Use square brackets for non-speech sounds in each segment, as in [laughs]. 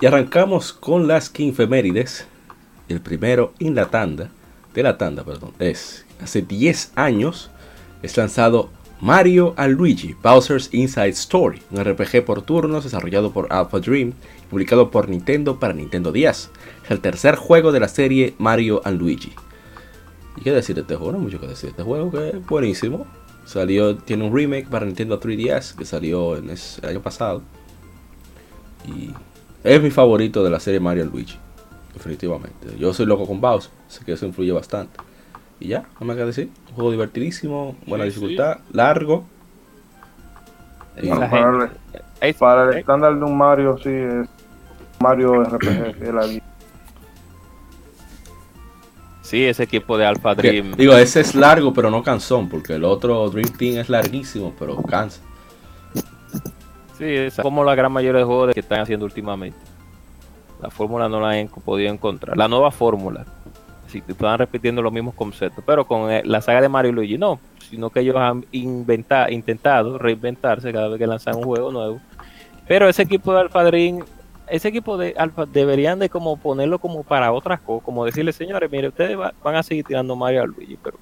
Y arrancamos con las quinfemérides. El primero en la tanda, de la tanda, perdón, es hace 10 años es lanzado Mario Luigi Bowser's Inside Story, un RPG por turnos desarrollado por Alpha Dream y publicado por Nintendo para Nintendo 10. Es el tercer juego de la serie Mario Luigi. ¿Y qué decir de este juego? No mucho que decir. Este juego que es buenísimo. Salió, tiene un remake para Nintendo 3DS que salió en el año pasado. Y es mi favorito de la serie Mario Luigi. Definitivamente. Yo soy loco con Bowser, así que eso influye bastante. Y ya, no me queda decir. Un juego divertidísimo, buena Sí, dificultad, largo. Y- La para, gente- el, para el estándar de un Mario, sí, es Mario RPG, es la vida. Sí, ese equipo de Alpha que- Dream. digo, ese es largo, pero no cansón, porque el otro Dream Team es larguísimo, pero cansa. Sí, es como la gran mayoría de juegos que están haciendo últimamente. La fórmula no la han podido encontrar. La nueva fórmula. Si te están repitiendo los mismos conceptos. Pero con eh, la saga de Mario y Luigi no. Sino que ellos han intentado reinventarse cada vez que lanzan un juego nuevo. Pero ese equipo de Alpha Dream, ese equipo de Alpha deberían de como ponerlo como para otras cosas. Como decirle, señores, mire, ustedes va- van a seguir tirando Mario a Luigi, pero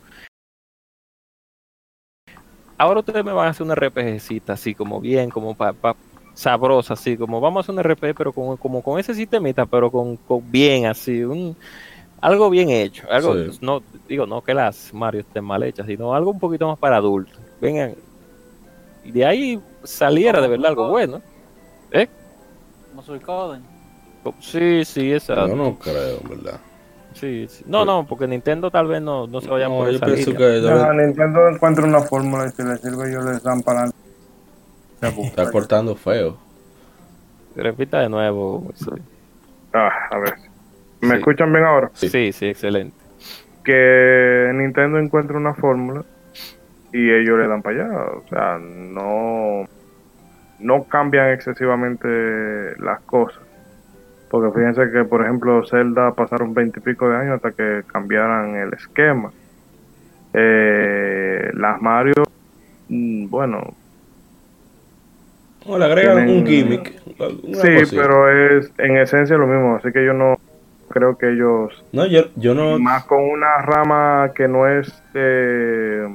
ahora ustedes me van a hacer una RPGcita así como bien, como pa, pa- sabrosa, así como vamos a hacer un RPG, pero con, como con ese sistemita, pero con, con bien así, un algo bien hecho, algo Sí. no digo no que las Mario estén mal hechas, sino algo un poquito más para adultos. Vengan y de ahí saliera de verdad algo bueno. ¿Eh? Como soy Coden. Sí, sí, exacto. Yo no creo, en verdad. Sí, sí. No, no, porque Nintendo tal vez no, no se vaya No, por yo esa pienso línea. que Ya, debe- Nintendo encuentra una fórmula y si le sirve, ellos les dan para adelante. está cortando feo. Repita de nuevo. Sí, Ah, a ver. ¿Me Sí. escuchan bien ahora? Sí. sí, sí, excelente. Que Nintendo encuentra una fórmula y ellos le dan para allá. O sea, no, no cambian excesivamente las cosas. Porque fíjense que, por ejemplo, Zelda pasaron veintipico de años hasta que cambiaran el esquema. Eh, las Mario, mm, bueno, O le agregan Tienen- un gimmick. sí, cosita. pero es en esencia lo mismo. Así que yo no creo que ellos No, yo, yo no. más con una rama que no es eh,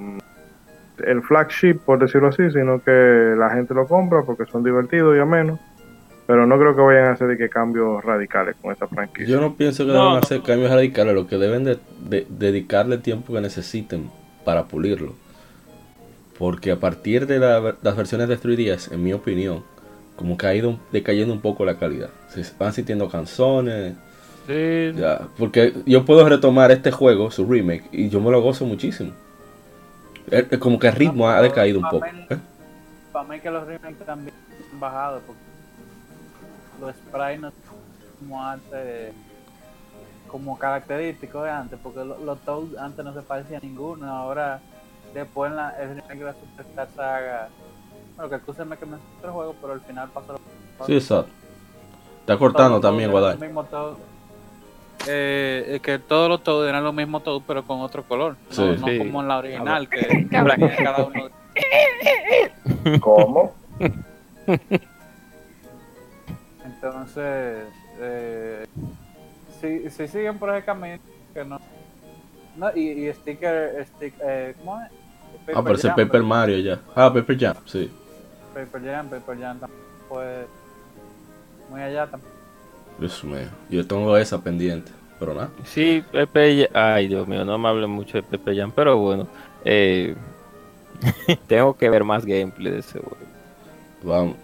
el flagship, por decirlo así, sino que la gente lo compra porque son divertidos y amenos. Pero no creo que vayan a hacer de que cambios radicales con esa franquicia. Yo no pienso que No, deben no. hacer cambios radicales, lo que deben de, de- dedicarle el tiempo que necesiten para pulirlo. Porque a partir de la- las versiones de 3DS, en mi opinión, como que ha ido decayendo un poco la calidad. Se van sintiendo canciones, Sí, ya, porque yo puedo retomar este juego, su remake, y yo me lo gozo muchísimo. Es- como que el ritmo ha decaído un poco. ¿eh? Para mí que los remakes también han bajado porque los sprites no como antes, como característicos de antes, porque lo- los Toads antes no se parecían a ninguno, ahora después en la, el remake de la Superstar Saga, bueno que escúcheme que me otro juego, pero al final pasó lo Sí, exacto. Está cortando Todos los también, Toads Guadal. eran los mismos Toads. Eh, es que todos los Toads eran los mismos Toads pero con otro color, no, Sí. no Sí. como en la original que cada uno [laughs] ¿Cómo? [laughs] Entonces, eh, si, si siguen por ese camino, que no. no y, y sticker, stick, eh, ¿cómo es? Ah, pero ese Jam, Paper Mario ya. Ah, Paper Jam, sí. Paper Jam, Paper Jam tampoco fue muy allá tampoco. Dios mío. Yo tengo esa pendiente, pero nada. Sí, Pepe, ay Dios mío, no me hablen mucho de Pepe Jan, pero bueno, eh, [laughs] tengo que ver más gameplay de ese juego. Vamos.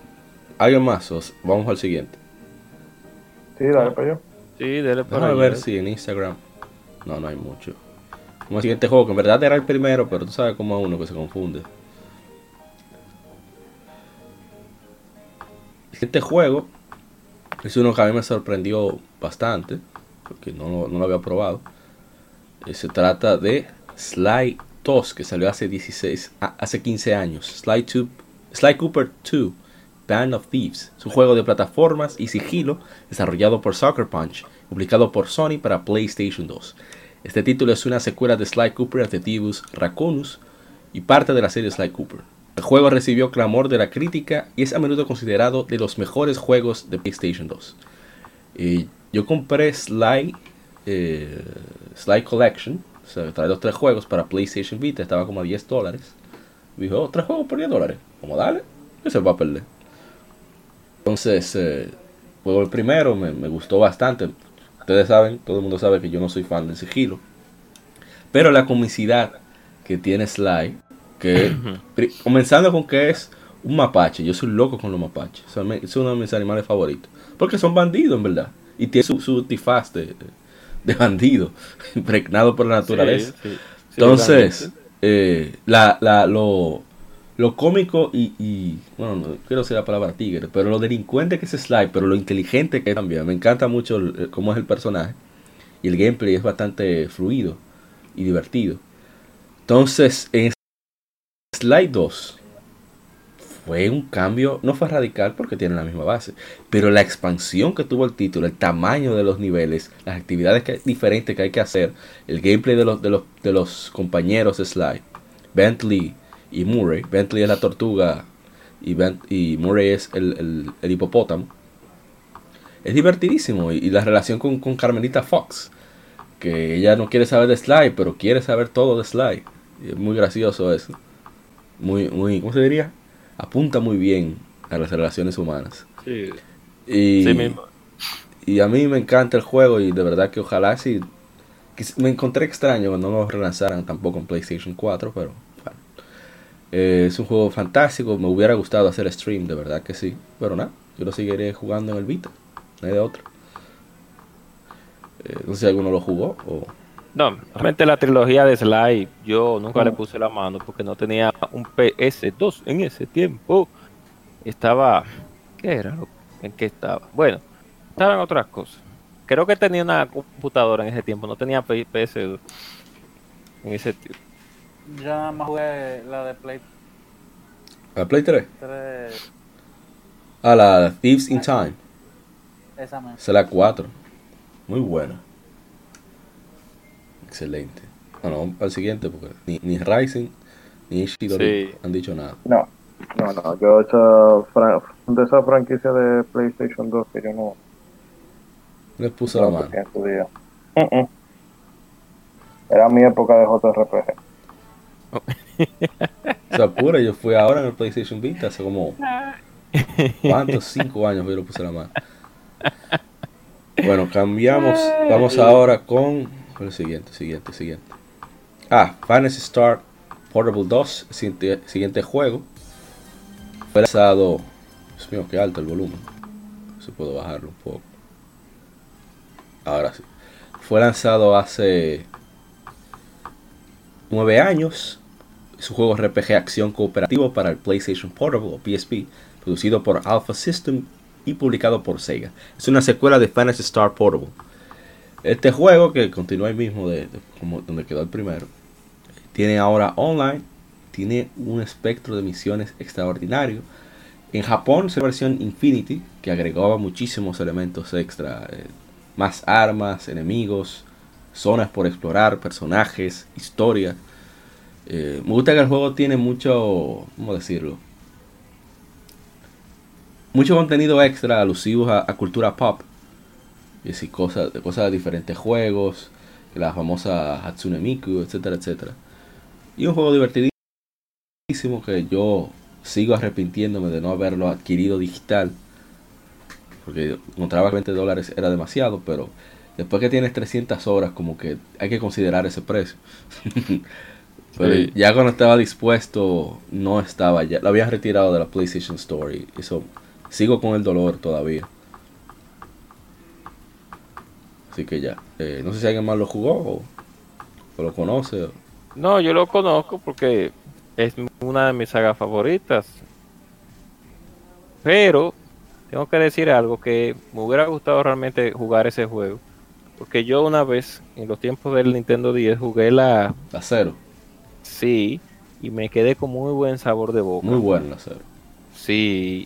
¿Alguien más? Vamos al siguiente. Sí, dale para allá. Sí, dele para Déjame allá. ver si en Instagram. No, no hay mucho. Como el siguiente juego, que en verdad era el primero, pero tú sabes cómo es uno que se confunde. El siguiente juego es uno que a mí me sorprendió bastante, porque no, lo- no lo había probado. Eh, Se trata de Sly 2, que salió hace 16, a- hace 15 años. Sly, 2 Sly Cooper 2, Band of Thieves. Es un juego de plataformas y sigilo desarrollado por Sucker Punch, publicado por Sony para PlayStation 2. Este título es una secuela de Sly Cooper Detectivus Raccoonus y parte de la serie Sly Cooper. El juego recibió clamor de la crítica y es a menudo considerado de los mejores juegos de PlayStation 2. Y yo compré Sly, eh, Sly Collection, o sea, trae los tres juegos para PlayStation Vita, estaba como a 10 dólares. Dijo, oh, tres juegos por 10 dólares. Como dale, que se va a perder. Entonces, eh, el primero, me, me gustó bastante. Ustedes saben, todo el mundo sabe que yo no soy fan del sigilo. Pero la comicidad que tiene Sly, que comenzando con que es un mapache, yo soy loco con los mapaches, o sea, me- es uno de mis animales favoritos, porque son bandidos en verdad, y tiene su, su antifaz de, de bandido, [laughs] impregnado por la naturaleza. Sí, sí, sí, Entonces, eh, la, la, lo, lo cómico y, y, bueno, no quiero decir la palabra tigre, pero lo delincuente que es Sly, pero lo inteligente que es también. Me encanta mucho el- cómo es el personaje. Y el gameplay es bastante fluido y divertido. Entonces, en Sly 2 fue un cambio, no fue radical porque tiene la misma base, pero la expansión que tuvo el título, el tamaño de los niveles, las actividades que, diferentes que hay que hacer, el gameplay de los, de los, de los compañeros de Sly, Bentley y Murray, Bentley es la tortuga y, Ben- y Murray es el, el- el hipopótamo, es divertidísimo y, y la relación con, con Carmelita Fox, que ella no quiere saber de Sly, pero quiere saber todo de Sly, y es muy gracioso eso, muy, muy, ¿cómo se diría? Apunta muy bien a las relaciones humanas. Sí, Y, sí mismo. y a mí me encanta el juego y de verdad que ojalá sí. quis- Me encontré extraño cuando no lo relanzaran tampoco en PlayStation 4, pero. Eh, es un juego fantástico, me hubiera gustado hacer stream, de verdad que sí. Pero nada, yo lo seguiré jugando en el Vita, no hay de otra. Eh, no sé si alguno lo jugó o... No, realmente la trilogía de Sly, yo nunca le puse la mano porque no tenía un PS2 en ese tiempo. Estaba. ¿Qué era? ¿En qué estaba? Bueno, estaba en otras cosas. Creo que tenía una computadora en ese tiempo, no tenía P- PS2 en ese tiempo. Yo nada más jugué la de Play ¿La Play 3? 3, Ah, la Thieves in Time. esa misma. Esa es la 4. Muy buena. Excelente. Bueno, vamos al siguiente porque ni, ni Rising ni Ishidori Sí. han dicho nada. No, no, no. Yo esa fran- de esa franquicia de PlayStation 2 que yo no, Les puso la no mano. en su día. Mm, mm. Era mi época de JRPG. O sea, pura, yo fui ahora en el PlayStation Vita hace como. ¿Cuántos? Cinco años que yo le puse la mano. Bueno, cambiamos. Vamos ahora con. con el siguiente, siguiente, siguiente. Ah, Fantasy Star Portable 2, siguiente, siguiente juego. Fue lanzado. Dios mío, qué alto el volumen. Si puedo bajarlo un poco. Ahora sí. Fue lanzado hace nueve años. Es un juego RPG acción cooperativo para el PlayStation Portable o PSP, producido por Alpha System y publicado por Sega. Es una secuela de Fantasy Star Portable. Este juego, que continúa ahí mismo de, como donde quedó el primero, tiene ahora online, tiene un espectro de misiones extraordinario. En Japón es la versión Infinity, que agregaba muchísimos elementos extra, eh, más armas, enemigos, zonas por explorar, personajes, historia. Eh, me gusta que el juego tiene mucho, ¿cómo decirlo? Mucho contenido extra alusivos a, cultura pop. Y así, cosas, cosas de diferentes juegos, la famosa Hatsune Miku, etcétera, etcétera. Y un juego divertidísimo que yo sigo arrepintiéndome de no haberlo adquirido digital. Porque encontraba que 20 dólares era demasiado, pero después que tienes 300 horas, como que hay que considerar ese precio. [laughs] Pero Sí. ya cuando estaba dispuesto, no estaba ya. Lo habían retirado de la PlayStation Store. Eso, sigo con el dolor todavía. Así que ya. Eh, no sé si alguien más lo jugó o, o lo conoce. o- No, yo lo conozco porque es una de mis sagas favoritas. Pero tengo que decir algo que me hubiera gustado realmente jugar ese juego. Porque yo una vez, en los tiempos del Nintendo 10, jugué la La cero. Sí y me quedé con muy buen sabor de boca. Muy bueno cero. Sí,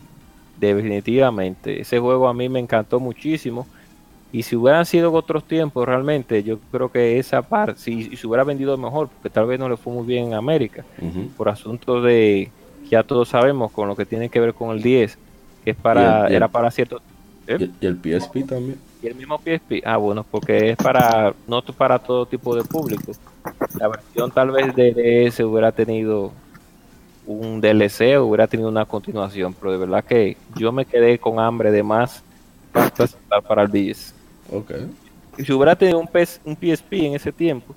definitivamente. Ese juego a mí me encantó muchísimo. Y si hubieran sido otros tiempos, realmente, yo creo que esa parte, si, si se hubiera vendido mejor, porque tal vez no le fue muy bien en América, por asuntos de, ya todos sabemos, con lo que tiene que ver con el 10, que es para, Y el- y el- era para ciertos... ¿Eh? Y el PSP también. Y el mismo PSP, ah bueno, porque es para, no para todo tipo de público. La versión tal vez de DS hubiera tenido un DLC o hubiera tenido una continuación, pero de verdad que yo me quedé con hambre de más cartas para el 10. Ok. Y si hubiera tenido un, PS, un PSP en ese tiempo,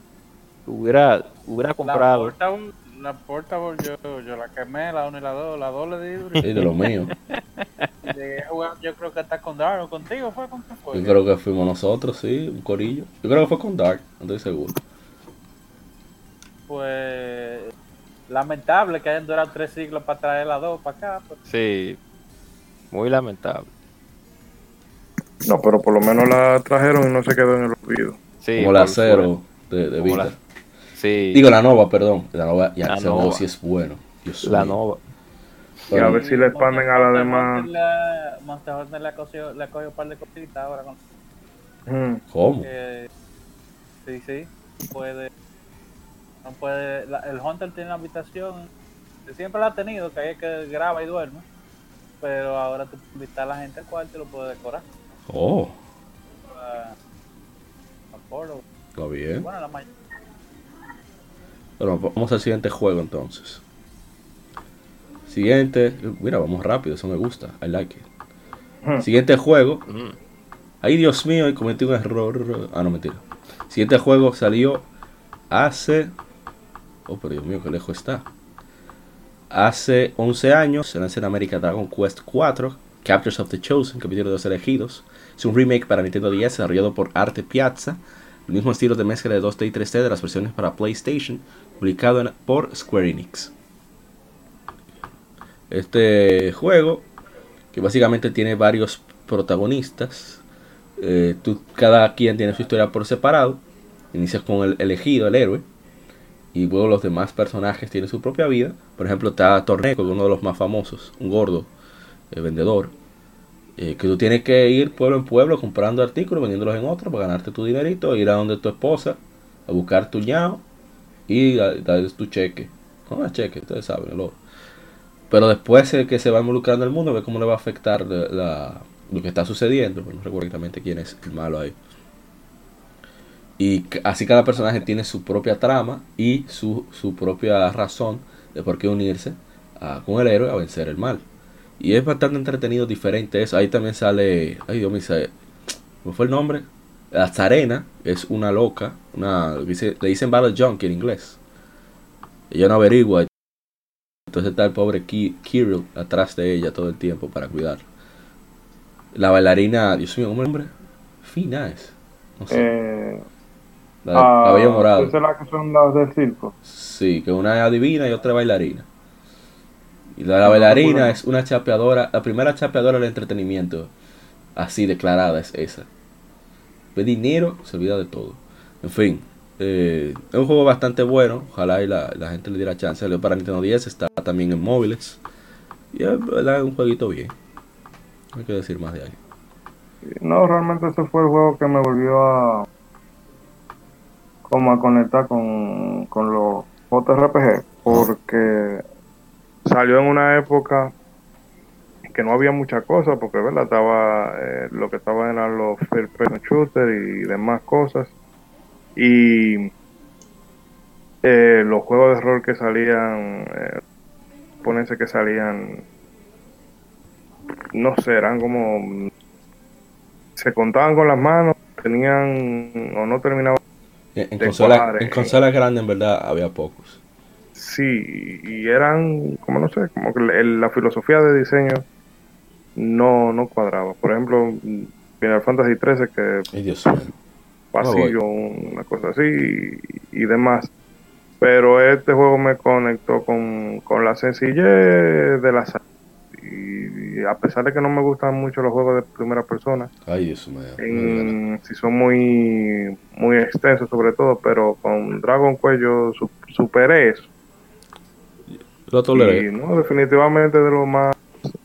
hubiera, hubiera La comprado. Portable, la Portable yo, yo la quemé, la 1 y la 2, la 2 le di duro. Y de lo mío. [laughs] Llegué a jugar, yo creo que hasta con Daro, contigo fue con fue. Yo creo que fuimos nosotros, sí, un corillo. Yo creo que fue con Dark, no estoy seguro. Pues lamentable que hayan durado tres siglos para traer la 2 para acá. pues. Sí, muy lamentable. No, pero por lo menos la trajeron y no se quedó en el olvido. Sí, Como la cero de, de Vita. la- Sí, Digo la nova, perdón. La nova, ya, La ese juego Nova. sí es bueno. Dios la mío. nova. Y a ver si le expanden a la demás. Monster Hunter le ha cogido, le un par de cositas ahora con. ¿Cómo? que sí, sí, puede no puede la- el Hunter tiene una habitación que siempre la ha tenido, que es que graba y duerme, pero ahora tú invitas a la gente al cuarto y lo puedes decorar. Oh, Polo. está bien. Bueno, la mayoría Bueno, vamos al siguiente juego entonces. Siguiente. Mira, vamos rápido, eso me gusta. I like it. Hmm. Siguiente juego. Mm. Ay, Dios mío, cometí un error. Ah, no, mentira. Siguiente juego salió hace. Oh, pero Dios mío, qué lejos está. Hace 11 años se lanza en América Dragon Quest 4, Captures of the Chosen, capítulo de los elegidos. Es un remake para Nintendo 10 desarrollado por Arte Piazza, el mismo estilo de mezcla de 2D y 3D de las versiones para PlayStation, publicado por Square Enix. Este juego, que básicamente tiene varios protagonistas, eh, tú- cada quien tiene su historia por separado. Inicias con el elegido, el héroe. Y luego los demás personajes tienen su propia vida. Por ejemplo, está Torneco, uno de los más famosos. Un gordo eh, vendedor. eh, que tú tienes que ir pueblo en pueblo comprando artículos, vendiéndolos en otro para ganarte tu dinerito. Ir a donde tu esposa a buscar tu ñao y darles tu cheque. No es cheque, ustedes saben, el. Pero después eh, que se va involucrando el mundo, ve cómo le va a afectar la- lo que está sucediendo. No recuerdo exactamente quién es el malo ahí. Y así cada personaje tiene su propia trama y su, su propia razón de por qué unirse a- con el héroe a vencer el mal. Y es bastante entretenido, diferente eso. Ahí también sale, ay Dios mío, ¿cómo fue el nombre? La Zarena es una loca, una, dice- le dicen Battle Junkie en inglés. Ella no averigua, entonces está el pobre Ki- Kirill atrás de ella todo el tiempo para cuidar. La bailarina, Dios mío, ¿cómo el nombre? Fina es. No sé. Eh, la de ah, cabello morado. Esas son las que son las del circo. Sí, que una es adivina y otra es bailarina. Y la, la No, bailarina no, no. es una chapeadora, la primera chapeadora del entretenimiento, así declarada es esa. Ve dinero, se olvida de todo. En fin, eh, es un juego bastante bueno, ojalá y la, la gente le diera chance. Salió para Nintendo 10, está también en móviles. Y es verdad, un jueguito bien. No hay que decir más de ahí. No, realmente ese fue el juego que me volvió a como a conectar con, con los JRPG porque salió en una época que no había muchas cosas porque verdad estaba eh, lo que estaban eran los first person shooter y demás cosas y eh, los juegos de rol que salían eh, ponerse que salían no sé eran como se contaban con las manos, tenían o no terminaban. En, consolas en consolas grandes, en verdad, había pocos. sí, y eran, como no sé, como que la filosofía de diseño no, no cuadraba. Por ejemplo, Final Fantasy 13 que Ay, Dios pasillo, una cosa así y, y demás. Pero este juego me conectó con, con la sencillez de la saga. Y, y a pesar de que no me gustan mucho los juegos de primera persona, Ay, en- si son muy muy extensos sobre todo, pero con Dragon Quest yo su- superé eso. Lo Y toleré. no, definitivamente de lo más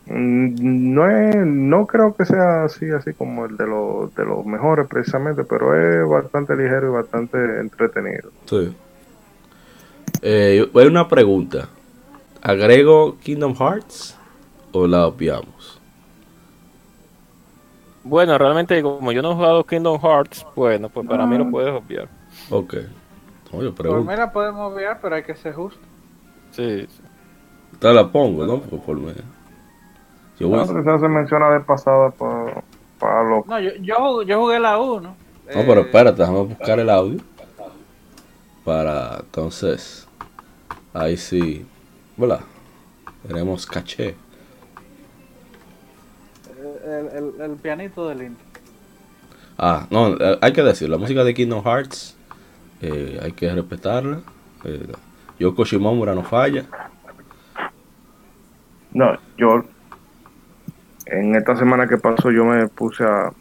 mm, no es, no creo que sea así así como el de los de los mejores precisamente, pero es bastante ligero y bastante entretenido. Sí. Eh, hay una pregunta. ¿Agrego Kingdom Hearts o la obviamos? Bueno, realmente como yo no he jugado Kingdom Hearts, bueno, pues para mí lo puedes obviar. Ok. No, Por mí la podemos ver, pero hay que ser justo. Sí, sí. Te la pongo, ¿no? Por, por mí. Yo voy- No, quizás se menciona de pasada para, para los No, yo, yo, jugué- yo jugué la 1. No, pero espérate, déjame buscar el audio. Para entonces. Ahí sí. Hola. Tenemos caché. El, el, el pianito del intro. Ah, no, eh, hay que decir, la música de Kingdom Hearts. eh, hay que respetarla. Eh, Yoko Shimomura no falla. No, yo en esta semana que pasó yo me puse a,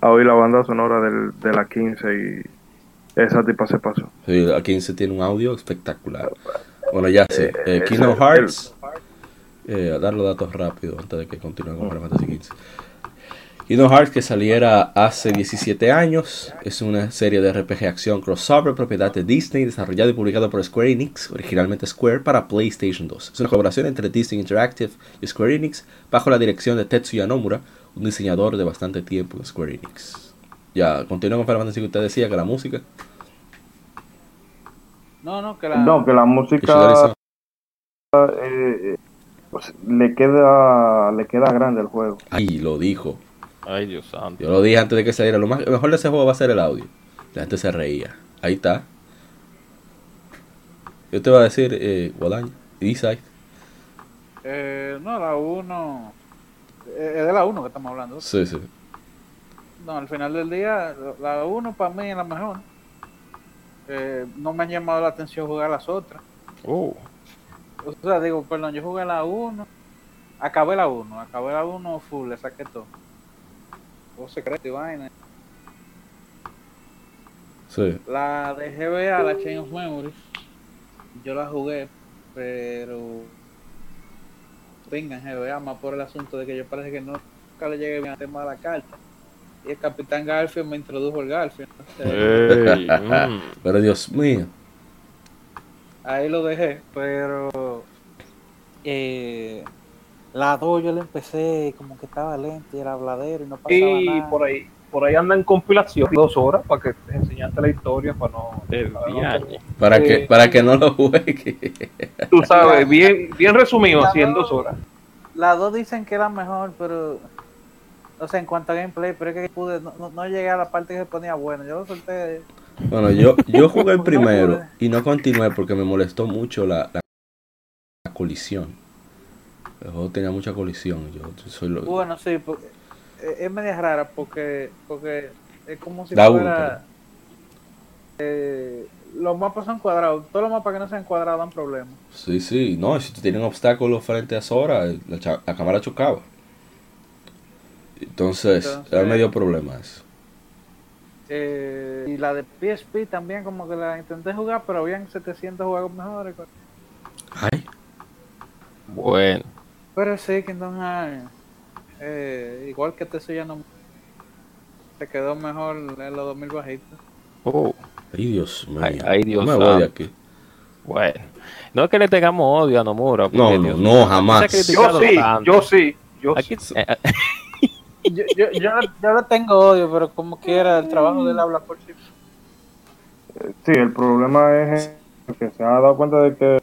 a oír la banda sonora del, de la 15 y esa tipa se pasó. Sí, la 15 tiene un audio espectacular. Bueno, ya sé. eh, Kingdom Hearts. Eh, a dar los datos rápido antes de que continúe con Final Fantasy 15. Kingdom Hearts que saliera hace 17 años es una serie de RPG acción crossover propiedad de Disney desarrollado y publicado por Square Enix, originalmente Square para PlayStation 2. Es una colaboración entre Disney Interactive y Square Enix bajo la dirección de Tetsuya Nomura, un diseñador de bastante tiempo en Square Enix. Ya, continúa con Final Fantasy que usted decía que la música. No, no, que la. No, que la música eh, pues, le queda le queda grande el juego. Ay, lo dijo. Ay, Dios santo. Yo lo dije antes de que saliera. Lo, más, lo mejor de ese juego va a ser el audio. La gente se reía. Ahí está. Yo te voy a decir, eh, Guadaña, Eastside. Eh, no, la 1. eh, Es de la 1 que estamos hablando. Sí, sí. No, al final del día, la 1 para mí es la mejor. Eh, no me han llamado la atención jugar las otras. Oh, O sea, digo, perdón, yo jugué la 1. Acabé la 1. Acabé la 1 full, le saqué todo. Todo secreto y vaina. Sí. La de GBA, la Chain of Memories, yo la jugué, pero vengan GBA más por el asunto de que yo parece que no nunca le llegué bien al tema de la carta. Y el Capitán Garfield me introdujo el Garfield. [laughs] Mm. Pero Dios mío. Ahí lo dejé, pero eh, la 2 yo la empecé como que estaba lenta y era habladero y no pasaba Y nada. por ahí, por ahí anda en compilación dos horas para que te enseñaste la historia para no. Para no- Eh, que, para que no lo juegue. Tú sabes, bien, bien resumido, así en dos horas. Las dos dicen que era mejor, pero. O sea, en cuanto a gameplay, pero es que pude, no, no, no llegué a la parte que se ponía bueno. Yo lo solté. Bueno, yo, yo jugué el primero y no continué porque me molestó mucho la, la, la colisión. El juego tenía mucha colisión. Yo soy lo, Bueno, sí, porque, eh, es media rara porque, porque es como si uno, fuera. eh, los mapas son cuadrados. Todos los mapas que no sean cuadrados dan problemas. Sí, sí, no, si tú tienes obstáculos frente a Sora, la, la cámara chocaba. Entonces, Entonces- era medio problema eso. Eh, y la de PSP también, como que la intenté jugar, pero habían 700 juegos mejores. Ay, Bueno, Pero sí, Kingdom Hearts, eh, igual que Tetsuya no se quedó mejor en los 2000 bajitos. oh, ay, Dios mío. Ay, ay, Dios No me voy de aquí. bueno. No es que le tengamos odio a Nomura. No, no, Dios no, jamás. Yo sí, yo sí, yo Aquí- sí. eh, [laughs] Yo, yo, yo, le- yo le tengo odio, pero como quiera, el trabajo de él habla por sí. Sí, el problema es que se ha dado cuenta de que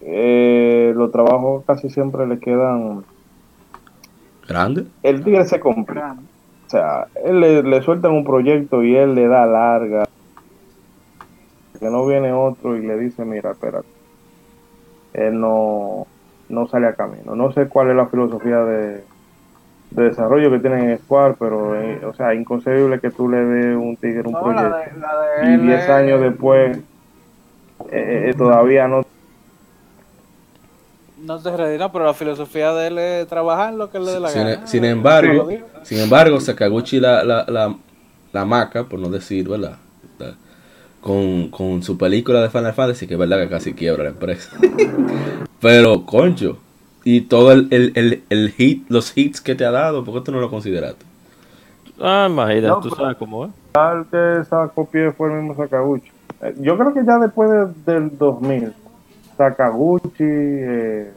eh, los trabajos casi siempre le quedan. ¿Grande? El tigre se complica. O sea, él le, le sueltan un proyecto y él le da larga. que no viene otro y le dice, mira, espérate, él no, no sale a camino. No sé cuál es la filosofía de, de desarrollo que tienen en Square, pero, eh, o sea, inconcebible que tú le des un tigre un No, la proyecto de, la de y él 10 es- años después eh, eh, todavía no No te reí, no, pero la filosofía de él es trabajar lo que le dé la Sin, gana. sin embargo, sin embargo, Sakaguchi la, la, la, la maca, por no decir, ¿verdad? Con, con su película de Final Fantasy, que es verdad que casi quiebra la empresa. [laughs] Pero, concho, y todo el, el, el, el hit, los hits que te ha dado, ¿por qué tú no lo consideraste? Ah, imagínate, No, tú sabes cómo es. El que sacó pie fue el mismo Sakaguchi. Eh, Yo creo que ya después de- del 2000, Sakaguchi, eh,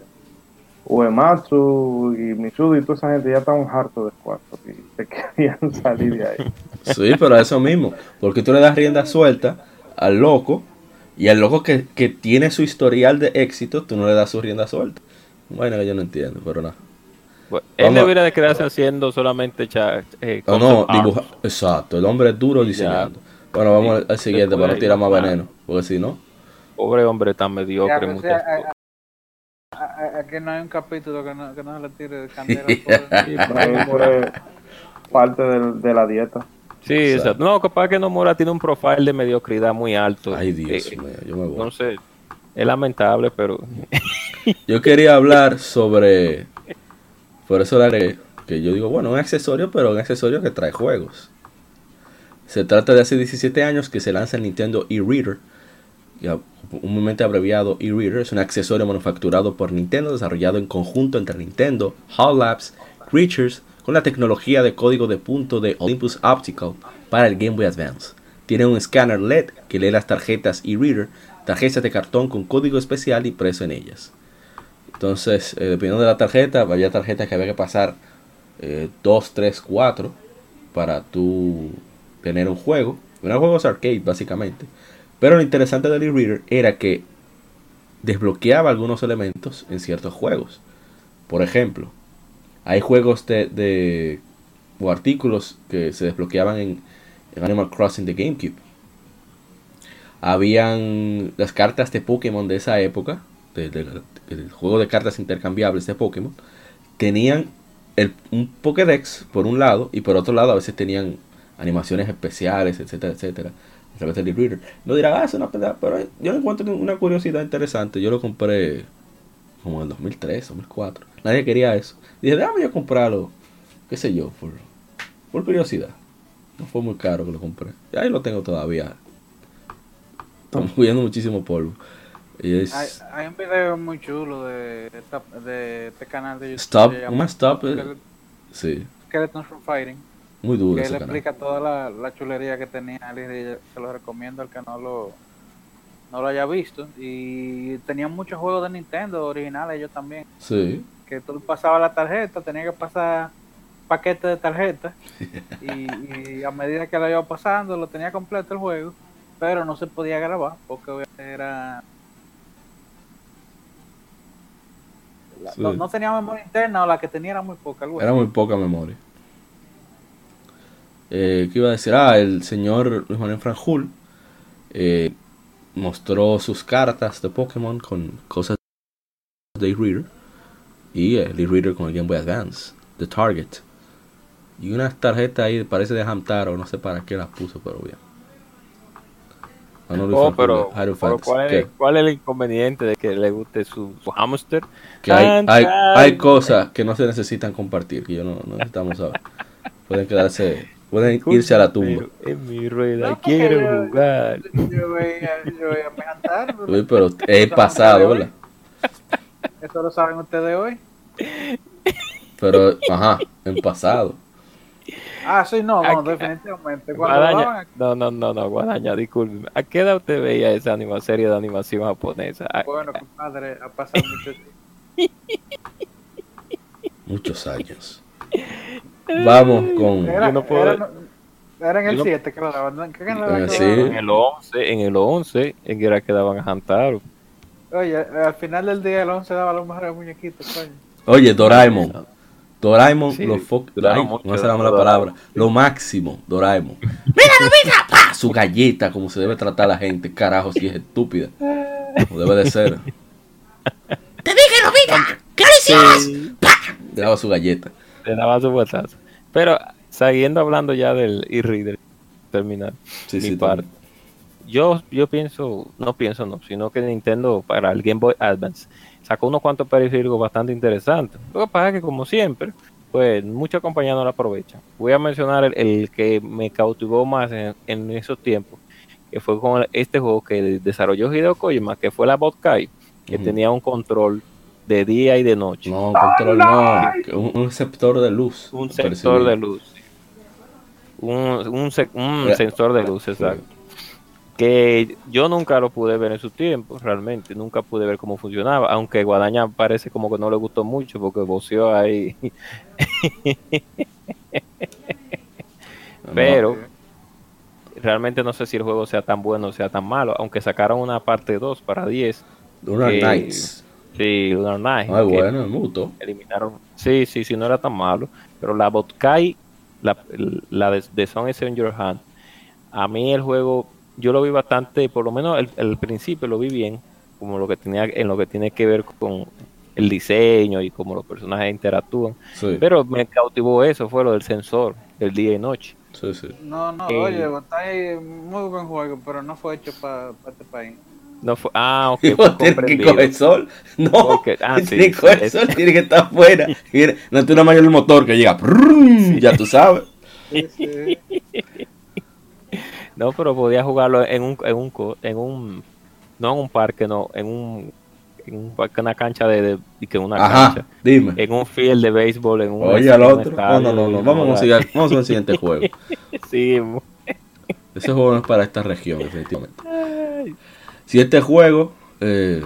Uematsu y Mitsudo y toda esa gente ya estaban hartos de Square y se [laughs] querían salir de ahí. Sí, pero eso mismo, porque tú le das rienda suelta al loco, y al loco que, que tiene su historial de éxito, tú no le das su rienda suelta. Bueno, que yo no entiendo, pero nada. Bueno, él Vamos a- debería de quedarse haciendo solamente cha- eh, O no. Exacto, el hombre es duro Y ya. diseñando. Bueno, vamos al- al siguiente para no tirar más ah. veneno. Porque si no, Pobre hombre tan Ya, mediocre. pues, muchas sí, a- cosas. a- a- Aquí no hay un capítulo que no, que no se le tire de candela. [laughs] pobre. Parte de la dieta. Sí, exacto. No, capaz que Nomura tiene un profile de mediocridad muy alto. ay Dios Eh, mío, yo me voy. Entonces, es lamentable, pero [laughs] Yo quería hablar sobre. Por eso agregué que yo digo, bueno, un accesorio, pero un accesorio que trae juegos. Se trata de hace 17 años que se lanza el Nintendo e-Reader, comúnmente abreviado e-Reader, es un accesorio manufacturado por Nintendo, desarrollado en conjunto entre Nintendo, Hall Labs, Creatures, con la tecnología de código de punto de Olympus Optical para el Game Boy Advance. Tiene un escáner LED que lee las tarjetas e-Reader, tarjetas de cartón con código especial impreso en ellas. Entonces, eh, dependiendo de la tarjeta, había tarjetas que había que pasar 2, 3, 4 para tú tener un juego. Eran juegos arcade, básicamente. Pero lo interesante del e-reader era que desbloqueaba algunos elementos en ciertos juegos. Por ejemplo, hay juegos de, o artículos que se desbloqueaban en, en Animal Crossing de GameCube. Habían las cartas de Pokémon de esa época, del juego de cartas intercambiables de Pokémon, tenían el, un Pokédex por un lado y por otro lado a veces tenían animaciones especiales, etcétera, etcétera, a través del e-reader. No dirán, ah, es una pero yo encuentro una curiosidad interesante. Yo lo compré como en el 2003, 2004. Nadie quería eso. Dije, déjame yo comprarlo, qué sé yo, por, por curiosidad. No fue muy caro que lo compré. Y ahí lo tengo todavía. Estamos viendo muchísimo polvo. Y es Hay, hay un video muy chulo de, esta- de este canal de YouTube. Stop, llama stop, eh, Skele- sí, Skeletons from Fighting. muy duro Que ese él canal. explica toda la, la chulería que tenía y se lo recomiendo al que no lo, no lo haya visto. Y tenía muchos juegos de Nintendo originales, yo también. Sí, Que tú pasabas la tarjeta, tenía que pasar paquete de tarjeta. [laughs] y, y a medida que lo iba pasando, lo tenía completo el juego. Pero no se podía grabar porque era. la- Sí. no, no tenía memoria interna o la que tenía era muy poca. algo era muy poca memoria. Eh, ¿Qué iba a decir? Ah, el señor Luis Manuel Franjul eh, mostró sus cartas de Pokémon con cosas de e-reader y el e-reader con el Game Boy Advance, The Target. Y unas tarjetas ahí, parece de Hamtaro, no sé para qué las puso, pero bien. No, Luis Oh, pero. ¿cuál, es, ¿cuál es el inconveniente de que le guste su, su hamster? que hay, Tan, hay, tan. hay cosas que no se necesitan compartir, que yo no, no necesitamos saber. Pueden quedarse, pueden irse a la tumba. En mi rueda, No, quiero yo- jugar. Yo veía, yo veía me cantar, [laughs] pero Uy, pero es pasado, ¿verdad? Eso lo saben ustedes hoy. Pero, ajá, en pasado. Ah, sí, no, no, Aquí- definitivamente. Guadaña, no, no, no, no, Guadaña, disculpe. ¿A qué edad usted veía esa anima, serie de animación japonesa? Ah, bueno, compadre, ha pasado mucho tiempo. Muchos años. Vamos con. Era, Yo no puedo- era, era en el yo no- 7 que lo daban. ¿no? ¿Qué en sí. el 11, en el 11, en que era que daban a Hamtaro. Oye, al final del día el 11 daba los mejores muñequitos, coño. Oye, Doraemon. Doraemon, Sí, lo fo- duraron ay, mucho no la Doraemon. palabra. Lo máximo, Doraemon. [laughs] ¡Mira, mira! ¡Pa! Su galleta, como se debe tratar a la gente. Carajo, si es estúpida. Como debe de ser. [laughs] ¡Te dije, Lobita! ¿Qué le. Le daba su galleta. Le daba su botazo. Pero, siguiendo hablando ya del e-reader, terminar Sí, mi sí, parte. Yo, yo pienso, no pienso no, sino que Nintendo para el Game Boy Advance sacó unos cuantos periféricos bastante interesantes. Lo que pasa es que como siempre, pues muchas compañías no lo aprovechan. Voy a mencionar el, el que me cautivó más en, en esos tiempos, que fue con este juego que desarrolló Hideo Kojima, que fue la Botkai, que tenía un control de día y de noche. No, control no. Un, un receptor de luz. un percibí. sensor de luz. Un, un, se- un sensor de luz, exacto. Que yo nunca lo pude ver en su tiempo, realmente. Nunca pude ver cómo funcionaba. Aunque Guadaña parece como que no le gustó mucho porque voceó ahí. [laughs] Pero realmente no sé si el juego sea tan bueno o sea tan malo. Aunque sacaron una parte 2 para 10. Lunar que- Knights. Sí, Lunar Knight. Ay, bueno, mutuo. eliminaron. Sí, sí, sí, no era tan malo. Pero la Botkai, la, la de, de Song is in Your Hand, a mí el juego, yo lo vi bastante, por lo menos el, el principio lo vi bien, como lo que tenía, en lo que tiene que ver con el diseño y cómo los personajes interactúan. Sí, Pero me cautivó eso, fue lo del sensor, del día y noche. sí, sí. No, no, Eh. oye, está ahí muy buen juego, pero no fue hecho para este país. No fue, ah, ok, [laughs] fue que comprendido. coger sol. No, Porque- ah, [laughs] sí, tiene que sí, coger es- sol, tiene que estar afuera. [laughs] Mira, No tú nada más el motor que llega. Ya tú sabes. Sí, No, pero podía jugarlo en un, en un, co- en un, no en un parque, no, en un, en un parque, una cancha de, que una Ajá, cancha, dime. en un field de béisbol, en un, Oye al otro. No, estadio, no, no, no. Vamos a seguir- vamos al siguiente [laughs] juego. Sí, Ese juego no es para esta región, definitivamente. Si este juego. Eh...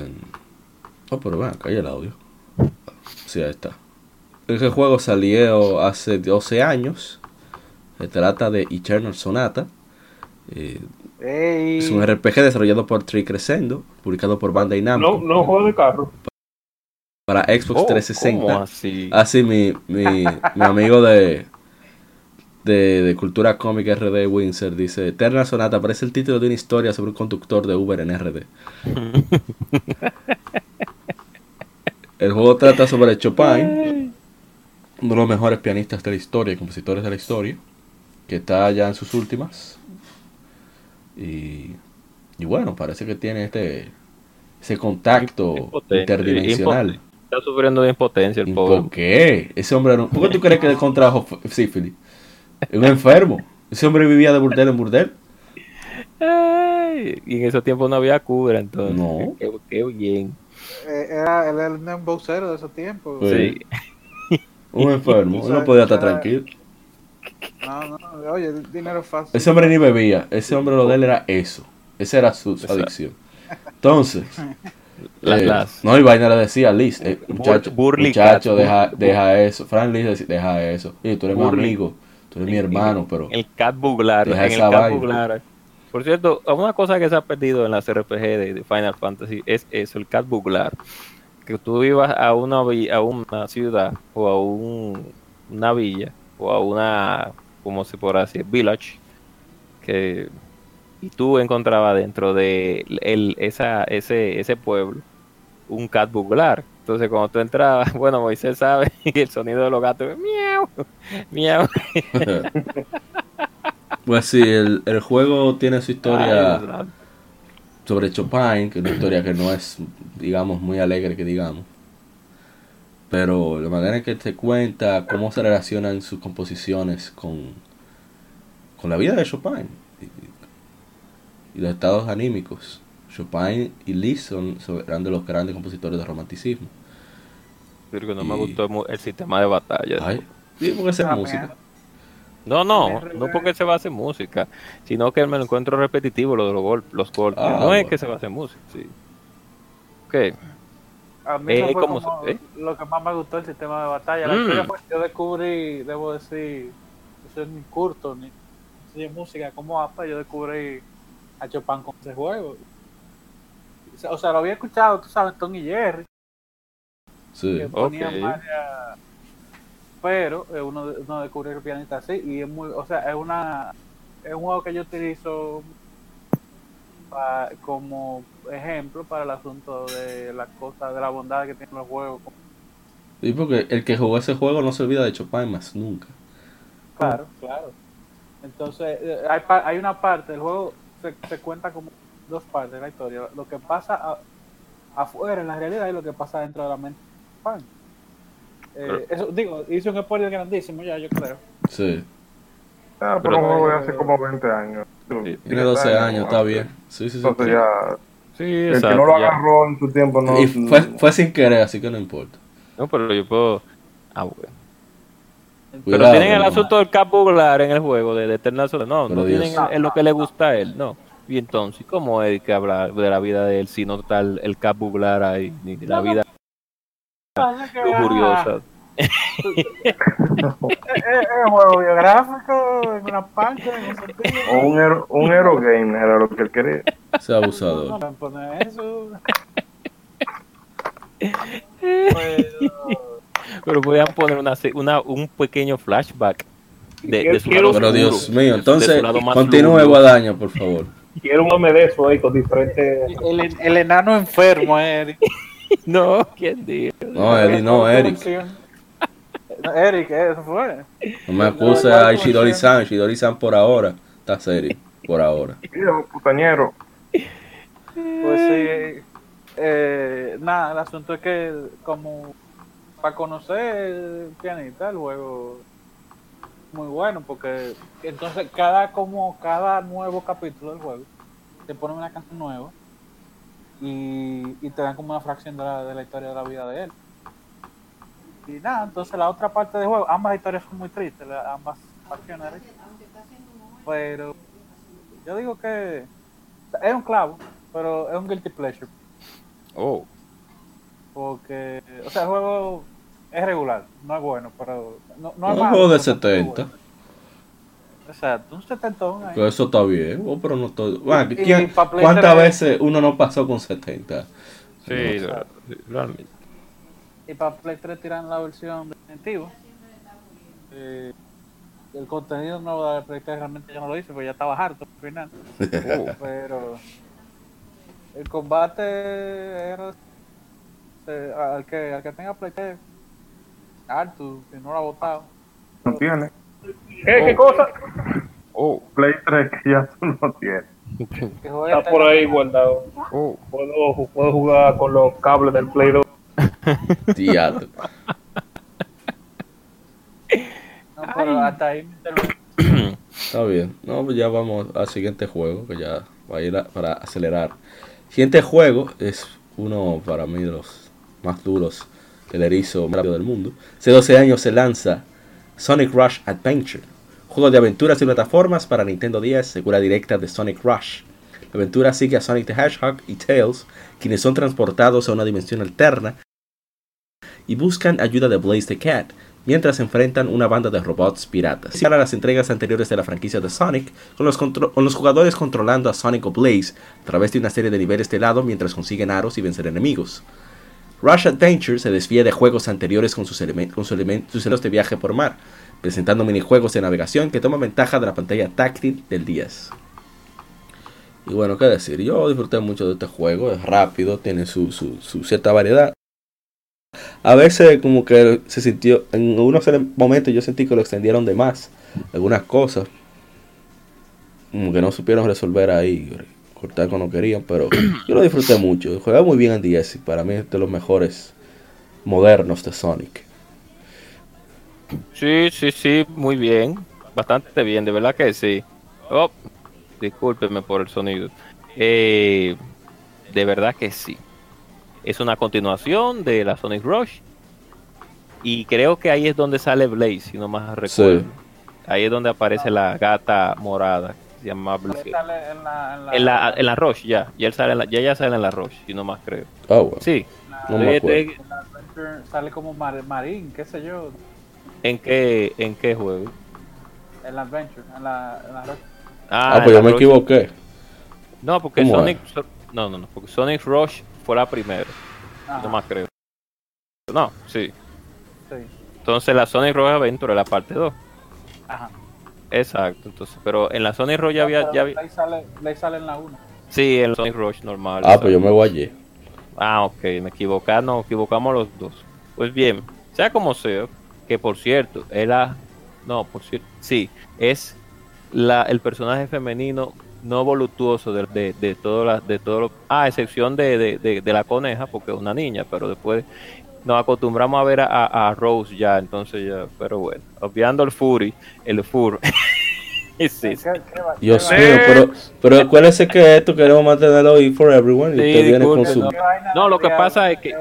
Oh, pero acá hay el audio. Sí, ahí está. Ese juego salió hace 12 años. Se trata de Eternal Sonata. Eh, Ey, es un RPG desarrollado por Tree Crescendo, publicado por Bandai Namco No, no juego de carro. para Xbox Oh, ¿cómo 360. así? Así mi, mi, [laughs] mi amigo de, de, de Cultura Cómica RD Windsor dice, Eterna Sonata parece el título de una historia sobre un conductor de Uber en RD. [laughs] el juego trata sobre Chopin, uno de los mejores pianistas de la historia y compositores de la historia, que está ya en sus últimas. Y, y bueno, parece que tiene este ese contacto Impotente, interdimensional. impotente. Está sufriendo de impotencia el ¿Y pobre. ¿Por qué? Ese hombre no. ¿Por qué tú crees que le contrajo sífilis? Es un enfermo. Ese hombre vivía de burdel en burdel. Ay, y en esos tiempos no había cura, entonces. No. Qué, qué bien. eh, era, él era el embocero de esos tiempos. Sí. Sí. Un enfermo. [laughs] Él no podía estar tranquilo. No, no, oye, dinero es fácil. Ese hombre ni bebía. Ese hombre lo de él era eso. Esa era su, Exacto. adicción. Entonces. [laughs] Las- eh, las- No, y vaina le decía a Liz. eh, muchacho, Burly muchacho Cat. deja, deja eso. Fran Liz decía, deja eso. Y tú eres mi Burly. amigo. Tú eres mi hermano, pero. El Cat Buglar. En el Cat. Buglar. Por cierto, una cosa que se ha perdido en las RPG de, de Final Fantasy es eso, el Cat Buglar. Que tú ibas a una, a una ciudad o a un, una villa o a una, como se podrá decir, village. Que, y tú encontrabas dentro de el, esa, ese, ese pueblo un cat buglar. Entonces cuando tú entrabas, [laughs] bueno, Moisés sabe [laughs] que el sonido de los gatos miau, miau. [laughs] Pues sí, el, el juego tiene su historia. Ay, sobre Chopin, que es una historia que no es, digamos, muy alegre que digamos. Pero la manera en que te cuenta cómo se relacionan sus composiciones con, con la vida de Chopin y, y los estados anímicos. Chopin y Liszt son, son- eran de los grandes compositores de romanticismo. Porque no me gustó el sistema de batalla. Ay, sí, porque es Ah, música. mierda. No, no, no porque se base en música, sino que me lo encuentro repetitivo lo de los, gol- los golpes. Ah, no es que se base en música, sí. Ok. A mí Eh, eso fue ¿cómo como eh? lo que más me gustó el sistema de batalla. La Mm. historia fue, yo descubrí, debo decir, yo soy ni curto, ni ni música como APA, yo descubrí a Chopin con ese juego. O sea, lo había escuchado, tú sabes, Tony y Jerry, Sí. que ponían Ok. varias, pero eh, uno, uno descubre que el pianista sí, y es muy, o sea, es una, es un juego que yo utilizo pa- como ejemplo para el asunto de las cosas, de la bondad que tienen los juegos. Sí, porque el que jugó ese juego no se olvida de Chopin más nunca. Claro, claro. Entonces, eh, hay, pa- hay una parte, el juego se, se cuenta como dos partes de la historia. Lo que pasa a- afuera en la realidad y lo que pasa dentro de la mente. de. Eh, eso, digo, hice un spoiler grandísimo ya, yo creo. Sí. Ah, pero un juego de hace como 20 años. Sí. Tiene 12 años, está bien. Sí, sí, sí. Entonces ya, Sí, el que exacto. no lo ya. agarró en su tiempo no... Y fue, fue sin querer, así que no importa. No, pero yo puedo. Ah, bueno. Pero Cuidado, tienen el asunto del cabular en el juego de, de Eternal Soul. No, Pero no Dios. tienen el- el- lo que le gusta a él, no. Y entonces, ¿cómo es que hablar de la vida de él si no está el, el cabular ahí? Ni la vida lujuriosa. Es un juego biográfico, en una parte, en un sentido. O un, hero, un hero game era lo que él quería. No abusador. me poner eso. Pero, Pero podían poner una, se- una, un pequeño flashback de, de su Quiero- lado Pero oscuro, Dios mío, entonces continúe. Guadaña, por favor. Quiero un meme de eso ahí con diferentes. el, el enano enfermo, Eric. [laughs] No, ¿quién dijo? No, Eddie, no, Eric. Eric, eso fue. No me acuse a Ishidori-san. Ishidori-san por ahora está serio. Por ahora. Viejo putañero. Pues sí. Eh, nada, el asunto es que, como para conocer el pianista, el juego muy bueno, porque entonces cada como cada nuevo capítulo del juego te ponen una canción nueva y, y te dan como una fracción de la, de la historia de la vida de él. Y nada, entonces la otra parte del juego, ambas historias son muy tristes, ambas facciones, pero yo digo que es un clavo, pero es un guilty pleasure. Oh, Porque, o sea, el juego es regular, no es bueno, pero no, no es Un malo, juego de pero tampoco es 70. bueno. Exacto, un 70 ahí. Que eso está bien. oh, pero no estoy... Bueno, Y- ¿quién- y pa' Play ¿Cuántas 3? veces uno no pasó con 70? sí, la- sí, realmente. Y para Play 3 tiran la versión definitiva. Eh, el contenido nuevo de Play 3 realmente yo no lo hice, porque ya estaba harto al final. [laughs] Oh, Pero el combate era eh, al que al que tenga Play 3 harto, si no lo ha votado. No tiene. ¿Qué, ¿Qué cosa? oh, Play 3 que ya tú no tienes. Que Está por ahí guardado. oh. Puedo, puedo jugar con los cables del Play 2. [laughs] Teatro. No, pero hasta ahí me. Está bien. No, pues ya vamos al siguiente juego, que ya va a ir a- para acelerar. Siguiente juego es uno para mí de los más duros del erizo más rápido del mundo. Hace 12 años se lanza Sonic Rush Adventure, juego de aventuras y plataformas para Nintendo 10, segura directa de Sonic Rush. La aventura sigue a Sonic the Hedgehog y Tails, quienes son transportados a una dimensión alterna y buscan ayuda de Blaze the Cat, mientras enfrentan una banda de robots piratas. Similar a las entregas anteriores de la franquicia de Sonic, con los, jugadores controlando a Sonic o Blaze a través de una serie de niveles de lado mientras consiguen aros y vencer enemigos. Rush Adventure se desvía de juegos anteriores con sus elementos de viaje por mar, presentando minijuegos de navegación que toman ventaja de la pantalla táctil del 10. Y bueno, qué decir, yo disfruté mucho de este juego, es rápido, tiene su, su- su cierta variedad. A veces como que se sintió, en algunos momentos yo sentí que lo extendieron de más, algunas cosas. Como que no supieron resolver ahí, cortar cuando querían, pero [clears throat] yo lo disfruté mucho. Juega muy bien en 10 y para mí es de los mejores modernos de Sonic. Sí, sí, sí, muy bien. Bastante bien, de verdad que sí. Oh, discúlpeme por el sonido. Eh, de verdad que sí. Es una continuación de la Sonic Rush. Y creo que ahí es donde sale Blaze, si no más recuerdo. Sí. Ahí es donde aparece la gata morada. Se llama Blaze. Sale en la, en la, En la, en la Rush, ya. Ya, él sale en la, ya, ya sale en la Rush, si no más creo. Ah, bueno, Sí. no me acuerdo. en la Adventure sale como mar- marín, qué sé yo, ¿En qué, ¿En qué juego? en la Adventure, en la, en la Ah, en pues yo me Rush. equivoqué. No, porque ¿Cómo Sonic. so- No, no, no. Porque Sonic Rush fue la primera. Ajá, No más creo. No, sí. sí. Entonces la Sonic Rush Adventure es la parte 2. Ajá. Exacto, entonces, pero en la Sonic ya había, ya había- Ahí sale, ahí sale en la 1. sí, en el Sonic Rush normal. Ah, pues yo me voy allí. Ah, ok, me equivoca, no, equivocamos los dos. Pues bien, sea como sea, que por cierto, era, no, por cierto, sí, es la, el personaje femenino no voluptuoso de, de, de todo la, de todo lo, ah, a excepción de, de, de- de la coneja, porque es una niña, pero después nos acostumbramos a ver a, a- a Rose ya, entonces ya, pero bueno, obviando el Fury, el Fur. [laughs] sí, sí. Dios Sí. mío, pero, pero acuérdense que esto queremos mantenerlo ahí for everyone. Y Sí, usted viene con su. No, lo que pasa es que,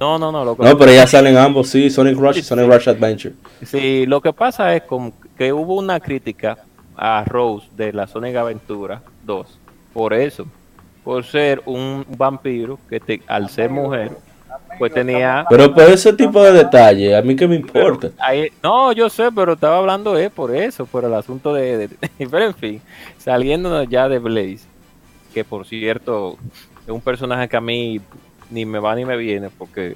no, no, no, lo que No, pero ya salen ambos, sí, Sonic Rush y Sonic Rush Adventure. Sí, lo que pasa es como que hubo una crítica a Rose de la Sonic Aventura 2. Por eso, por ser un vampiro que te- al ser mujer, pues tenía... Pero por ese tipo de detalle, a mí que me importa. Ahí- no, yo sé, pero estaba hablando es por eso, por el asunto de, de- [laughs] Pero en fin, saliendo ya de Blaze, que por cierto es un personaje que a mí ni me va ni me viene porque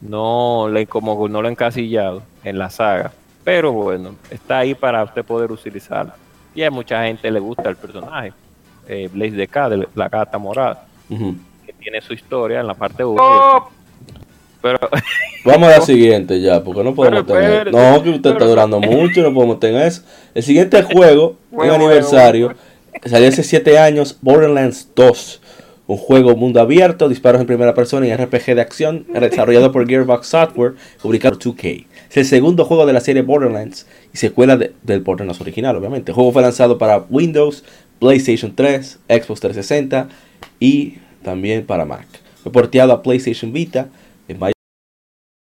no le como no lo he encasillado en la saga. Pero bueno, está ahí para usted poder utilizarlo. Y a mucha gente le gusta el personaje. Eh, Blaze de K, de la gata morada, que tiene su historia en la parte 1. ¡Oh! Pero [laughs] Vamos a la siguiente ya, porque no podemos Pero tener. espérate, No, que usted está pero- durando mucho, no podemos tener eso. El siguiente [laughs] juego, un aniversario, salió hace 7 años, Borderlands 2. Un juego mundo abierto, disparos en primera persona y RPG de acción, [laughs] desarrollado por Gearbox Software, publicado por 2K. Es el segundo juego de la serie Borderlands y secuela de- del Borderlands original, obviamente. El juego fue lanzado para Windows, PlayStation 3, Xbox 360 y también para Mac. Fue porteado a PlayStation Vita en mayo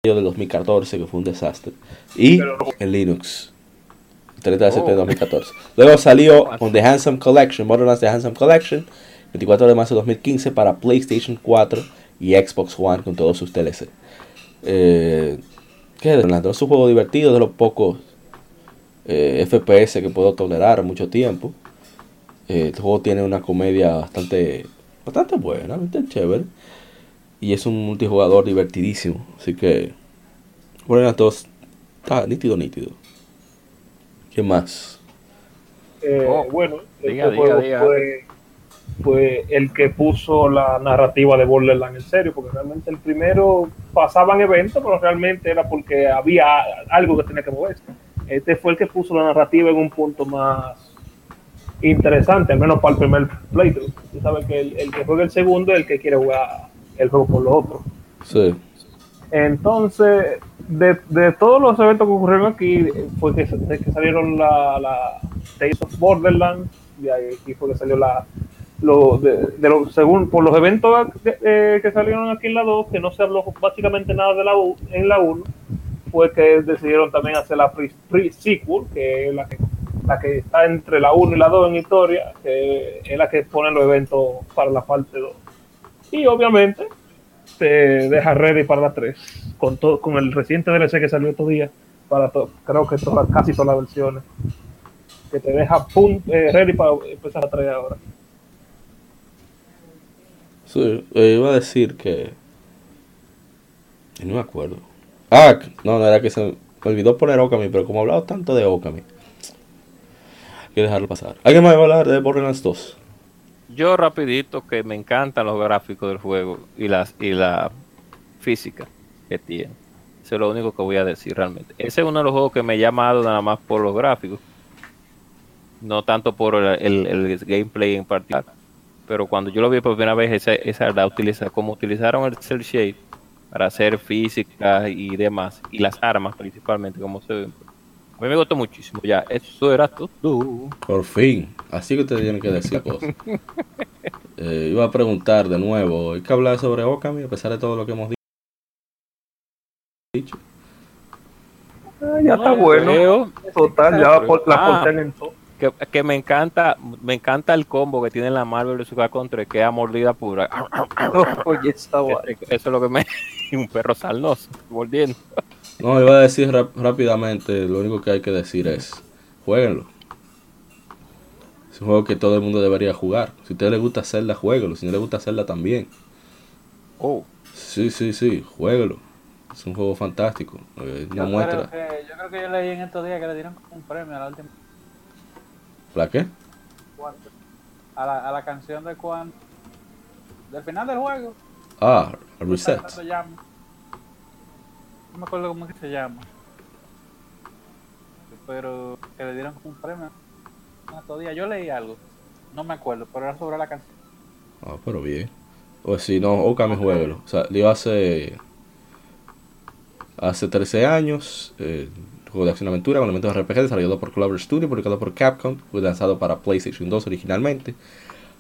de 2014, que fue un desastre. Y en Linux. 30 de septiembre de 2014. Luego salió [laughs] con The Handsome Collection, Borderlands The Handsome Collection, 24 de marzo de 2015 para PlayStation 4 y Xbox One con todos sus DLC. Eh, ¿Qué es un juego divertido, de los pocos eh, FPS que puedo tolerar mucho tiempo. Eh, el juego tiene una comedia bastante, bastante buena, bastante chévere. Y es un multijugador divertidísimo. Así que. Borderlands 2 está nítido, nítido. ¿Qué más? Eh, Oh, bueno, diga, este diga, juego diga. Fue, fue el que puso la narrativa de Borderlands en serio, porque realmente el primero pasaban eventos, pero realmente era porque había algo que tenía que moverse. Este fue el que puso la narrativa en un punto más interesante, al menos para el primer playthrough. Tú sabes que el, el que juega el segundo es el que quiere jugar el juego por los otros. Sí. Entonces, de, de todos los eventos que ocurrieron aquí, fue que, que salieron la, la Tales of Borderlands, de ahí aquí fue que salió la. Lo, de, de lo- según por los eventos que, eh, que salieron aquí en la 2, que no se habló básicamente nada de la en la 1, fue que decidieron también hacer la pre- pre-sequel, que es la que, la que está entre la 1 y la 2 en historia, que es la que pone los eventos para la parte 2. Y obviamente te deja ready para la 3 con todo con el reciente DLC que salió estos días para to- creo que todas casi todas las versiones que te deja pun- eh, ready para empezar a 3 ahora Sí, eh, iba a decir que. No me acuerdo. Ah, no, no era que se me olvidó poner Okami, pero como he hablado tanto de Okami, que dejarlo pasar. ¿Alguien más va a hablar de Borderlands 2? Yo rapidito que me encantan los gráficos del juego y las y la física que tiene. Eso es lo único que voy a decir realmente. Ese es uno de los juegos que me ha llamado nada más por los gráficos. No tanto por el- el gameplay en particular. Pero cuando yo lo vi por primera vez, esa, esa la utiliza, como utilizaron el cel shade para hacer física y demás, y las armas principalmente, como se ven. A mí me gustó muchísimo. Ya, eso era todo. Por fin. Así que ustedes tienen que decir cosas. [laughs] Eh, iba a preguntar de nuevo. ¿Hay que hablar sobre Okami a pesar de todo lo que hemos dicho? Ah, ya está No, bueno creo total ya por- la Ah. en todo que, que me encanta me encanta el combo que tiene la Marvel vs. Capcom 3 que es a mordida pura. [laughs] oye esa vaina. Eso es lo que me... [laughs] un perro salnoso, mordiendo. No, iba a decir rap- rápidamente. Lo único que hay que decir es: jueguenlo. Es un juego que todo el mundo debería jugar. Si a usted le gusta hacerla, jueguelo. Si no le gusta hacerla, también. Oh, Sí, sí, sí, jueguelo. Es un juego fantástico. Eh, una Yo muestra. creo, que, yo creo que yo leí en estos días que le dieron un premio a la última ¿La qué? A la, a la canción de cuando. Del final del juego. Ah, Reset. ¿Cómo se llama? No me acuerdo cómo es que se llama. Pero que le dieron un premio. en estos días. Yo leí algo. No me acuerdo, pero era sobre la canción. Ah, pero bien. O si no, Okami jueguelo. Salió hace. Hace 13 años. Eh, juego de acción y aventura con elementos de RPG desarrollado por Clover Studio, publicado por Capcom. Fue lanzado para PlayStation 2 originalmente.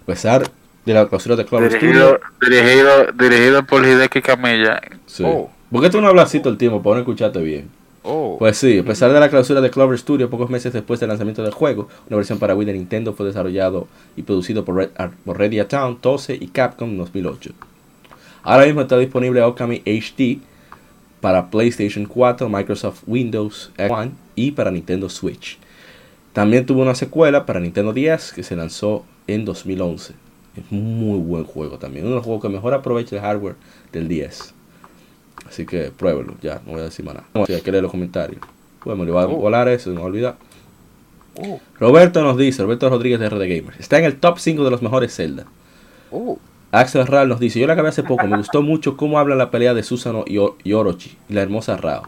A pesar de la clausura de Clover Dirigido, Studio. dirigido, dirigido por Hideki Kamiya. Sí. Oh. ¿Por qué tú no hablas así todo el tiempo para no escucharte bien? Oh, Pues sí, a pesar de la clausura de Clover Studio, pocos meses después del lanzamiento del juego, una versión para Wii de Nintendo fue desarrollado y producido por, Red, Ar- por Redia Town, Tose y Capcom en 2008. Ahora mismo está disponible Okami HD para PlayStation 4, Microsoft Windows One y para Nintendo Switch. También tuvo una secuela para Nintendo 10 que se lanzó en 2011. Es muy buen juego también. Uno de los juegos que mejor aprovecha el hardware del 10. Así que pruébelo, ya, no voy a decir más nada. Si hay que leer los comentarios. Bueno, me lo va a Oh. volar eso, no me olvidar. oh, Roberto nos dice, Roberto Rodríguez de RD Gamers, está en el top 5 de los mejores Zelda. Axel Ral nos dice, yo la acabé hace poco, me gustó mucho cómo habla la pelea de Susano y, y Orochi y la hermosa Rao.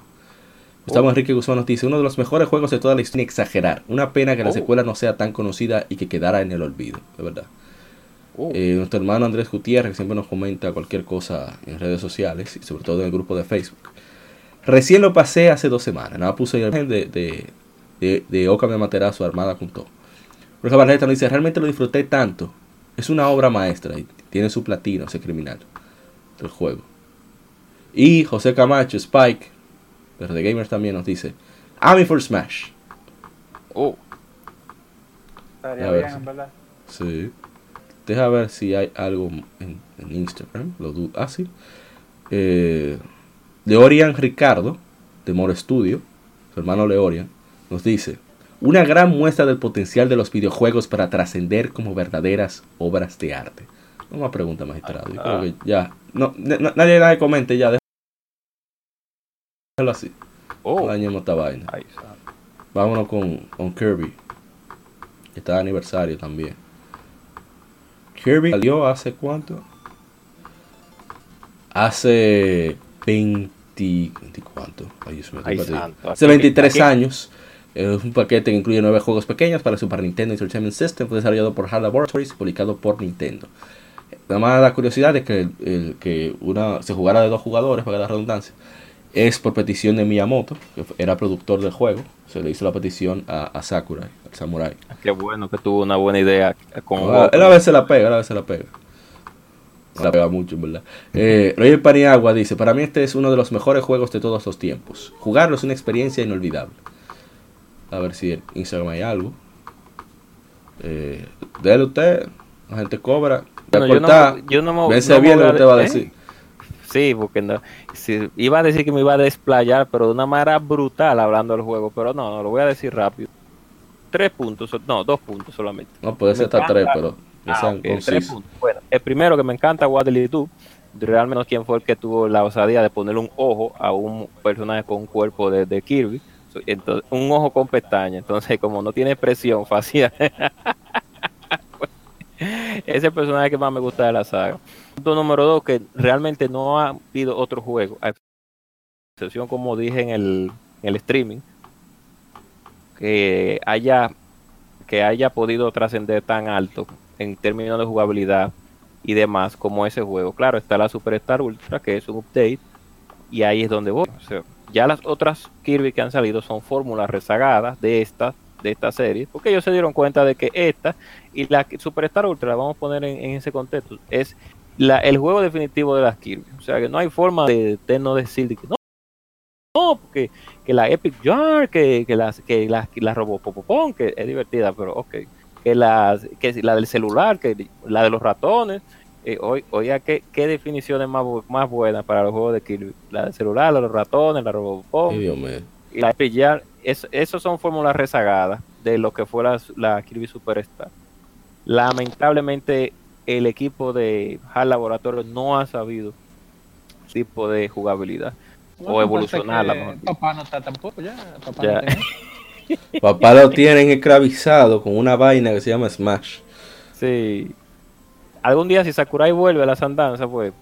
Gustavo Oh. Enrique Guzmán nos dice, uno de los mejores juegos de toda la historia, exagerar. Una pena que la Oh. secuela no sea tan conocida y que quedara en el olvido, de verdad. oh. Eh, nuestro hermano Andrés Gutiérrez que siempre nos comenta cualquier cosa en redes sociales y sobre todo en el grupo de Facebook. Recién lo pasé hace dos semanas. Nada puse el de, de, de, de Okami Amaterasu armada con todo. Jorge Barreta nos dice, realmente lo disfruté tanto. Es una obra maestra y tiene su platino ese criminal del juego. Y José Camacho, Spike, de The Gamers también nos dice, Ami for Smash. oh. Estaría bien, sí. en verdad. Sí. Deja ver si hay algo en, en Instagram. Lo du- ah, sí. Eh, Leorian Ricardo, de More Studio, su hermano Leorian, nos dice: Una gran muestra del potencial de los videojuegos para trascender como verdaderas obras de arte. No más pregunta, magistrado. Yo creo que ya. No, na- na- nadie, nadie comente ya. Déjalo así. Oh. No dañemos esta vaina. Vámonos con, con Kirby. que Está de aniversario también. Kirby salió hace cuánto? Hace 20. 20 ¿Cuánto? Ay, Ay, santo. Hace Aquí- 23 aquí- años. Es un paquete que incluye nueve juegos pequeños para Super Nintendo Entertainment System. Fue desarrollado por HAL Laboratories y publicado por Nintendo. Nada más la curiosidad de que, el- el- que una, se jugara de dos jugadores, para la redundancia, es por petición de Miyamoto, que era productor del juego. Se le hizo la petición a, a Sakurai, al Samurai. Qué bueno que tuvo una buena idea con Ah, él a veces la pega, él a veces la pega. La pega mucho, en verdad. Eh, Roger Paniagua dice: Para mí, este es uno de los mejores juegos de todos los tiempos. Jugarlo es una experiencia inolvidable. A ver si en Instagram hay algo. Eh, dele usted, la gente cobra. Bueno, yo no- yo no me- vence no bien lo que usted va a de- decir. Sí, porque no, si- iba a decir que me iba a desplayar, pero de una manera brutal hablando del juego, pero no, no, lo voy a decir rápido. Tres puntos, no, dos puntos solamente. No, puede ser hasta tres, pero Ah, sean ok, tres puntos. Bueno, el primero que me encanta, Waddle Doo. Realmente quién fue el que tuvo la osadía de ponerle un ojo a un personaje con un cuerpo de, de Kirby. Entonces, un ojo con pestaña. Entonces, como no tiene expresión facial, [laughs] [laughs] ese es el personaje que más me gusta de la saga. Punto número dos, que realmente no ha habido otro juego, a excepción como dije en el, en el streaming, que haya que haya podido trascender tan alto en términos de jugabilidad y demás como ese juego. Claro, está la Superstar Ultra, que es un update, y ahí es donde voy. O sea, ya las otras Kirby que han salido son fórmulas rezagadas de esta, de esta serie, porque ellos se dieron cuenta de que esta y la Superstar Ultra, la vamos a poner en, en ese contexto, es la, el juego definitivo de las Kirby. O sea, que no hay forma de, de no decir de que no, no, porque que la Epic Jar, que, que las que la, que la Robopopopón, que es divertida, pero ok, que la, que la del celular, que la de los ratones, eh, hoy, oiga, ¿qué, qué definiciones más, más buenas para los juegos de Kirby, la del celular, la de los ratones, la Robopop Ay, Dios mío. y la Epic Jar, es, esos son fórmulas rezagadas de lo que fue la, la Kirby Superstar. Lamentablemente el equipo de HAL Laboratorio no ha sabido tipo de jugabilidad. o evolucionarla. que dicho. Papá no está tampoco ya. Papá Ya. no tiene- Papá lo tienen esclavizado con una vaina que se llama Smash. Sí. Algún día si Sakurai vuelve a las andanzas, pues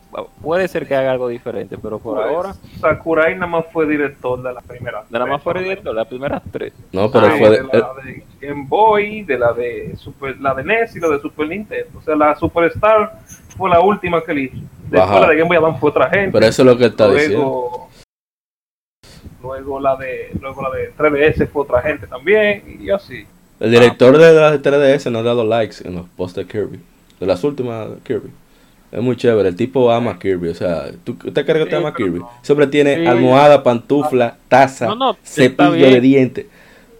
puede ser que haga algo diferente, pero por Pues, ahora, Sakurai nada más fue director de la primera. de nada más fue directo, las primeras tres. No, pero Ah, fue de, de- la de Game Boy, de la de Super, la de NES y la de Super Nintendo. O sea, la Superstar fue la última que él hizo. Después Ajá. la de Game Boy Advance fue otra gente. pero eso es lo que está diciendo. luego, luego la de luego la de 3DS fue otra gente también y así. El director de la 3DS no ha dado likes en los posts de Kirby. De las últimas Kirby. Es muy chévere. El tipo ama a Kirby. O sea, ¿tú, ¿usted cree que te Sí, ama a Kirby? no. Hombre tiene Sí. almohada, pantufla, taza, No, cepillo de dientes.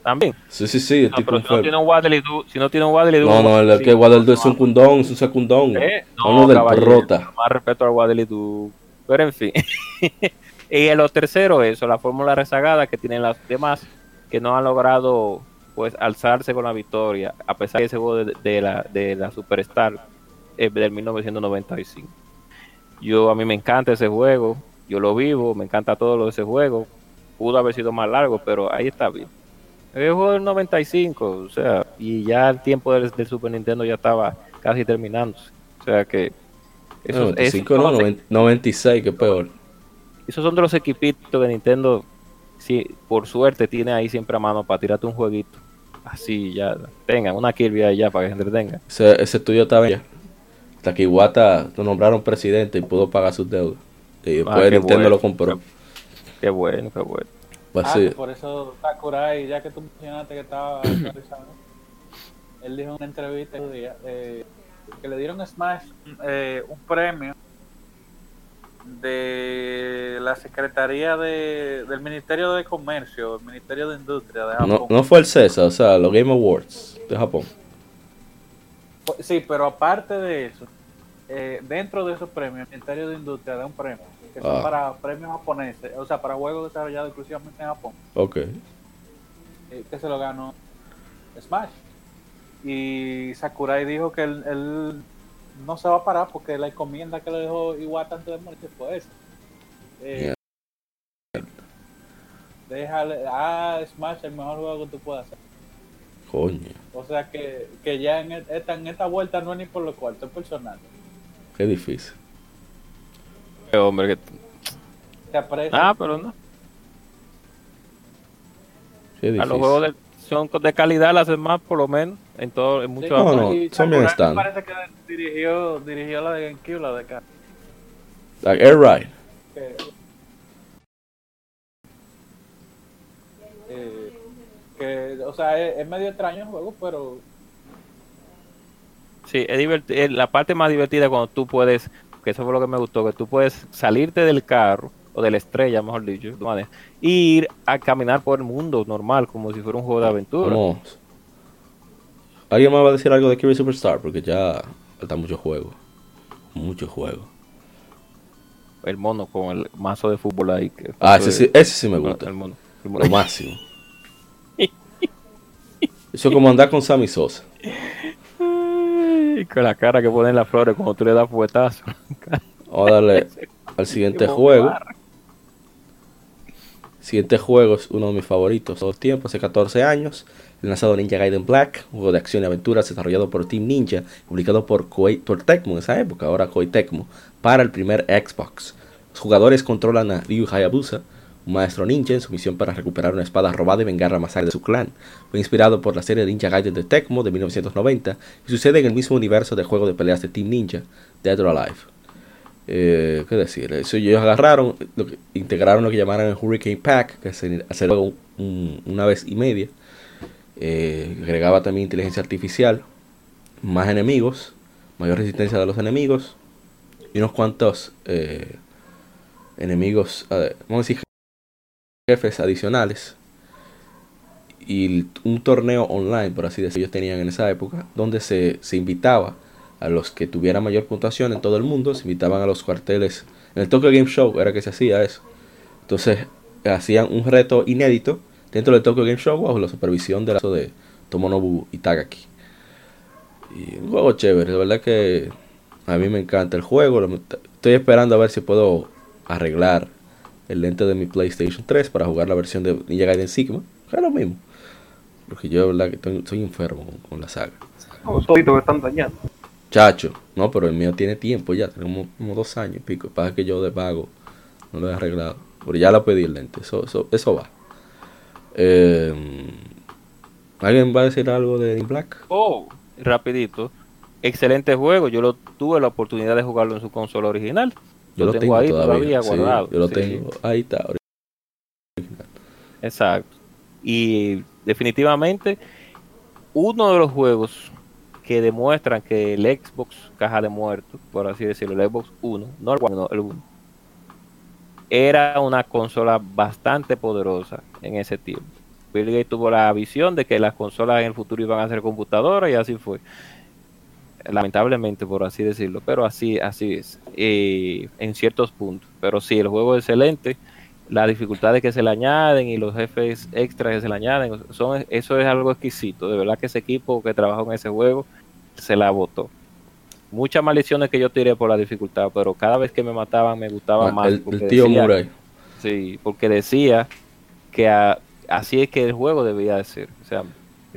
También. Sí, sí, sí. El No, tipo pero si no tiene un Waddle si no tiene un Waddle No, no, el sí, que Guadaldo es un cundón, es un secundón. ¿eh? Uno No, del prota. Más respeto al Waddle. Pero en fin. [laughs] y en lo tercero, eso, la fórmula rezagada que tienen las demás que no han logrado pues alzarse con la victoria, a pesar de ese juego de, de la, de la Superstar eh, del 1995. Yo a mí me encanta ese juego, yo lo vivo, me encanta todo lo de ese juego. Pudo haber sido más largo, pero ahí está bien. El juego del 95, o sea, y ya el tiempo del, del Super Nintendo ya estaba casi terminándose. O sea que esos, 95 esos no, son los- 90 96, que peor. esos son de los equipitos que Nintendo, sí, por suerte, tiene ahí siempre a mano para tirarte un jueguito. Así ya, tengan una Kirby ahí ya para que se entretengan. Ese, ese estudio estaba bien. Hasta que Iwata lo nombraron presidente y pudo pagar sus deudas. Y después Ah, Nintendo bueno. lo compró. Qué bueno, qué bueno. Pues Ah, sí. por eso Sakurai, ya que tú mencionaste que estaba [clears throat] actualizado, él dijo en una entrevista un día eh, que le dieron a Smash eh, un premio de la Secretaría de, del Ministerio de Comercio, el Ministerio de Industria de Japón. No, no fue el CESA, o sea, los Game Awards de Japón. Sí, pero aparte de eso, eh, dentro de esos premios, el Ministerio de Industria da un premio, que son Ah. para premios japoneses, o sea, para juegos desarrollados exclusivamente en Japón. Ok. eh, que se lo ganó Smash. Y Sakurai dijo que él, él no se va a parar porque la encomienda que le dejó Iwata antes de morirse fue esa. Eh, déjale a Smash el mejor juego que tú puedas hacer. Coño, O sea que, que ya en e- esta, en esta vuelta no es ni por lo cuarto, es personal. qué difícil. Qué hombre que... Te aprecia. Ah, pero no. Qué A difícil. los juegos de, son de calidad las demás, por lo menos, en todo, en Sí, muchos No, no, y son bien Sakurai estándar. Parece que dirigió, dirigió la de GameCube, la de acá. Like Air Ride. que, eh, que, o sea, es, es medio extraño el juego, pero Sí, es es la parte más divertida cuando tú puedes, que eso fue lo que me gustó, que tú puedes salirte del carro, o de la estrella, mejor dicho, de ir a caminar por el mundo normal, como si fuera un juego de aventura. Vamos. ¿Alguien más va a decir algo de Kirby Superstar? Porque ya falta mucho juego. Mucho juego. El mono con el mazo de fútbol ahí. Que Ah, ese sí, ese sí me gusta. El mono. el mono. Lo máximo. Eso es como andar con Sammy Sosa. Ay, con la cara que ponen las flores cuando tú le das fuetazo. Vamos a darle al siguiente juego. Siguiente juego es uno de mis favoritos de todos los tiempos, hace 14 años. El lanzado Ninja Gaiden Black, un juego de acción y aventuras desarrollado por Team Ninja, publicado por, Koei, por Tecmo en esa época, ahora Koei Tecmo, para el primer Xbox. Los jugadores controlan a Ryu Hayabusa, un maestro ninja en su misión para recuperar una espada robada y vengar la masacre de su clan. Fue inspirado por la serie Ninja Gaiden de Tecmo de 1990 y sucede en el mismo universo de juego de peleas de Team Ninja, Dead or Alive. Eh, ¿Qué decir? Eso ellos agarraron, lo que, integraron lo que llamaron el Hurricane Pack, que juego un- una vez y media. Eh, agregaba también inteligencia artificial, más enemigos, mayor resistencia de los enemigos y unos cuantos eh, enemigos, vamos a decir, jefes adicionales. Y un torneo online, por así decirlo, ellos tenían en esa época, donde se, se invitaba a los que tuvieran mayor puntuación en todo el mundo, se invitaban a los cuarteles. En el Tokyo Game Show era que se hacía eso. Entonces hacían un reto inédito dentro del Tokyo Game Show bajo la supervisión de, la, de Tomonobu Itagaki. Y un juego chévere, de verdad que a mí me encanta el juego. Estoy esperando a ver si puedo arreglar el lente de mi PlayStation 3 para jugar la versión de Ninja Gaiden Sigma. Es lo mismo. Porque yo, de verdad, que estoy, soy enfermo con, con la saga. Toditos que están dañados. Chacho, no, pero el mío tiene tiempo ya, tenemos como dos años y pico. Pasa que yo de vago no lo he arreglado. Pero ya la pedí el lente, eso, eso, eso va. Eh, ¿Alguien va a decir algo de Black? Oh, rapidito. Excelente juego. Yo lo tuve la oportunidad de jugarlo en su consola original. Yo Lo lo, tengo tengo, ahí todavía. todavía sí, guardado, yo lo sí. tengo. Ahí está. Exacto. Y definitivamente uno de los juegos que demuestran que el Xbox caja de muertos, por así decirlo, el Xbox 1, no el 1, el 1, era una consola bastante poderosa en ese tiempo. Bill Gates tuvo la visión de que las consolas en el futuro iban a ser computadoras y así fue. Lamentablemente, por así decirlo, pero así, así es, eh, en ciertos puntos. Pero sí, el juego es excelente las dificultades que se le añaden y los jefes extras que se le añaden, son, eso es algo exquisito. De verdad que ese equipo que trabajó en ese juego se la botó. Muchas maldiciones que yo tiré por la dificultad, pero cada vez que me mataban me gustaba Ah, más. el, el tío decía- Murray. Sí, porque decía que a- así es que el juego debía de ser. O sea,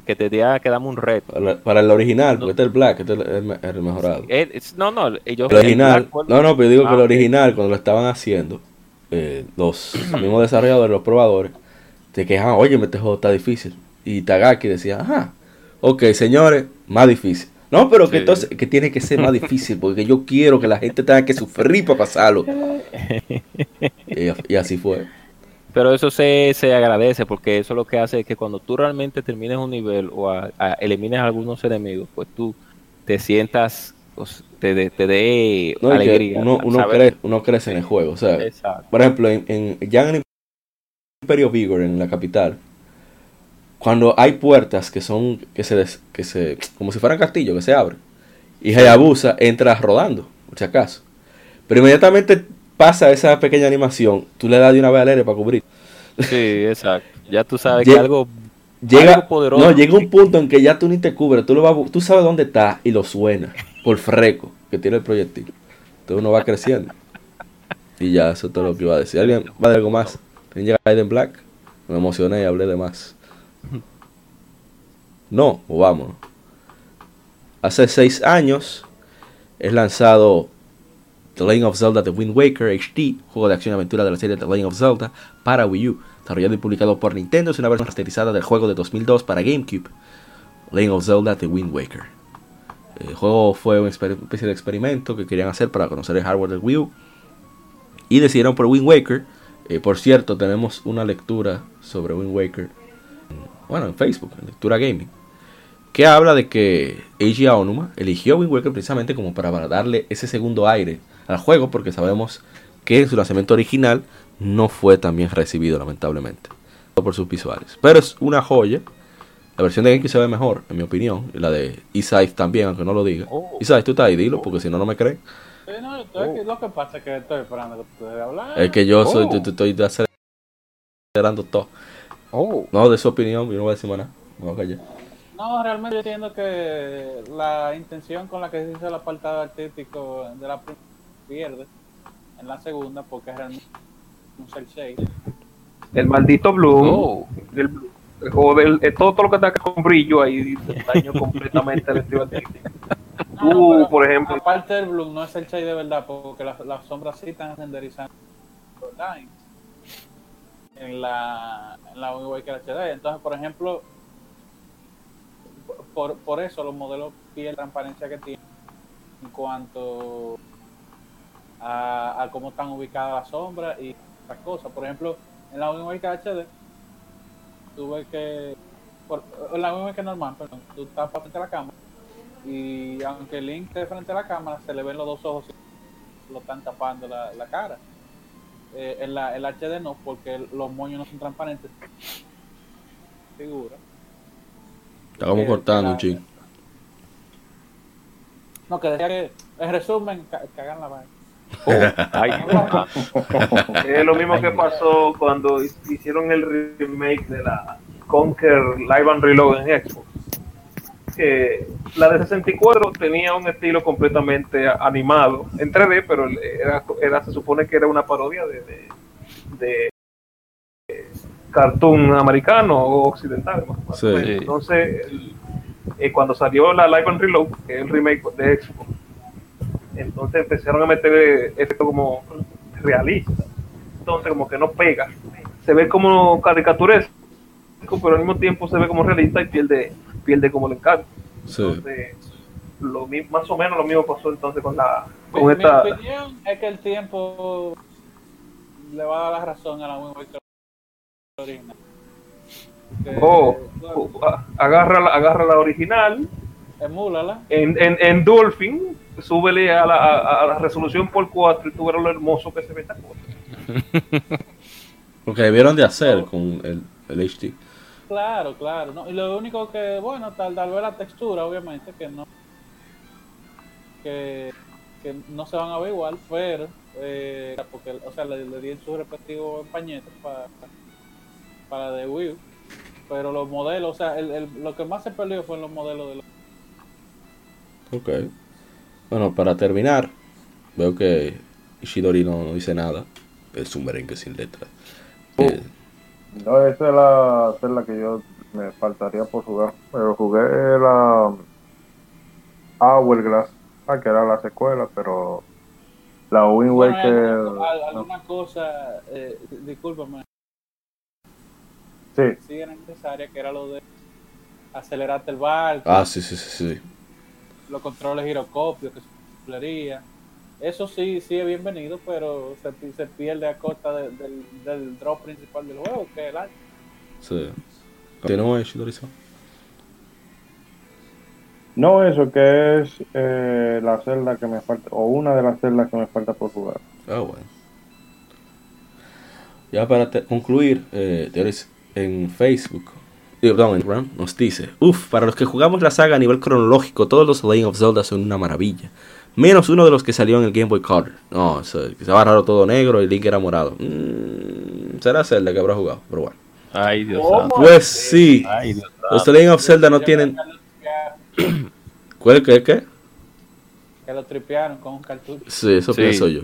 que te tenía que darme un reto. Para, para el original, porque este es el Black, este es el, el- el mejorado. Es- no, no, yo El original, el Black- no, no, pero yo digo que el Ah, original, cuando lo estaban haciendo, eh, los [clears throat] mismos desarrolladores, los probadores, se quejaban, oye, este juego está difícil. Y Tagaki decía, ajá, ok, señores, más difícil. No, pero que Sí. entonces, que tiene que ser más difícil, porque yo quiero que la gente tenga que sufrir para pasarlo. [laughs] y, y así fue. Pero eso se, se agradece porque eso lo que hace es que cuando tú realmente termines un nivel o a- a- elimines a algunos enemigos, pues tú te sientas, te dé te No, que alegría. uno, uno, crece, uno crece en el juego. O sea, Exacto. por ejemplo, en, en, ya en el Imperio Vigor, en la capital, cuando hay puertas que son, que se, des- que se, como si fueran castillos, que se abren, y Hayabusa entra rodando, por si acaso. Pero inmediatamente pasa esa pequeña animación, tú le das de una vez al aire para cubrir. Sí, exacto. Ya tú sabes Lle- que algo Llega, Algo poderoso. no, llega un punto en que ya tú ni te cubres, tú, lo vas, tú sabes dónde está y lo suena por freco que tiene el proyectil. Entonces uno va creciendo. Y ya, eso es todo lo que iba a decir. ¿Alguien va decir algo más? ¿Ninja Gaiden Black? Me emocioné y hablé de más. No, o vámonos. Hace seis años es lanzado The Legend of Zelda The Wind Waker HD, juego de acción y aventura de la serie The Legend of Zelda para Wii U, desarrollado y publicado por Nintendo, es una versión remasterizada del juego de 2002 para GameCube, Legend of Zelda The Wind Waker. El juego fue una espe- especie de experimento que querían hacer para conocer el hardware del Wii U y decidieron por Wind Waker. Eh, por cierto, tenemos una lectura sobre Wind Waker, bueno, en Facebook, en Lectura Gaming, que habla de que Eiji Aonuma eligió Wind Waker precisamente como para darle ese segundo aire al juego, porque sabemos que su lanzamiento original no fue tan bien recibido, lamentablemente, por sus visuales. Pero es una joya. La versión de GameCube se ve mejor, en mi opinión, y la de Isai también, aunque no lo diga. Oh. Isai, tú estás ahí, dilo, porque si no, no me creen. Sí, no, estoy aquí, lo que pasa es que estoy esperando que ustedes hablen. Es que yo soy, Oh. te, te estoy acelerando todo. Oh. No, de su opinión, yo no voy a decir más nada. Me voy a callar. No, realmente yo entiendo que la intención con la que se hizo el apartado artístico de la primera pierde en la segunda porque es realmente un cel shade. El maldito. Oh. El, el eh, todo, todo lo que está con brillo ahí daño completamente el estilo. No, pero por ejemplo, Aparte del Bloom, no es el shade de verdad porque las, las sombras sí están renderizando los lines en la, en la Waker HD. Entonces, por ejemplo, por, por eso los modelos pierden transparencia que tienen en cuanto a, a cómo están ubicadas las sombras y otras cosas. Por ejemplo, en la Waker HD, tuve que. Por, la Wind Waker normal, perdón, tú estás frente a la cámara y aunque Link esté frente a la cámara, se le ven los dos ojos lo están tapando la, la cara. Eh, en la el HD no, porque los moños no son transparentes. Figura. Está como Eh, cortando ching. No, que decía que, en resumen, ca- cagan la vaina. [laughs] Ay, [laughs] es lo mismo que pasó cuando hicieron el remake de la Conquer Live and Reload en Xbox. Que la de 64 tenía un estilo completamente animado en 3D, pero era, era- se supone que era una parodia de, de, de eh, cartoon americano o occidental. más. Sí. Entonces, el- eh, cuando salió la Live and Reload, que es el remake de Expo, entonces empezaron a meter efectos como realistas. Entonces, como que no pega. Se ve como caricaturesco, pero al mismo tiempo se ve como realista y pierde, pierde como el encanto. Sí. Entonces, lo, mi- más o menos lo mismo pasó entonces con la Mi, con mi esta opinión es que el tiempo le va a dar la razón a la Waker original. Que, Oh, bueno, oh, a- agarra la, agarra la original emúlala. en, en, en Dolphin súbele a la, a, a la resolución por 4 y tú verás lo hermoso que se ve esta cosa [laughs] Lo que debieron de hacer con el, el HD. Claro, claro. ¿no? Y lo único que, bueno, tal, tal vez la textura, obviamente, que no que, que no se van a ver igual, pero eh, porque, o sea, le, le di su respectivo empañete para para de Wii. Pero los modelos, o sea, el, el- lo que más se perdió fue en los modelos de los Ok. Bueno, para terminar, veo que Ishidori no, no dice nada. Es un merengue sin letra. Eh, No, esa es la, esa es la que yo me faltaría por jugar. Pero jugué la Hourglass, ah, que era la secuela, pero la Wind Bueno, Waker. hay alguna, no. al- alguna cosa, eh, discúlpame, Sí, sí era necesaria, que era lo de acelerarte el barco. ah, sí, sí, sí, sí. Los controles giroscopios que se Eso sí, sí es bienvenido, pero se, pi- se pierde a costa de- del, del drop principal del juego, que es el arte. sí. Ishidori-san. no eso, que es eh, la celda que me falta, o una de las celdas que me falta por jugar. Ah, bueno. Ya para te- concluir, eh, en Facebook, digo, perdón, nos dice, uff, para los que jugamos la saga a nivel cronológico, todos los Legend of Zelda son una maravilla. Menos uno de los que salió en el Game Boy Color. No, que estaba raro todo negro y Link era morado. Mm, será Zelda que habrá jugado, pero bueno. Ay, Dios santo. Pues sí, Ay, Dios los Legend of Zelda no tienen... ¿Cuál qué, qué? Que lo tripearon con un cartucho. Sí, eso Sí. pienso yo.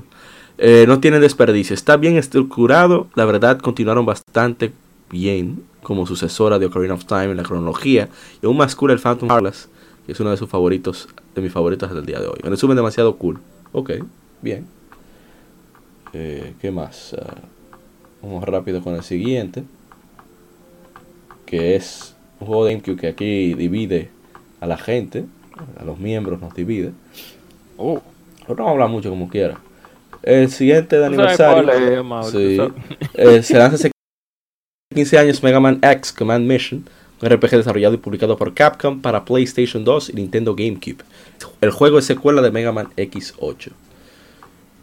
Eh, no tienen desperdicio. Está bien estructurado. La verdad, continuaron bastante bien como sucesora de Ocarina of Time en la cronología. Y aún más cool el Phantom Hourglass, que es uno de sus favoritos, de mis favoritos hasta el día de hoy. En resumen, demasiado cool. Ok, bien. Eh, ¿Qué más? Ah, vamos rápido con el siguiente. Que es un juego de GameCube que aquí divide a la gente. A los miembros nos divide. Oh, Pero no vamos a hablar mucho como quiera. El siguiente de ¿Tú sabes aniversario. cuál es, sí, eh, se lanza 15 años Mega Man X Command Mission, un RPG desarrollado y publicado por Capcom para PlayStation 2 y Nintendo GameCube. El juego es secuela de Mega Man X8.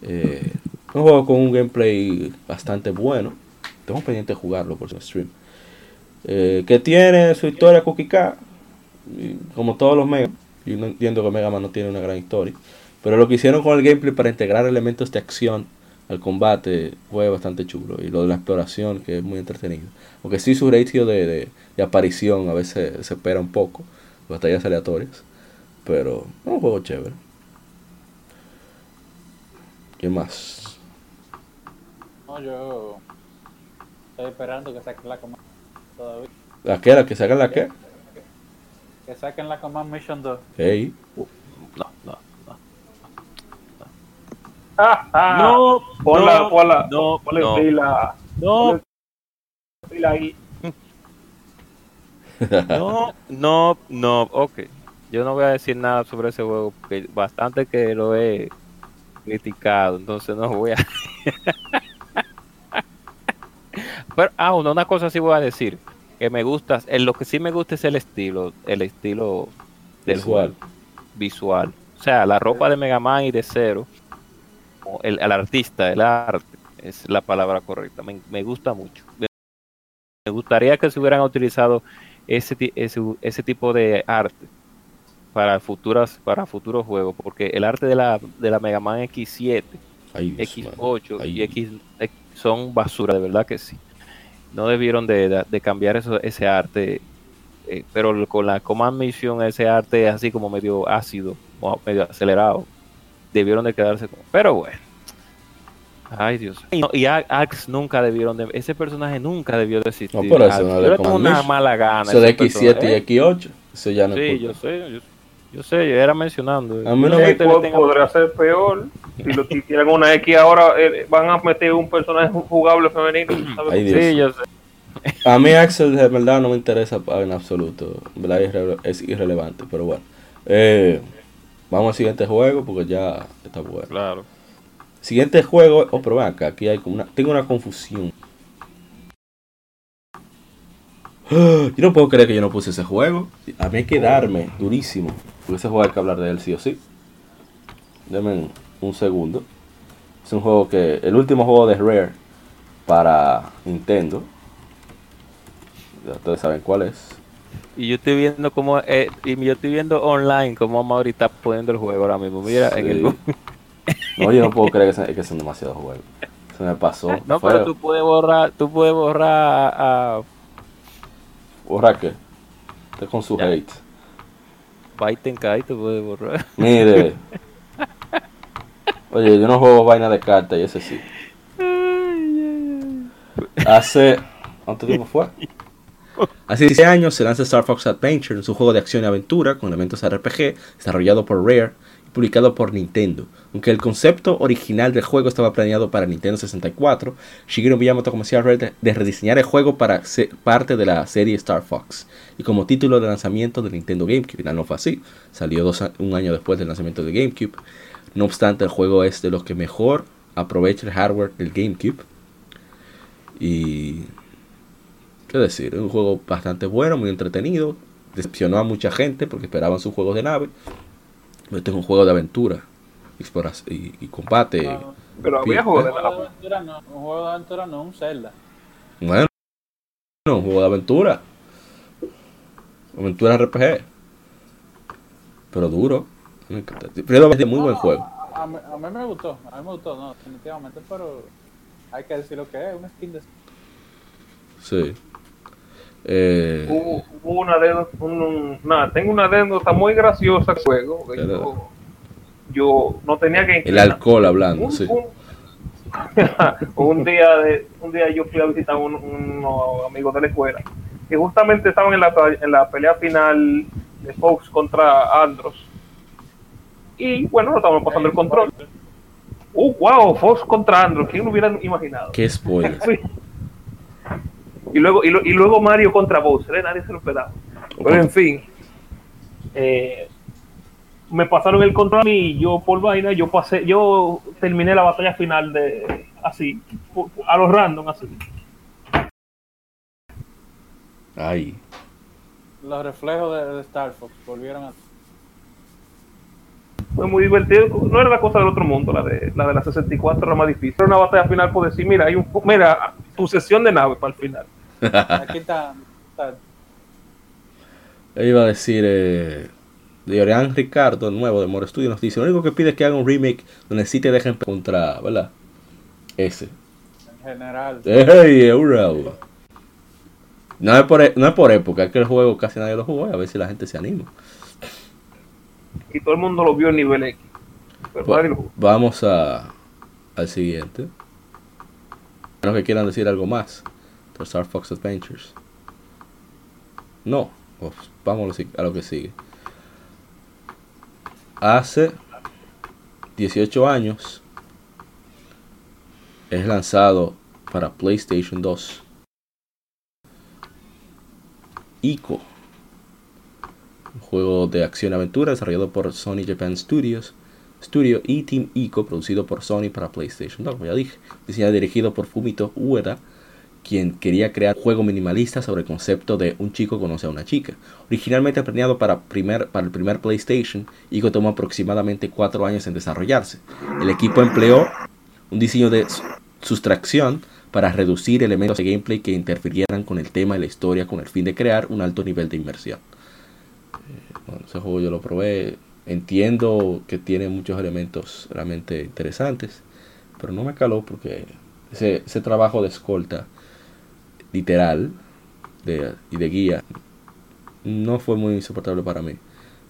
Eh, un juego con un gameplay bastante bueno. Tengo pendiente de jugarlo por su stream. Eh, que tiene su historia y como todos los Mega. Yo no entiendo que Mega Man no tiene una gran historia. Pero lo que hicieron con el gameplay para integrar elementos de acción al combate fue bastante chulo. Y lo de la exploración, que es muy entretenido. Aunque sí su ratio de, de- de aparición a veces se espera un poco. Batallas aleatorias. Pero es un juego chévere. ¿Qué más? No, yo estoy esperando que saquen la Command todavía. ¿La qué? ¿La que sacan la qué? Que saquen la Command Mission 2. Hey no, no. Ah, ah, No, [laughs] ponla, no, ponla, no, ponle no. pila, No, pila ahí. [laughs] no, no, no, ok. Yo no voy a decir nada sobre ese juego porque bastante que lo he criticado, entonces no voy a... [laughs] Pero, ah, una, una cosa sí voy a decir, que me gusta, en lo que sí me gusta es el estilo, el estilo del Visual. juego, visual. O sea, la ropa de Mega Man y de Zero, el, el artista, el arte, es la palabra correcta, me, me gusta mucho. Me gustaría que se hubieran utilizado ese, ese, ese tipo de arte para futuras para futuros juegos porque el arte de la de la Mega Man X7 Ay, Dios, mano. X8 Ay. y X X son basura de verdad que sí no debieron de, de- cambiar eso, ese arte eh, pero con la Command Mission ese arte así como medio ácido o medio acelerado debieron de quedarse con pero bueno Ay, Dios. Y, no, y Axe nunca debieron de... Ese personaje nunca debió de existir. No, por eso no le una mala gana. Eso de ese X7 personaje. y X8, eso ya no es Sí, yo sé. Yo, yo sé, yo era mencionando. A mí no me te le po- tengo- podría ser peor. Si lo si tiran una X ahora, eh, van a meter un personaje jugable femenino. ¿sabes? Ay, Dios. Sí, yo sé. A mí Axel de verdad no me interesa en absoluto. Verdad es irrelevante, pero bueno. Eh, vamos al siguiente juego porque ya está bueno. Claro. Siguiente juego, oh, pero ven acá, aquí hay como una, tengo una confusión. Yo no puedo creer que yo no puse ese juego. A mí hay que darme durísimo. Porque ese juego hay que hablar de él sí o sí. Denme un segundo. Es un juego que. El último juego de Rare para Nintendo. Ya ustedes saben cuál es. Y yo estoy viendo cómo... eh, y yo estoy viendo online cómo Mauri está poniendo el juego ahora mismo. Mira, en el... Sí. [laughs] No, yo no puedo creer que, se- que son demasiados juegos. Se me pasó. [laughs] No, Fue- pero tú puedes borrar... Tú puedes borrar a... a Borra que. Está con su Ya. hate. Biden Kai, tú puedes borrar. [laughs] Mire. Oye, yo no juego vaina de cartas y ese sí. Hace. ¿Cuánto tiempo fue? Hace 10 años se lanza Star Fox Adventure, un juego de acción y aventura con elementos RPG, desarrollado por Rare y publicado por Nintendo. Aunque el concepto original del juego estaba planeado para Nintendo 64, Shigeru Miyamoto comenzó a Rare de, rediseñar el juego para ser parte de la serie Star Fox y como título de lanzamiento de Nintendo GameCube. Final no fue así, salió un año después del lanzamiento de GameCube. No obstante, el juego es de los que mejor aprovecha el hardware del GameCube. Y. ¿Qué decir? Es un juego bastante bueno, muy entretenido. Decepcionó a mucha gente porque esperaban sus juegos de nave. Pero este es un juego de aventura, exploración y, y combate. Ah, Pero había juegos un de de aventura no, un juego de aventura no, un Zelda. Bueno, un juego de aventura. Aventura RPG. Pero duro. Me encanta. Pero es muy buen juego. A, a mí, a mí me gustó, a mí me gustó, no, definitivamente, pero hay que decir lo que es, una skin de... Sí. Eh, Hubo, hubo una anécdota, un- nada, tengo una anécdota muy graciosa juego. que Pero- yo, yo no tenía que el inclinar. alcohol hablando, un, sí. un- [laughs] un día de, un día yo fui a visitar a un- unos amigos de la escuela que justamente estaban en la, en la pelea final de Fox contra Andros y bueno no estábamos pasando el control uh wow Fox contra Andros quién lo hubiera imaginado Qué spoiler. [laughs] y luego y, lo- y luego Mario contra Bowser ¿eh? nadie se lo esperaba. Pero en fin eh, me pasaron el control a mí y yo por vaina yo pasé yo terminé la batalla final de así a los random así. Ay. Los reflejos de, de Star Fox volvieron a... fue muy divertido. No era la cosa del otro mundo la de la de la 64 era más difícil. Era una batalla final por decir mira hay un mira tu sesión de nave para el final Aquí está... está Yo iba a decir, eh, Dorian Ricardo, nuevo de More Studio, nos dice, lo único que pide es que haga un remake donde sí te dejen contra, ¿verdad? Ese. en general. ¡Ey, Euro! No es, por, e- no es por época, es que el juego casi nadie lo jugó, y a ver si la gente se anima. y todo el mundo lo vio en nivel X pero Va- jugó. vamos a, al siguiente. A menos que quieran decir algo más. De Star Fox Adventures. No, pues vamos a lo que sigue. Hace 18 años es lanzado para PlayStation 2. Ico. Un juego de acción y aventura desarrollado por Sony Japan Studios. Studio y Team Ico, producido por Sony para PlayStation 2, como ya dije. Diseñado y dirigido por Fumito Ueda, quien quería crear un juego minimalista sobre el concepto de un chico conoce a una chica. Originalmente planeado para, primer, para el primer PlayStation, Ico tomó aproximadamente 4 años en desarrollarse. El equipo empleó un diseño de su- sustracción para reducir elementos de gameplay que interfirieran con el tema y la historia con el fin de crear un alto nivel de inmersión. Eh, bueno, ese juego yo lo probé, entiendo que tiene muchos elementos realmente interesantes, pero no me caló porque ese, ese trabajo de escolta literal de, y de guía no fue muy insoportable para mí.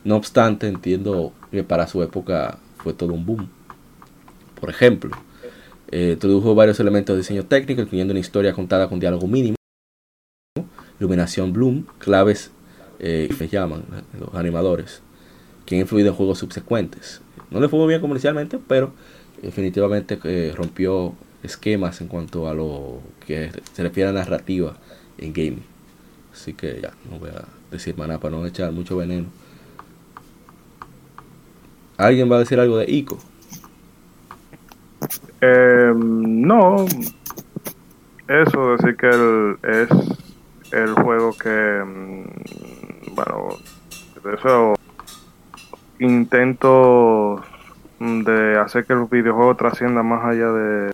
No obstante, entiendo que para su época fue todo un boom. Por ejemplo, Eh, introdujo varios elementos de diseño técnico, incluyendo una historia contada con diálogo mínimo, iluminación bloom, claves eh, que llaman los animadores, que han influido en juegos subsecuentes. No le fue muy bien comercialmente, pero definitivamente eh, rompió esquemas en cuanto a lo que se refiere a narrativa en gaming. Así que ya, no voy a decir más nada para no echar mucho veneno. ¿Alguien va a decir algo de ICO? Eh, no, eso decir que el, es el juego que, mm, bueno, eso intento de hacer que el videojuego trascienda más allá de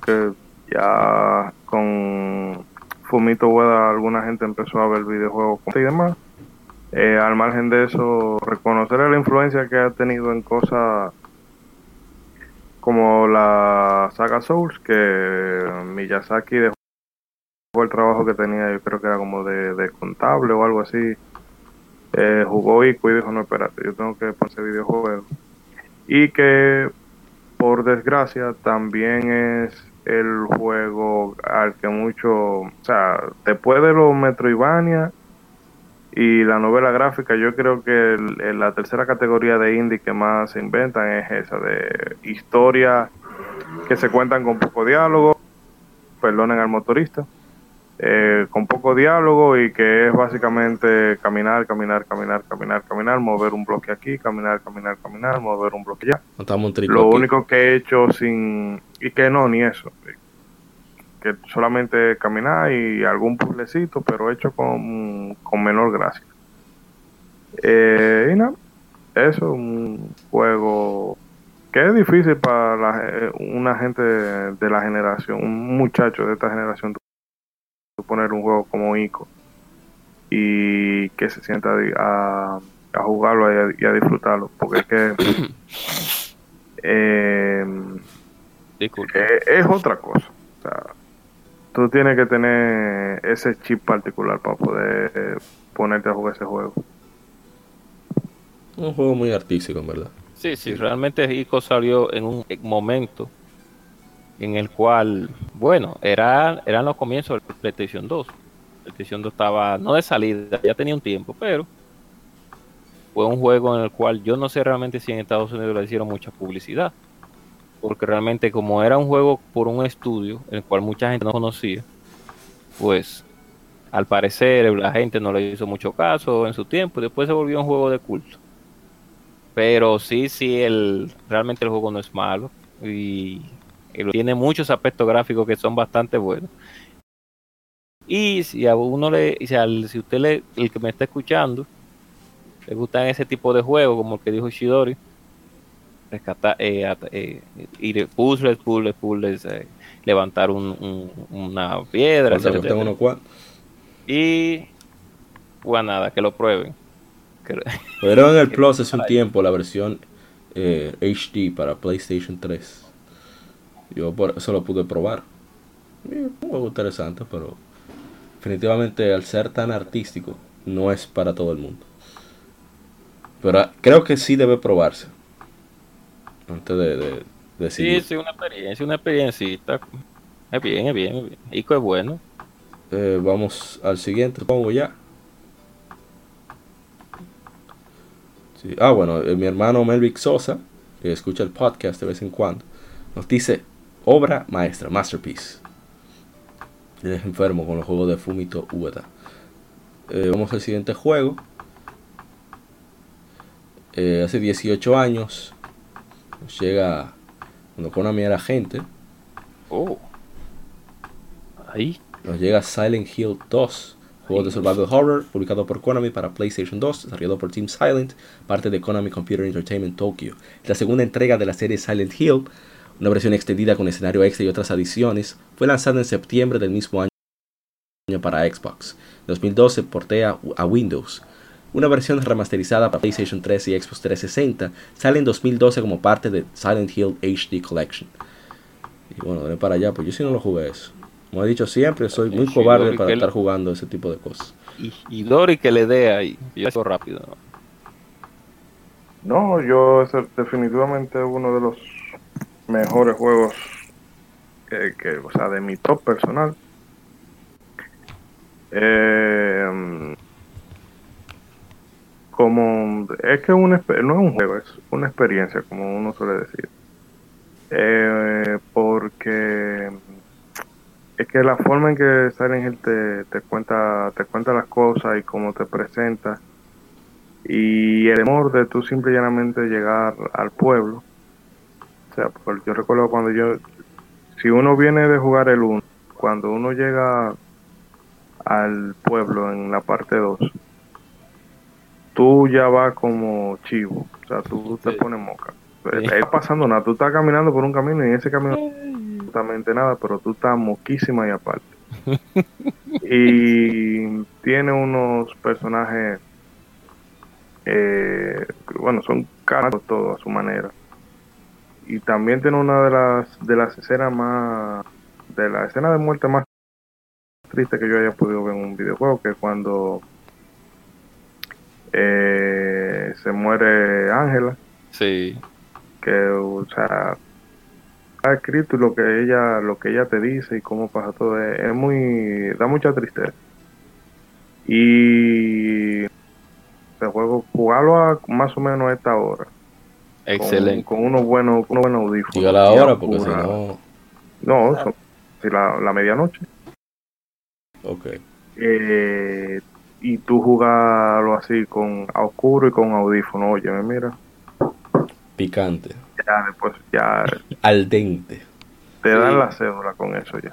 que ya con Fumito Ueda alguna gente empezó a ver videojuegos y demás. Eh, al margen de eso, reconocer la influencia que ha tenido en cosas como la saga Souls, que Miyazaki dejó el trabajo que tenía, yo creo que era como de, contable o algo así. Eh, jugó Ico y dijo, no, espérate, yo tengo que poner videojuego. Y que, por desgracia, también es el juego al que mucho, o sea, después de los Metroidvania y la novela gráfica, yo creo que la tercera categoría de indie que más se inventan es esa de historias que se cuentan con poco diálogo, perdonen al motorista, eh, con poco diálogo y que es básicamente caminar, caminar, caminar, caminar, caminar, mover un bloque aquí, caminar, caminar, caminar, mover un bloque allá. Lo único que he hecho sin... y que no, ni eso. Que solamente caminar y algún puzzlecito, pero hecho con, con menor gracia. Eh, y nada, eso es un juego que es difícil para eh, una gente de la generación, un muchacho de esta generación poner un juego como ICO y que se sienta a, a jugarlo y a, disfrutarlo, porque es que [coughs] em, eh, es, otra cosa. O sea, tú tienes que tener ese chip particular para poder ponerte a jugar ese juego. Un juego muy artístico, en verdad. Sí, sí, realmente ICO salió en un momento en el cual, bueno, era, eran los comienzos del PlayStation 2. PlayStation 2 estaba, no de salida, ya tenía un tiempo, pero fue un juego en el cual yo no sé realmente si en Estados Unidos le hicieron mucha publicidad. Porque realmente como era un juego por un estudio, en el cual mucha gente no conocía, pues al parecer la gente no le hizo mucho caso en su tiempo y después se volvió un juego de culto. Pero sí, sí, el, realmente el juego no es malo y tiene muchos aspectos gráficos que son bastante buenos. Y si a uno le, si, usted le, el que me está escuchando, le gustan ese tipo de juegos, como el que dijo Shidori, rescatar, eh, eh, ir puzzles, puzzles, puzzles, eh, levantar un, una piedra, y pues nada, que lo prueben. Pero en el [laughs] Plus hace un tiempo la versión HD para PlayStation 3. Yo por eso lo pude probar. un juego interesante, pero definitivamente al ser tan artístico no es para todo el mundo. Pero creo que sí debe probarse. Antes de, de decidir. Sí, sí, una experiencia, una experiencia. Es bien, es bien, es bien. Ico es bueno. Eh, vamos al siguiente, pongo ya. Ah, bueno, eh, mi hermano Melvic Sosa, que escucha el podcast de vez en cuando, nos dice obra maestra, masterpiece. Es enfermo con los juegos de Fumito Ueda. Eh, vamos al siguiente juego. Eh, hace 18 años nos llega cuando Konami era gente. Oh. Ahí. Nos llega Silent Hill 2, juego de survival horror publicado por Konami para PlayStation 2, desarrollado por Team Silent, parte de Konami Computer Entertainment Tokyo. La segunda entrega de la serie Silent Hill una versión extendida con escenario extra y otras adiciones, fue lanzada en septiembre del mismo año para Xbox. En 2012 portea a Windows. Una versión remasterizada para PlayStation 3 y Xbox 360 sale en 2012 como parte de Silent Hill HD Collection. Y bueno, de para allá, pues yo sí no lo jugué eso. Como he dicho siempre, soy muy cobarde para estar jugando ese tipo de cosas. Y, Dori que le dé ahí, yo eso rápido. No, yo definitivamente uno de los mejores juegos que, o sea, de mi top personal. Eh, como es que un, no es un juego, es una experiencia, como uno suele decir. Eh, porque es que la forma en que Silent Hill te, te cuenta te cuenta las cosas y cómo te presenta y el temor de tú simple y llanamente llegar al pueblo. O sea, porque yo recuerdo cuando yo, si uno viene de jugar el 1, cuando uno llega al pueblo en la parte 2, tú ya vas como chivo, o sea, tú te Sí. pones moca. Sí. Está pasando nada, tú estás caminando por un camino y en ese camino no hay absolutamente nada, pero tú estás moquísima y aparte. [laughs] y tiene unos personajes, eh, bueno, son caros todos a su manera. Y también tiene una de las de las escenas más, de la escena de muerte más triste que yo haya podido ver en un videojuego, que es cuando eh, se muere Ángela. Sí. que o sea ha escrito lo que ella lo que ella te dice y cómo pasa todo. Es, es muy da mucha tristeza. Y este juego jugarlo a más o menos a esta hora Excelente. con, unos buenos unos buenos audífonos Diga la hora, porque si no. no son- si la, la medianoche Ok. eh, y tú jugarlo así con a oscuro y con audífono oye mira Picante. ya después ya [laughs] Al dente. te dan Sí. la cédula con eso ya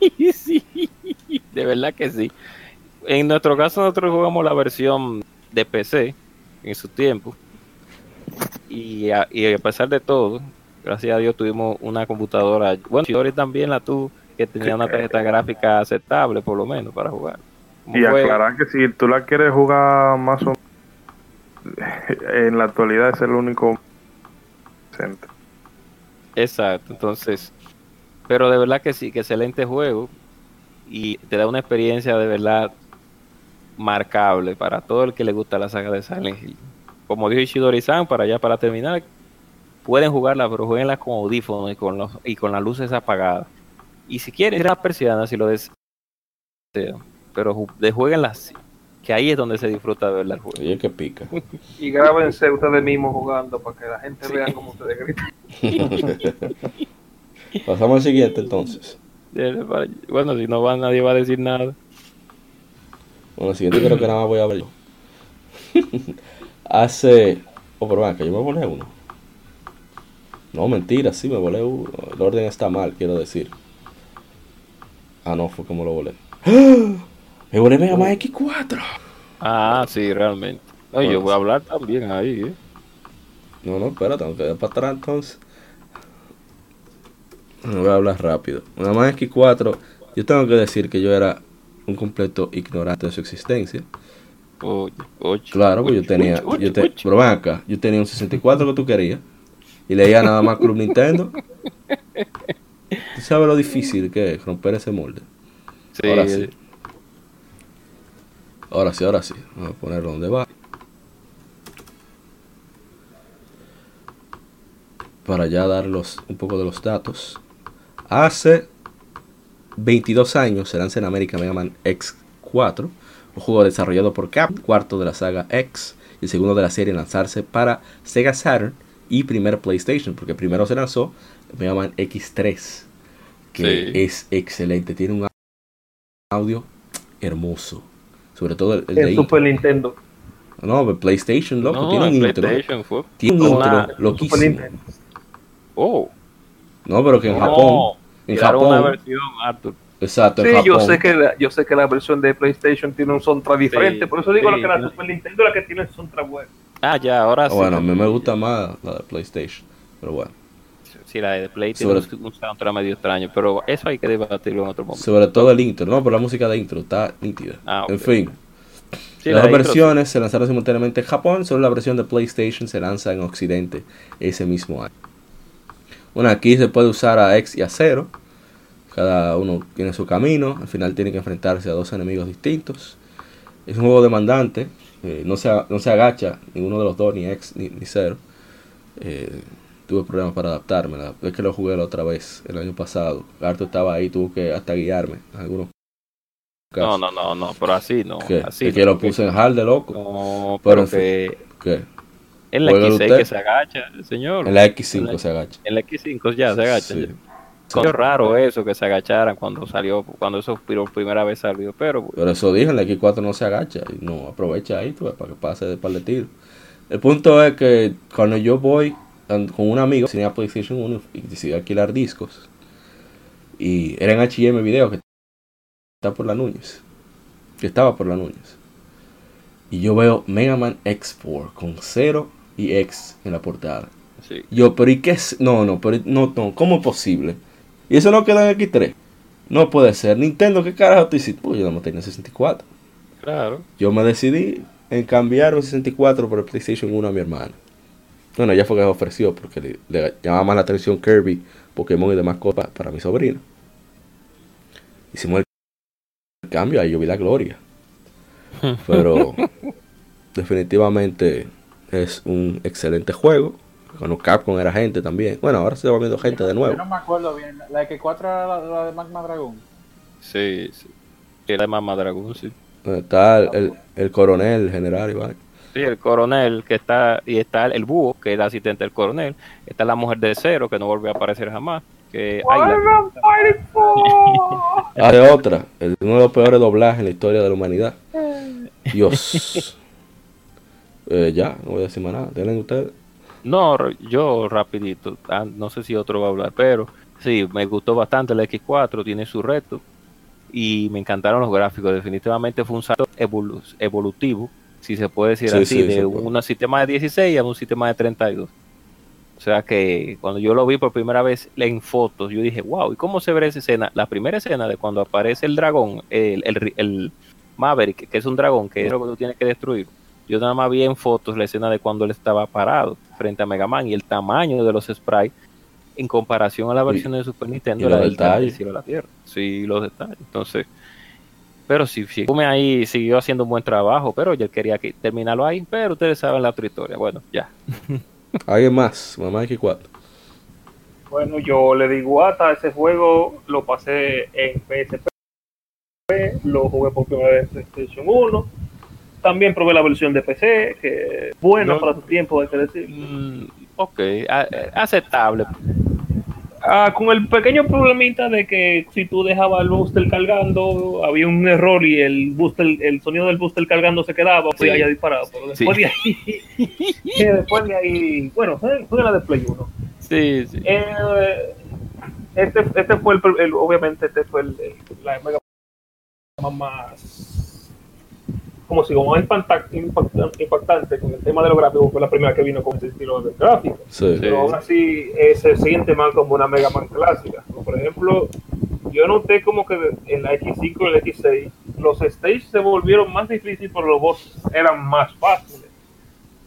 [laughs] sí, de verdad que sí. En nuestro caso nosotros jugamos la versión de PC en su tiempo. Y a, y a pesar de todo, gracias a Dios tuvimos una computadora, bueno, Chidori también la tuvo, que tenía una tarjeta gráfica aceptable por lo menos para jugar. Como Y aclarar que si tú la quieres jugar más o en la actualidad es el único centro. Exacto, entonces, pero de verdad que sí, que excelente juego y te da una experiencia de verdad marcable para todo el que le gusta la saga de Silent Hill. Como dijo Ishidori-san, para ya para terminar, pueden jugarla, pero jueguenla con audífonos y con, los, y con las luces apagadas. Y si quieren, ir a persianas si lo desean, pero de jueguenla así, que ahí es donde se disfruta de verdad el juego. Oye, que pica. [laughs] Y grábense ustedes mismos jugando para que la gente vea cómo ustedes gritan. [laughs] Pasamos al siguiente entonces. Bueno, si no va, nadie va a decir nada. Bueno, el siguiente creo que nada más voy a ver yo. [laughs] Hace. Oh, pero que yo me volé uno. No, mentira, sí, me volé uno. El orden está mal, quiero decir. Ah, no, fue como lo volé. ¡Ah! Me volé Mega Man X4. Ah, sí, realmente. No, yo voy a hablar también ahí, ¿eh? No, no, espera, tengo que dar para atrás entonces. No voy a hablar rápido. Mega Man X4, yo tengo que decir que yo era un completo ignorante de su existencia. Oye, oye. Claro, pues yo tenía, oye, yo te, oye. pero ven acá, yo tenía un 64 que tú querías y leía nada más Club Nintendo. ¿Tú sabes lo difícil que es romper ese molde? Sí, Ahora sí. Ahora sí, ahora sí. Vamos a ponerlo donde va. Para ya dar los- un poco de los datos. Hace 22 años se lanza en América Mega Man X4, un juego desarrollado por Cap, cuarto de la saga X y el segundo de la serie en lanzarse para Sega Saturn y primer PlayStation, porque primero se lanzó Mega Man X3, que Sí. es excelente, tiene un audio hermoso, sobre todo el, el de. Super Nintendo. No, el PlayStation, loco, No, tiene un intro. PlayStation fue. Tiene un intro loquísimo. Oh, No, pero que en no. Japón, en Japón, una versión, Arthur. Exacto, Sí, yo sé que la, yo sé que la versión de PlayStation tiene un soundtrack diferente, por eso digo sí, que la. Super Nintendo es la que tiene el soundtrack bueno. Ah, ya, ahora sí. Bueno, a mí me gusta más la de PlayStation, pero bueno. Sí, la de Play tiene Sobre- un, un soundtrack medio extraño, pero eso hay que debatirlo en otro momento. Sobre todo el intro, no, pero la música de intro está nítida. Ah. En fin, Sí, las la intro, versiones se lanzaron simultáneamente en Japón, solo la versión de PlayStation se lanza en Occidente ese mismo año. Bueno, aquí se puede usar a X y a 0. Cada uno tiene su camino. Al final tiene que enfrentarse a dos enemigos distintos. Es un juego demandante. eh, no, se, no se agacha ninguno de los dos, ni X ni, ni 0. Eh, tuve problemas para adaptarme. La vez que lo jugué la otra vez, el año pasado, Arthur estaba ahí, tuvo que hasta guiarme en algunos No, casos. no, no, no, pero así no. ¿Qué? Así Es que no, lo puse en hard de loco. No, Pero pero en que ¿Qué? en la Juega X6 usted. que se agacha, señor. En la X5 se agacha. En la X5 ya se agacha. Sí. ya. Es raro eso que se agacharan cuando salió, cuando eso por primera vez salió, pero Pero eso dije, la X4 no se agacha. Y no, aprovecha ahí tú, para que pase de par de tiros. El punto es que cuando yo voy con un amigo, tenía PlayStation 1 y decidí alquilar discos. Y era en HM Video que está por la Núñez. Que estaba por la Núñez. Y yo veo Mega Man X4 con 0 y X en la portada. sí. Yo, pero ¿y qué es? No, no, pero no, no, ¿cómo es posible? Y eso no queda en X3. No puede ser. Nintendo, ¿qué carajo tú hiciste? Pues yo no tenía 64. Claro. Yo me decidí en cambiar un 64 por el PlayStation 1 a mi hermana. Bueno, ella fue que me ofreció porque le, le llamaba más la atención Kirby, Pokémon y demás cosas para mi sobrino. Hicimos el cambio, ahí yo vi la gloria. [laughs] Pero definitivamente es un excelente juego. Cuando Capcom era gente también. Bueno, ahora se va viendo gente de Yo nuevo. no me acuerdo bien. La X4 era la, la de Magma Dragon. Sí, sí. Era de Mama Dragon, sí. Está el, el- el coronel, el general y vaina. Sí, el coronel que está, y está el búho, que es el asistente del coronel. Está la mujer de cero, que no volvió a aparecer jamás. Que. Ah, de [laughs] otra, el- uno de los peores doblajes en la historia de la humanidad. [laughs] Dios. Eh, ya, no voy a decir más nada. Denle ustedes. No, yo rapidito, ah, no sé si otro va a hablar, pero sí, me gustó bastante el X4, tiene su reto y me encantaron los gráficos, definitivamente fue un salto evolu- evolutivo, si se puede decir Sí, así, sí, de un sistema de 16 a un sistema de 32. O sea que cuando yo lo vi por primera vez en fotos, yo dije, wow, ¿y cómo se ve esa escena? La primera escena de cuando aparece el dragón, el, el Maverick, que es un dragón, que es lo que tú tienes que destruir. Yo nada más vi en fotos la escena de cuando él estaba parado frente a Mega Man y el tamaño de los sprites en comparación a la Y- versión de Super Nintendo y los del del detalles. cielo a la tierra. Sí, los detalles. Entonces, pero sí, sí, Come ahí siguió haciendo un buen trabajo, pero yo quería que terminarlo ahí, pero ustedes saben la otra historia. Bueno, ya. [laughs] ¿Alguien más? Mamá X4. Bueno, yo le digo hasta ese juego, lo pasé en PSP, lo jugué por primera vez en PlayStation 1. También probé la versión de PC, que buena No. para su tiempo, hay que decir. Mm, ok, a- eh, aceptable. Ah, con el pequeño problemita de que si tú dejabas el booster cargando, había un error y el booster, el sonido del booster cargando se quedaba, pues Sí. haya disparado. Pero después Sí. de ahí, [laughs] eh, después de ahí, bueno, fue, fue la de Play 1. Sí, sí. Eh, este, este fue el, el- obviamente este fue el, el- la Mega más como si como impactante con el tema de los gráficos fue la primera que vino con ese estilo de gráfico Sí. pero aún así eh, se siente más como una Mega Man clásica Como por ejemplo yo noté como que en la X5 y la X6 los stages se volvieron más difíciles pero los bosses eran más fáciles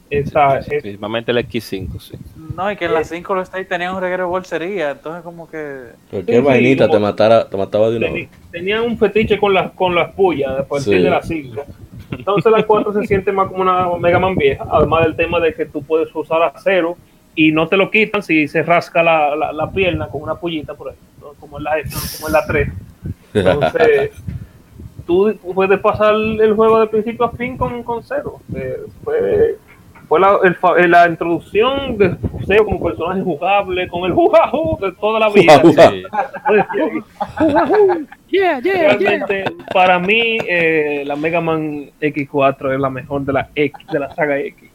esa, Sí, Principalmente el X5, sí. No, y que en las 5 los States tenían un reguero de bolsería, entonces como que... Cualquier Sí, sí, vainita como- te, matara, te mataba de una vez. tenían un fetiche con las con las pullas a partir Sí. de las 5. Entonces la 4 se siente más como una Mega Man vieja, además del tema de que tú puedes usar acero y no te lo quitan si se rasca la, la, la pierna con una pullita por ejemplo, como en la, como en la 3. Entonces [laughs] tú puedes pasar el juego de principio a fin con, con cero. Eh, fue fue la, el eh, la introducción de Seo como personaje jugable con el [laughs] jujajú de toda la vida. [laughs] Yeah, yeah, yeah. Realmente, para mí, eh, la Mega Man X4 es la mejor de la X, de la saga X.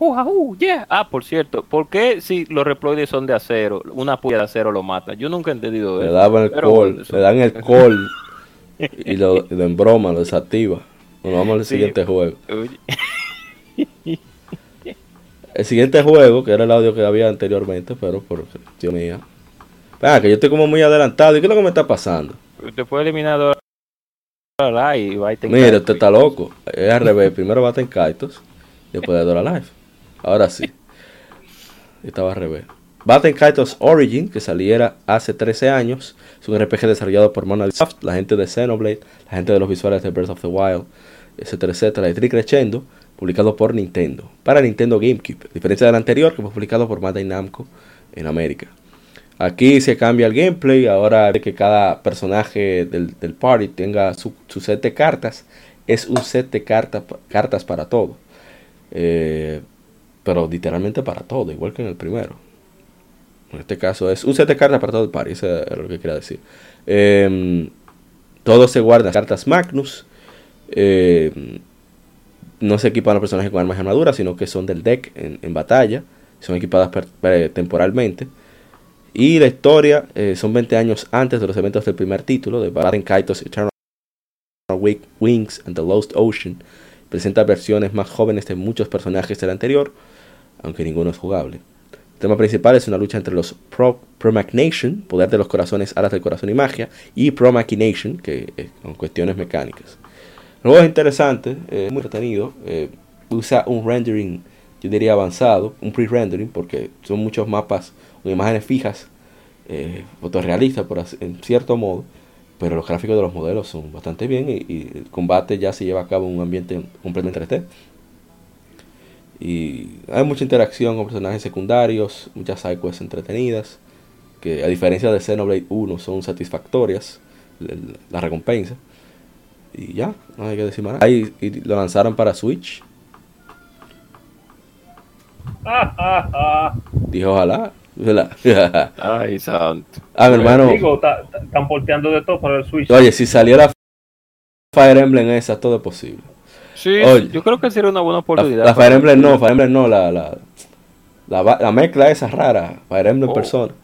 Uh, yeah. Ah, por cierto, ¿por qué si los reploides son de acero, una puya de acero lo mata? Yo nunca he entendido Le eso. daban el eso- le dan el call y lo, [laughs] lo embroma, lo desactiva. Bueno, vamos al Sí. siguiente juego. [laughs] El siguiente juego, que era el audio que había anteriormente, pero por cuestión mía. Venga, que yo estoy como muy adelantado. ¿Y qué es lo que me está pasando? Te fue eliminado y va te Mira, usted está loco. Es al revés. Primero baten Kaitos, después de Dora Life. Ahora sí. Estaba al revés. Baten Kaitos Origin, que saliera hace 13 años. Es un RPG desarrollado por Monolith Soft, la gente de Xenoblade, la gente de los visuales de Breath of the Wild, etcétera, etcétera, y Tri Crescendo. publicado por Nintendo, para Nintendo GameCube, a diferencia del anterior que fue publicado por Bandai Namco en América. Aquí se cambia el gameplay, ahora de que cada personaje del, del party tenga su, su set de cartas, es un set de carta- cartas para todo. Eh, pero literalmente para todo, igual que en el primero. En este caso es un set de cartas para todo el party, eso es lo que quería decir. Eh, todo se guarda cartas Magnus. Eh, no se equipan los personajes con armas armaduras, sino que son del deck en, en batalla. Son equipadas per- temporalmente. Y la historia eh, son 20 años antes de los eventos del primer título, de Baden Kaitos Eternal Wi- Wings and the Lost Ocean. Presenta versiones más jóvenes de muchos personajes del anterior, aunque ninguno es jugable. El tema principal es una lucha entre los Pro, Promachination, poder de los corazones, alas del corazón y magia, y Promachination, que eh, con cuestiones mecánicas. El juego es interesante, eh, muy entretenido. eh, usa un rendering, yo diría avanzado, un pre-rendering, porque son muchos mapas con imágenes fijas, eh, fotorrealistas por así- en cierto modo, pero los gráficos de los modelos son bastante bien y, y el combate ya se lleva a cabo en un ambiente completamente 3D. Y hay mucha interacción con personajes secundarios, muchas sidequests entretenidas, que a diferencia de Xenoblade 1 son satisfactorias el- la recompensa. Y ya, no hay que decir más. Ahí y lo lanzaron para Switch. [laughs] Dijo ojalá. [laughs] Ay, santo. ah, mi hermano. Digo, están porteando de todo para el Switch. Oye, si saliera Fire Emblem esa, todo es posible. Sí, Oye. yo creo que sería una buena oportunidad. la Fire Emblem no, Fire Emblem no, la, la, la, mezcla esa rara. Fire Emblem Oh. persona.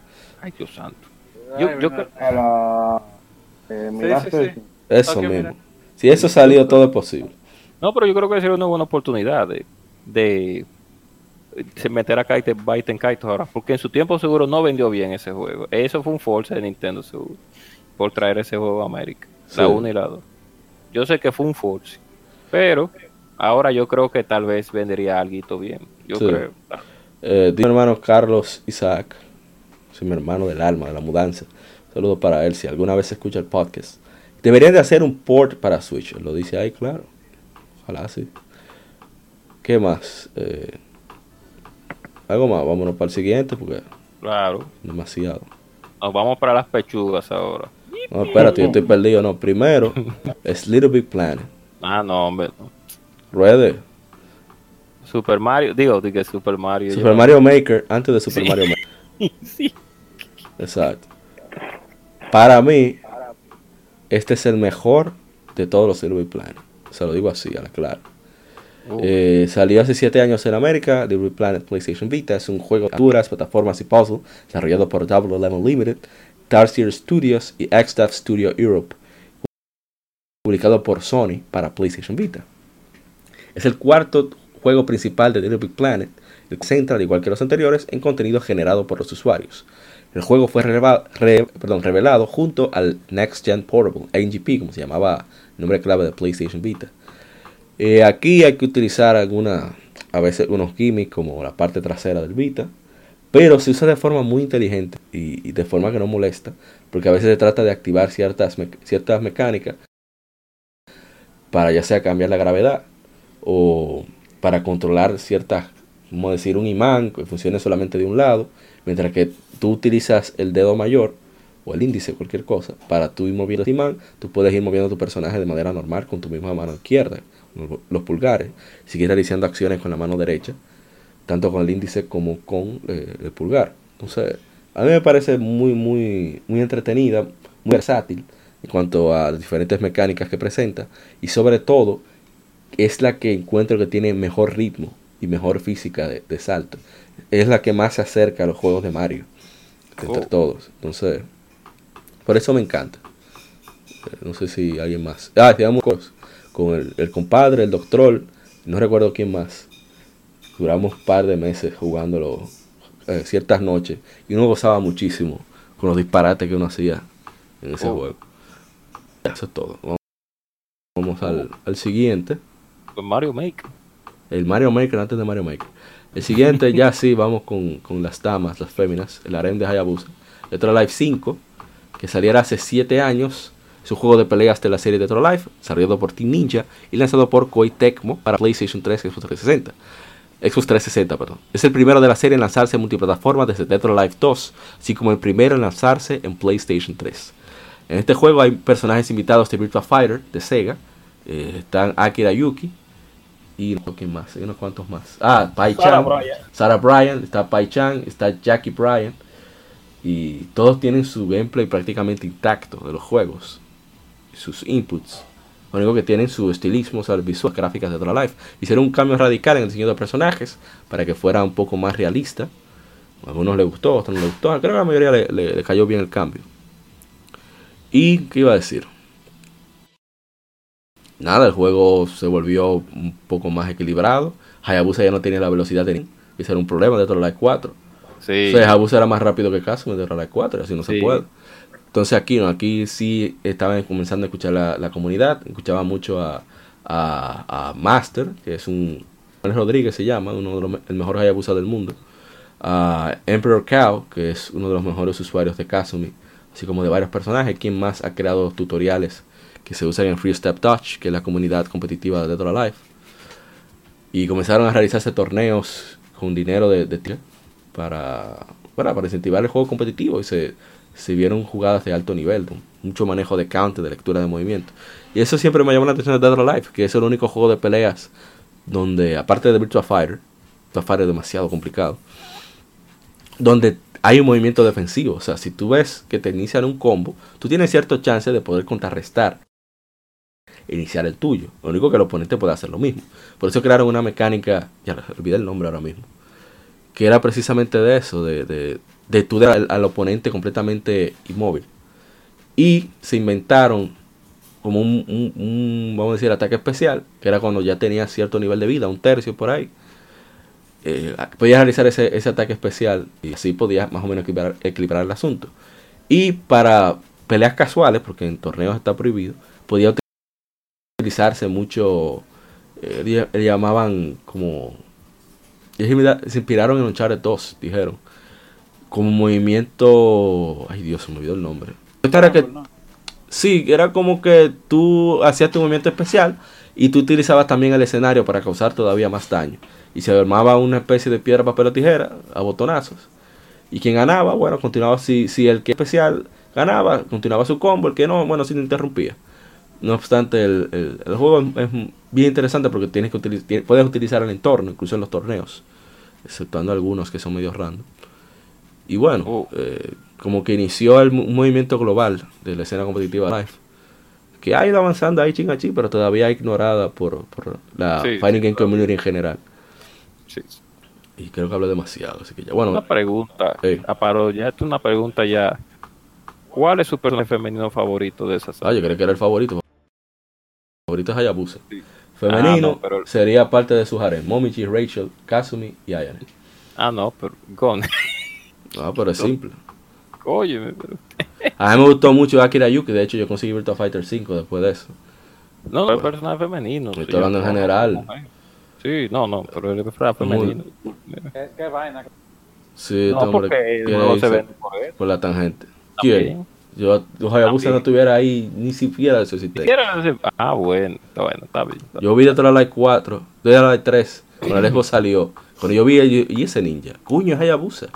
Ay, Dios santo. Yo, yo creo- A la. Eh, sí, sí. Eso mismo. mira. Si eso salió, todo es posible. No, pero yo creo que sería una buena oportunidad de, meter a Kaite, Byte Kaito ahora, porque en su tiempo seguro no vendió bien ese juego. Eso fue un force de Nintendo seguro, por traer ese juego a América, la Sí. 1 y la 2. Yo sé que fue un force, pero ahora yo creo que tal vez vendería algo bien. Yo Sí. creo. Eh, mi hermano Carlos Isaac, soy mi hermano del alma, de la mudanza. Saludo para él si alguna vez escucha el podcast. Deberían de hacer un port para Switch. Lo dice ahí, claro. Ojalá sí. ¿Qué más? Eh, algo más. Vámonos para el siguiente porque Claro. demasiado. Nos vamos para las pechugas ahora. No, espérate, yo estoy perdido. No, primero es Little Big Planet. Ah, no, hombre. no. Ruede. Super Mario, digo, digo Super Mario. Super yo- Mario Maker antes de Super Sí. Mario Maker. [laughs] sí. Exacto. Para mí, este es el mejor de todos los Little Big Planet. Se lo digo así, a la clara. Uh, Eh, salió hace 7 años en América. Big Planet PlayStation Vita es un juego de aventuras, plataformas y puzzle desarrollado por Double Eleven Limited, Tarsier Studios y XDAF Studio Europe. Publicado por Sony para PlayStation Vita. Es el cuarto juego principal de Little Big Planet, el que centra, al igual que los anteriores, en contenido generado por los usuarios. El juego fue releva- re- perdón, revelado junto al Next Gen Portable, NGP, como se llamaba el nombre clave de PlayStation Vita. Eh, aquí hay que utilizar alguna, a veces unos gimmicks como la parte trasera del Vita, pero se usa de forma muy inteligente y, de forma que no molesta, porque a veces se trata de activar ciertas, ciertas mecánicas para ya sea cambiar la gravedad o para controlar ciertas, como decir, un imán que funcione solamente de un lado, mientras que tú utilizas el dedo mayor o el índice, cualquier cosa, para tú ir moviendo el imán, tú puedes ir moviendo tu personaje de manera normal con tu misma mano izquierda, los pulgares, seguir realizando acciones con la mano derecha, tanto con el índice como con eh, el pulgar. Entonces, a mí me parece muy, muy, muy entretenida, muy versátil en cuanto a las diferentes mecánicas que presenta y sobre todo es la que encuentro que tiene mejor ritmo y mejor física de, de salto. Es la que más se acerca a los juegos de Mario entre Oh. todos. Entonces, por eso me encanta. Eh, No sé si alguien más. Ah, digamos con el, el compadre, el doctor, no recuerdo quién más. Duramos un par de meses jugándolo eh, ciertas noches y uno gozaba muchísimo con los disparates que uno hacía en ese Oh. juego. Eso es todo. Vamos, vamos al, al siguiente. Mario Maker. El Mario Maker antes de Mario Maker. El siguiente ya sí, vamos con, con las damas, las féminas, el harem de Hayabusa. Retro Life 5, que saliera hace 7 años Es un juego de peleas de la serie Dead or Alive, desarrollado por Team Ninja y lanzado por Koei Tecmo para PlayStation 3 y Xbox 360. Xbox 360, perdón. Es el primero de la serie en lanzarse en multiplataforma desde Dead or Alive 2, así como el primero en lanzarse en PlayStation 3. En este juego hay personajes invitados de Virtua Fighter de Sega. Eh, están Akira Yuki y ¿quién más? Hay unos cuantos más. Ah, Pai Sarah Chan, Bryan. Sarah Bryan, está Pai Chan, está Jackie Bryan. Y todos tienen su gameplay prácticamente intacto de los juegos. Sus inputs. Lo único que tienen su estilismo, o sea, visual, gráficas de Dead or Alive. Hicieron un cambio radical en el diseño de personajes para que fuera un poco más realista. A algunos les gustó, a otros no les gustó. Creo que a la mayoría le, le- le cayó bien el cambio. ¿Y qué iba a decir? Nada, el juego se volvió un poco más equilibrado. Hayabusa ya no tenía la velocidad de Nin. Ese era un problema de Dead or Alive 4. Sí. O sea, Hayabusa era más rápido que Kazuma en Dead or Alive 4, y así no se puede. Entonces aquí no, aquí sí estaban comenzando a escuchar la, la comunidad, escuchaba mucho a, a, Master, que es un Rodríguez se llama, uno de los el mejor Hayabusa del mundo, a Emperor Cow, que es uno de los mejores usuarios de Kazumi, así como de varios personajes, quien más ha creado tutoriales que se usan en Free Step Touch, que es la comunidad competitiva de Dead or Alive. Y comenzaron a realizarse torneos con dinero de, de para, para, para incentivar el juego competitivo y se, se vieron jugadas de alto nivel, mucho manejo de counter, de lectura de movimiento. Y eso siempre me llamó la atención de Dead or Alive, que es el único juego de peleas donde, aparte de Virtua Fighter, Virtua Fighter es demasiado complicado, donde hay un movimiento defensivo. O sea, si tú ves que te inician un combo, tú tienes cierto chance de poder contrarrestar e iniciar el tuyo. Lo único que el oponente puede hacer lo mismo. Por eso crearon una mecánica, ya olvidé el nombre ahora mismo, que era precisamente de eso, de, de tú al, oponente completamente inmóvil. Y se inventaron como un, vamos a decir, ataque especial, que era cuando ya tenía cierto nivel de vida, un tercio por ahí. Eh, podías realizar ese, ese ataque especial y así podías más o menos equilibrar, el asunto. Y para peleas casuales, porque en torneos está prohibido, podía utilizarse mucho, eh, le- llamaban como se inspiraron en Uncharted 2, dijeron. Como movimiento. Ay Dios, se me olvidó el nombre. Esto era que, sí, era como que tú hacías tu movimiento especial y tú utilizabas también el escenario para causar todavía más daño. Y se armaba una especie de piedra, papel o tijera a botonazos. Y quien ganaba, bueno, continuaba. Si, si el que especial ganaba, continuaba su combo. El que no, bueno, se interrumpía. No obstante, el, el- el juego es, es bien interesante porque tienes que puedes utilizar el entorno, incluso en los torneos, exceptuando algunos que son medio random. Y bueno, Oh. eh, como que inició el, un movimiento global de la escena competitiva live, que ha ido avanzando ahí ching a ching, pero todavía ignorada por, por la Sí, Fighting sí, Game Community en general. Sí. Y creo que hablé demasiado, así que ya, bueno, Una pregunta. Sí. Ah, paro, ya es una pregunta ya. ¿Cuál es su personaje femenino favorito de esa ah, yo creo que era el favorito. Favorito es Hayabusa. Sí. Femenino Ah, no, pero- sería parte de su harem. Momichi, Rachel, Kazumi y Ayane. Ah, no, pero Gon. [laughs] Ah, pero es simple. Óyeme, pero. [laughs] A mí me gustó mucho Akira Yuki. De hecho, yo conseguí Virtua Fighter 5 después de eso. No, el personaje femenino. Estoy sí, hablando en no, general. Sí, no, no, pero el personaje femenino. ¿Qué, qué vaina? Sí, No, hombre no se ven por eso. por la tangente. ¿Quién? Yo, yo Hayabusa no estuviera ahí, ni siquiera eso existía. Ah, bueno, está bueno, está bien. está Yo vi Dead or Alive 4, Dead or Alive 3, cuando el Xbox salió. Cuando yo vi, yo- y ese ninja, cuño es Hayabusa.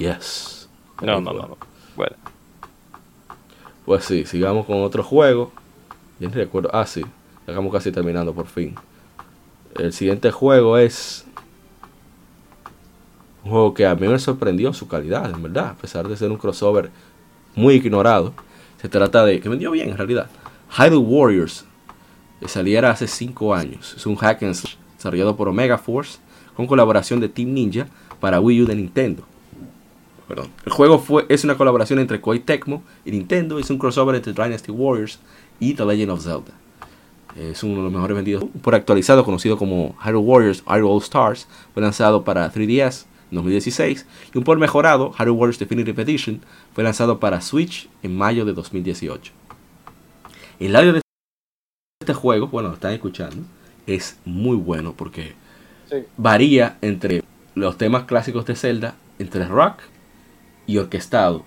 Yes. No, no, no, no. Bueno, Pues sí, sigamos con otro juego. Yo ni recuerdo. Ah, sí. Estamos casi terminando por fin. El siguiente juego es. Un juego que a mí me sorprendió su calidad, en verdad. A pesar de ser un crossover muy ignorado. Se trata de. que vendió bien en realidad. Hyrule Warriors. Que saliera hace 5 años. Es un hack and slash desarrollado por Omega Force. Con colaboración de Team Ninja para Wii U de Nintendo. Perdón. El juego fue, es una colaboración entre Koei Tecmo y Nintendo. Es un crossover entre Dynasty Warriors y The Legend of Zelda. Es uno de los mejores vendidos por actualizado, conocido como Hyrule Warriors Hyrule All Stars. Fue lanzado para 3DS en 2016. Y un por mejorado, Hyrule Warriors Definitive Edition, fue lanzado para Switch en mayo de 2018. El audio de este juego, bueno, lo están escuchando, es muy bueno porque Sí. varía entre los temas clásicos de Zelda, entre rock y orquestado,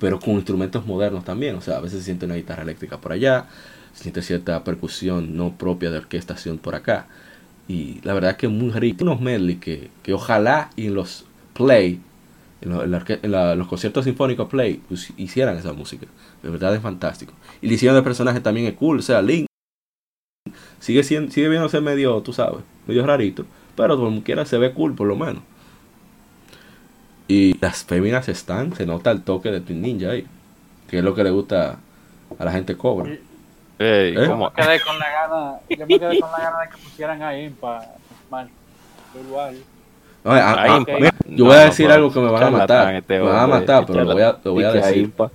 pero con instrumentos modernos también. O sea, a veces se siente una guitarra eléctrica por allá, siente cierta percusión no propia de orquestación por acá. Y la verdad es que es muy rico. Unos medley que, que ojalá y en los play, en, los conciertos sinfónicos play, pues, hicieran esa música. De verdad es fantástico. Y el diseño de personaje también es cool. O sea, Link sigue, siendo, sigue viéndose medio, tú sabes, medio rarito. Pero como quiera se ve cool por lo menos. Y las féminas están, se nota el toque de Twin Ninja ahí. Que es lo que le gusta a la gente cobra. Ey, ¿Eh? ¿cómo? Yo me quedé con la gana, yo me quedé con la gana de que pusieran a Impa, mal, Uruguay. No, ah, ah, Ahí, mira, yo voy a decir algo que me van a matar. este me van a matar, pero lo voy a, lo voy a decir. Impa.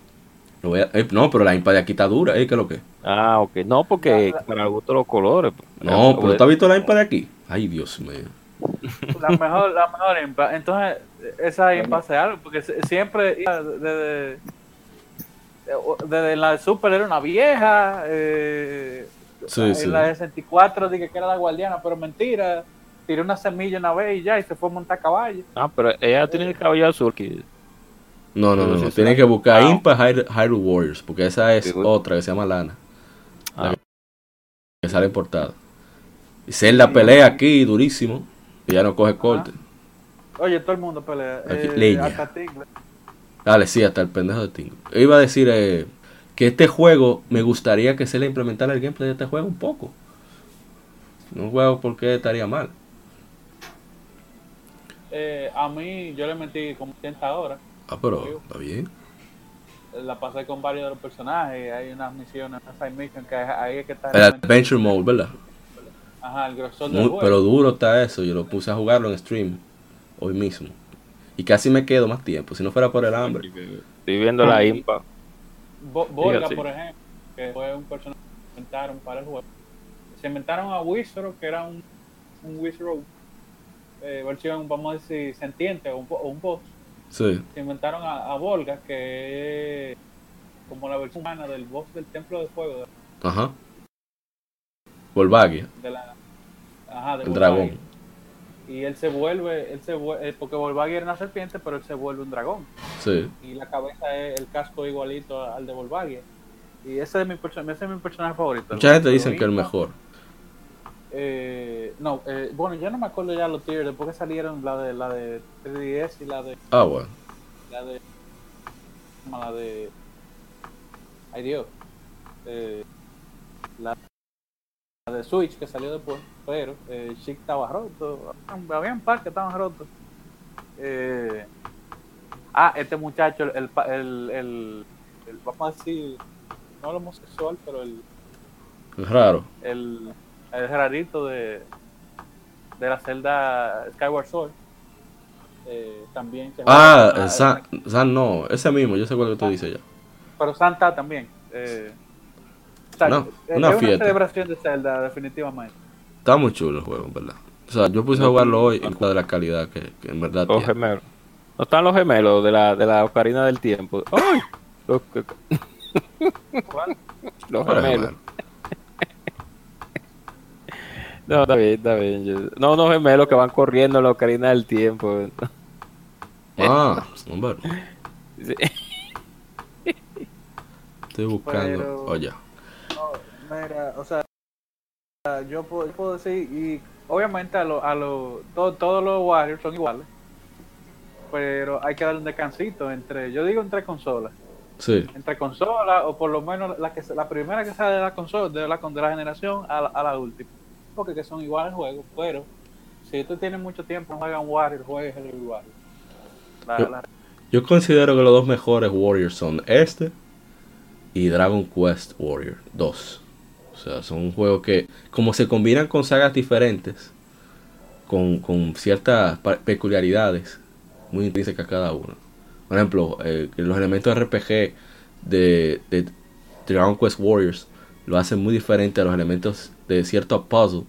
Lo voy a- eh, no, pero la impa de aquí está dura, ¿eh? ¿Qué es lo que? Ah, ok. No, porque para el gusto de los colores. No, pero ¿tú has visto la impa de aquí? Ay, Dios mío. La mejor, la mejor Impa. Entonces, esa Impa hace algo, porque se- siempre, desde, desde la de Super era una vieja, eh, Sí, en sí. la de 64 dije que era la guardiana, pero mentira. Tiró una semilla una vez y ya, y se fue a montar caballo. Ah, pero ella tiene el cabello azul. Que... No, no, no, sí. que buscar Ah. Impa Hyrule Warriors, porque esa es otra que se llama Lana. La Ah. que sale portada. Y Zelda pelea aquí durísimo. Ya no coge corte. Oye, todo el mundo pelea. Eh, leña. hasta Tigre. Dale, sí, hasta el pendejo de Tingo. Iba a decir eh, que este juego, me gustaría que se le implementara el gameplay de este juego un poco. Un juego porque estaría mal. Eh, a mí, yo le metí como 80 horas. Ah, pero está bien. La pasé con varios de los personajes. Hay unas misiones, unas side missions que ahí es que está El Adventure Mode, ¿verdad? Ajá, el grosor del Muy- juego. pero duro está eso. Yo lo puse a jugarlo en stream hoy mismo. Y casi me quedo más tiempo. Si no fuera por el hambre. Estoy viendo la impa. Bo- Borga, sí. por ejemplo, que fue un personaje que inventaron para el juego. Se inventaron a Wizard, que era un, un Wizard eh, versión, vamos a decir, sentiente o un, bo- o un boss. Sí. Se inventaron a, a Volga, que es como la versión humana del boss del Templo de Fuego. Ajá. Volvagia, De la, ajá, de el Volvagia. dragón. Y él se vuelve, él se vuelve, porque Volvagia era una serpiente, pero él se vuelve un dragón. Sí. y la cabeza es el casco igualito al de Volkswagen. Y ese es mi, ese es mi personaje favorito. Mucha gente dice que es el mejor. eh, no, eh, bueno, yo no me acuerdo ya los tiers, después que salieron la de la de 3DS y la de Ah, bueno. la de la de ay Dios eh, de Switch que salió después pero eh, Chic estaba roto había un par que estaban rotos eh, ah este muchacho el, el, el, el- el- vamos a decir no el homosexual pero el Es raro. el, el rarito de de la celda Skyward Sword eh, también se Ah, San, San no. Ese mismo. Yo sé cuál que tú dices ya. pero Santa también. Eh, o sea, No, es una una celebración de Zelda, definitivamente. Está muy chulo el juego, en verdad. O sea, yo puse a jugarlo hoy en cuanto de la calidad que, que en verdad Los tiene. gemelos. No están los gemelos de la, de la Ocarina del Tiempo. ¡Ay! Los, [laughs] los Ahora, gemelos. [laughs] No, está bien, está bien. Yo- No, unos gemelos que van corriendo en la Ocarina del Tiempo. Ah, [laughs] hombre. Sí. Estoy buscando. Pero- Oye. Mira, o sea, yo puedo, yo puedo decir, y obviamente a los, a lo, todo- todos los Warriors son iguales, pero hay que darle un descansito entre, yo digo entre consolas, Sí. entre consolas, o por lo menos la que la primera que sale de la consola, de la, de la generación a la, a la última, porque que son iguales juegos, pero si tú tienes mucho tiempo, no hagan Warriors, juegues el Warriors. La- Yo- la- Yo considero que los dos mejores Warriors son este y Dragon Quest Warrior 2. O sea, son juegos que, como se combinan con sagas diferentes, con, con ciertas peculiaridades muy intrínsecas cada uno. Por ejemplo, eh, los elementos RPG de, Dragon Quest Warriors lo hacen muy diferente a los elementos de cierto puzzle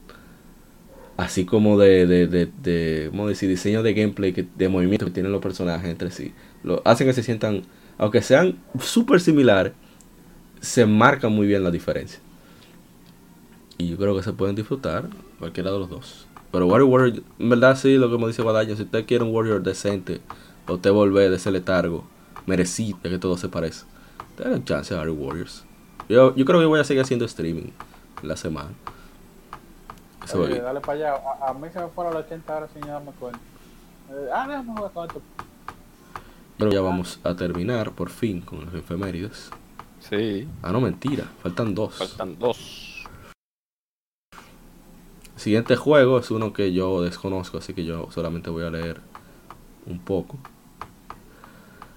así como de, de, de, ¿cómo decir? diseño de gameplay, de movimiento que tienen los personajes entre sí. Lo hacen que se sientan, aunque sean súper similares, se marcan muy bien la diferencia. Y yo creo que se pueden disfrutar cualquiera de los dos. Pero Warrior Warrior, en verdad sí, lo que me dice Badaño, si usted quiere un Warrior decente, o usted volver de ese letargo, merecido, ya que todo se parece. Dale chance a Harry Warriors. Yo, yo creo que voy a seguir haciendo streaming en la semana. Eso Oye, es- dale para allá. A, a mí se me fueron los 80 horas sin darme cuenta. Eh, ah, déjame jugar con esto. Pero ya vamos a terminar por fin con las efemérides. Sí, Ah, no, mentira, faltan dos. faltan dos. Siguiente juego es uno que yo desconozco, así que yo solamente voy a leer un poco.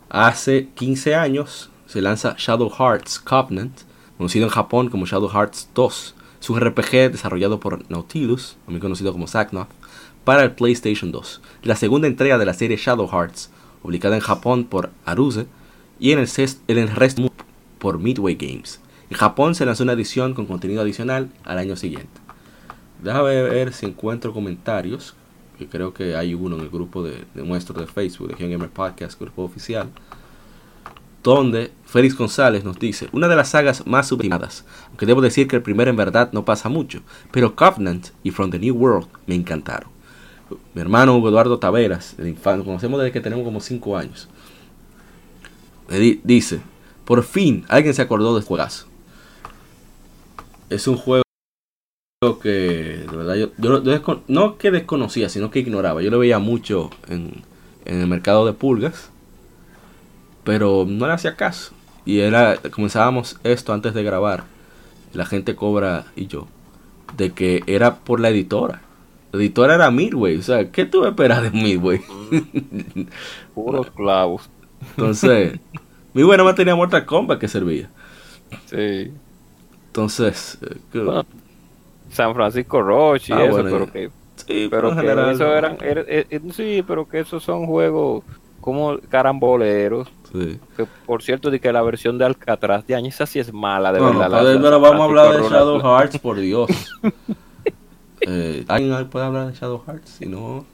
Hace 15 años se lanza Shadow Hearts Covenant, conocido en Japón como Shadow Hearts 2. Es un RPG desarrollado por Nautilus, también conocido como Saknoff, para el PlayStation 2. La segunda entrega de la serie Shadow Hearts, publicada en Japón por Aruse y en el, en el resto por Midway Games. En Japón se lanzó una edición con contenido adicional al año siguiente. Déjame ver si encuentro comentarios. Que creo que hay uno en el grupo de, de nuestro de Facebook, de Gamer Podcast, grupo oficial. Donde Félix González nos dice: Una de las sagas más subestimadas. Aunque debo decir que el primero en verdad no pasa mucho. Pero Covenant y From the New World me encantaron. Mi hermano Hugo Eduardo Taveras, de infan- lo conocemos desde que tenemos como 5 años. dice: Por fin alguien se acordó de este juegazo. Es un juego que de verdad yo, no que desconocía, sino que ignoraba. Yo lo veía mucho en, en el mercado de pulgas, pero no le hacía caso. Y era comenzábamos esto antes de grabar, la gente cobra y yo, de que era por la editora. La editora era Midway, o sea, ¿qué tuve que esperar de Midway? [laughs] Puros clavos. Entonces, Midway no me tenía Mortal Kombat que servía. Sí. Entonces, eh, que- Bueno, San Francisco Roche y Ah, eso, bueno, pero que, sí, pero que general, eso eran, era- eh, eh, sí, pero que esos son juegos como caramboleros. sí. Que por cierto, de que la versión de Alcatraz de año, esa sí es mala, de No, no, verdad. la- pero, la pero San vamos a hablar de Shadow. Hearts, por Dios. [laughs] Eh, ¿Alguien puede hablar de Shadow Hearts? Si no,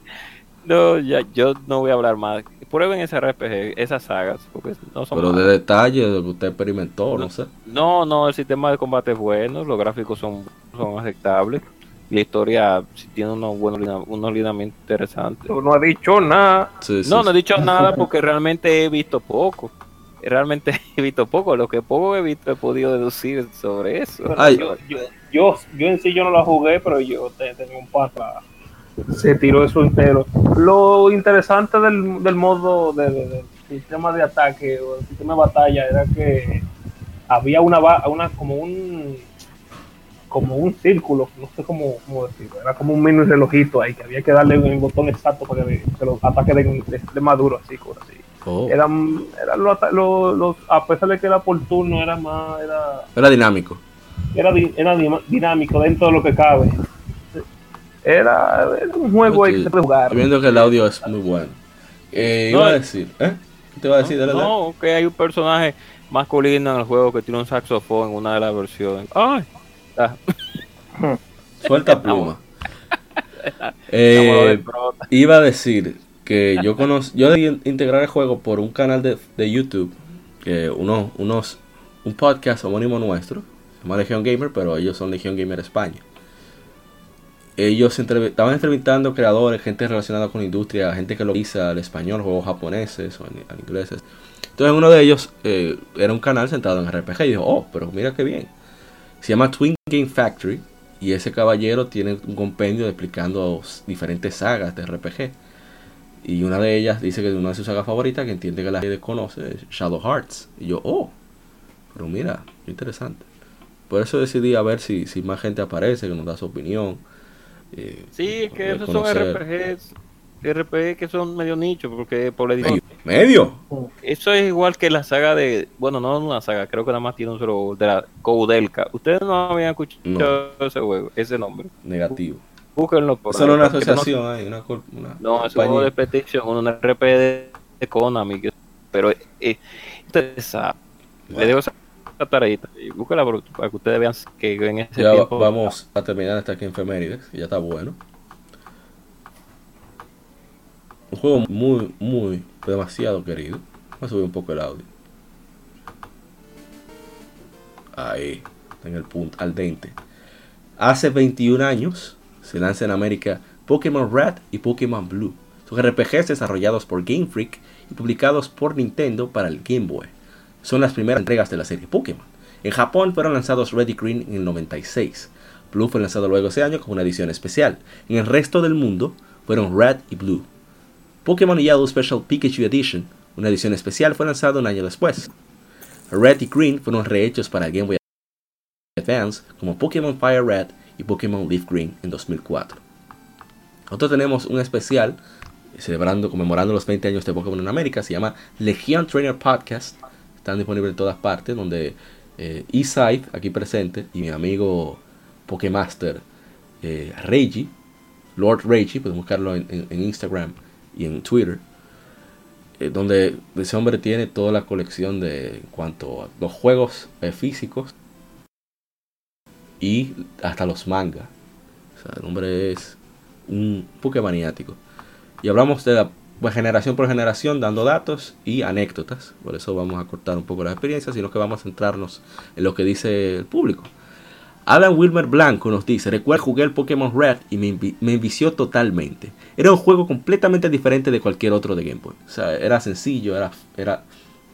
No, ya, yo no voy a hablar más. Prueben ese RPG, esas sagas, porque no son pero de detalle de lo que usted experimentó, no sé. No, no, el sistema de combate es bueno, los gráficos son, son aceptables. Y la historia sí tiene unos buenos unos lineamientos interesantes. No has dicho nada. Sí, sí, No, no he dicho [laughs] nada porque realmente he visto poco. Realmente [laughs] he visto poco. Lo que poco he visto he podido deducir sobre eso. Ay. Yo, yo, yo, yo en sí yo no la jugué, pero yo te- tengo un pata. Se tiró eso entero. Lo interesante del, del modo de, de- del sistema de ataque o el sistema de batalla era que había una, una como un como un círculo, no sé cómo, cómo decirlo, era como un mini relojito ahí que había que darle el botón exacto para que, que los ataques den, de, de maduro así, cosas así. Oh, Eran, eran los, los, los- a pesar de que era por turno, era más, era, Era dinámico. era, era dinámico dentro de lo que cabe. Era, era un juego ahí que se puede jugar. Estoy viendo que el audio es muy bueno. Eh, iba No, a decir, ¿eh? ¿Qué te iba a decir? Dale, dale. No, que hay un personaje masculino en el juego que tiene un saxofón en una de las versiones. ¡Ay! Ah, [laughs] Suelta pluma. [laughs] Eh, iba a decir que yo conozco, yo debí integrar el juego por un canal de, de YouTube, que uno, unos, un podcast homónimo nuestro, se llama Legion Gamer, pero ellos son Legion Gamer España. Ellos estaban entrevistando creadores, gente relacionada con la industria, gente que lo utiliza al español, juegos japoneses o en, en ingleses. Entonces uno de ellos eh, era un canal centrado en RPG y dijo, oh, pero mira qué bien. Se llama Twin Game Factory y ese caballero tiene un compendio explicando diferentes sagas de RPG. Y una de ellas dice que una de sus sagas favoritas, que entiende que la gente conoce, es Shadow Hearts. Y yo, oh, pero mira, interesante. Por eso decidí a ver si, si más gente aparece, que nos da su opinión. Eh, Sí, es que esos son. RPGs, RPG que son medio nicho, porque por. ¿Medio? ¿Medio? Eso es igual que la saga de. Bueno, no una saga, creo que nada más tiene un solo. De la Koudelka. Ustedes no habían escuchado ese juego, ese nombre. Negativo. Búsquenlo por Solo ahí, una porque no- asociación ahí, una, una No, es un juego de petición, un RPG de, Konami. que- pero eh, saben. Le dejo esa tareita y por- para que ustedes vean que en ese Ya tiempo. vamos a terminar hasta aquí en Femérides, que ya está bueno. Un juego muy, muy, demasiado querido. Vamos a subir un poco el audio. Ahí, en el punto, al dente. Hace 21 años se lanza en América Pokémon Red y Pokémon Blue. Son RPGs desarrollados por Game Freak y publicados por Nintendo para el Game Boy. Son las primeras entregas de la serie Pokémon. En Japón fueron lanzados Red y Green en el 96. Blue fue lanzado luego ese año con una edición especial. En el resto del mundo fueron Red y Blue. Pokémon Yellow Special Pikachu Edition, una edición especial, fue lanzado un año después. Red y Green fueron rehechos para Game Boy Advance como Pokémon Fire Red y Pokémon Leaf Green en 2004. Nosotros tenemos un especial celebrando, conmemorando los 20 años de Pokémon en América, se llama Legion Trainer Podcast. Están disponibles en todas partes, donde eh, Eastside, aquí presente, y mi amigo Pokémaster eh, Reggie, Lord Reggie, pueden buscarlo en, en Instagram y en Twitter, eh, donde ese hombre tiene toda la colección de en cuanto a los juegos eh, físicos y hasta los mangas. O sea, el hombre es un Pokémaniático. Y hablamos de la pues, generación por generación, dando datos y anécdotas. Por eso vamos a cortar un poco la experiencia, sino que vamos a centrarnos en lo que dice el público. Adam Wilmer Blanco nos dice, recuerdo jugué el Pokémon Red y me, me envició totalmente. Era un juego completamente diferente de cualquier otro de Game Boy. O sea, era sencillo, era, era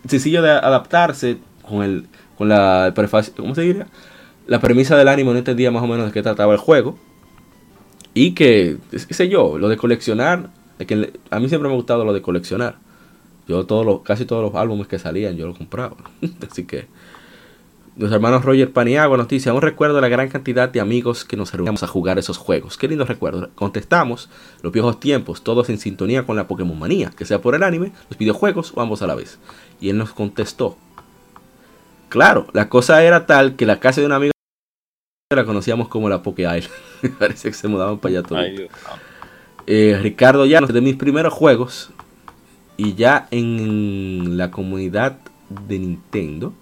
sencillo de adaptarse con el con la prefacio, ¿cómo se diría? La premisa del anime no entendía más o menos de qué trataba el juego. Y que, qué sé yo, lo de coleccionar, de que le- a mí siempre me ha gustado lo de coleccionar. Yo todos los, casi todos los álbumes que salían yo los compraba. [laughs] Así que los hermanos Roger Paniagua nos dice, aún recuerdo la gran cantidad de amigos que nos reuníamos a jugar esos juegos. Qué lindo recuerdo. Contestamos los viejos tiempos, todos en sintonía con la Pokémon manía, que sea por el anime, los videojuegos o ambos a la vez. Y él nos contestó, claro, la cosa era tal que la casa de un amigo la conocíamos como la Poké Island. [laughs] Parece que se mudaban para allá todos. Eh, Ricardo Llanos, de mis primeros juegos, y ya en la comunidad de Nintendo,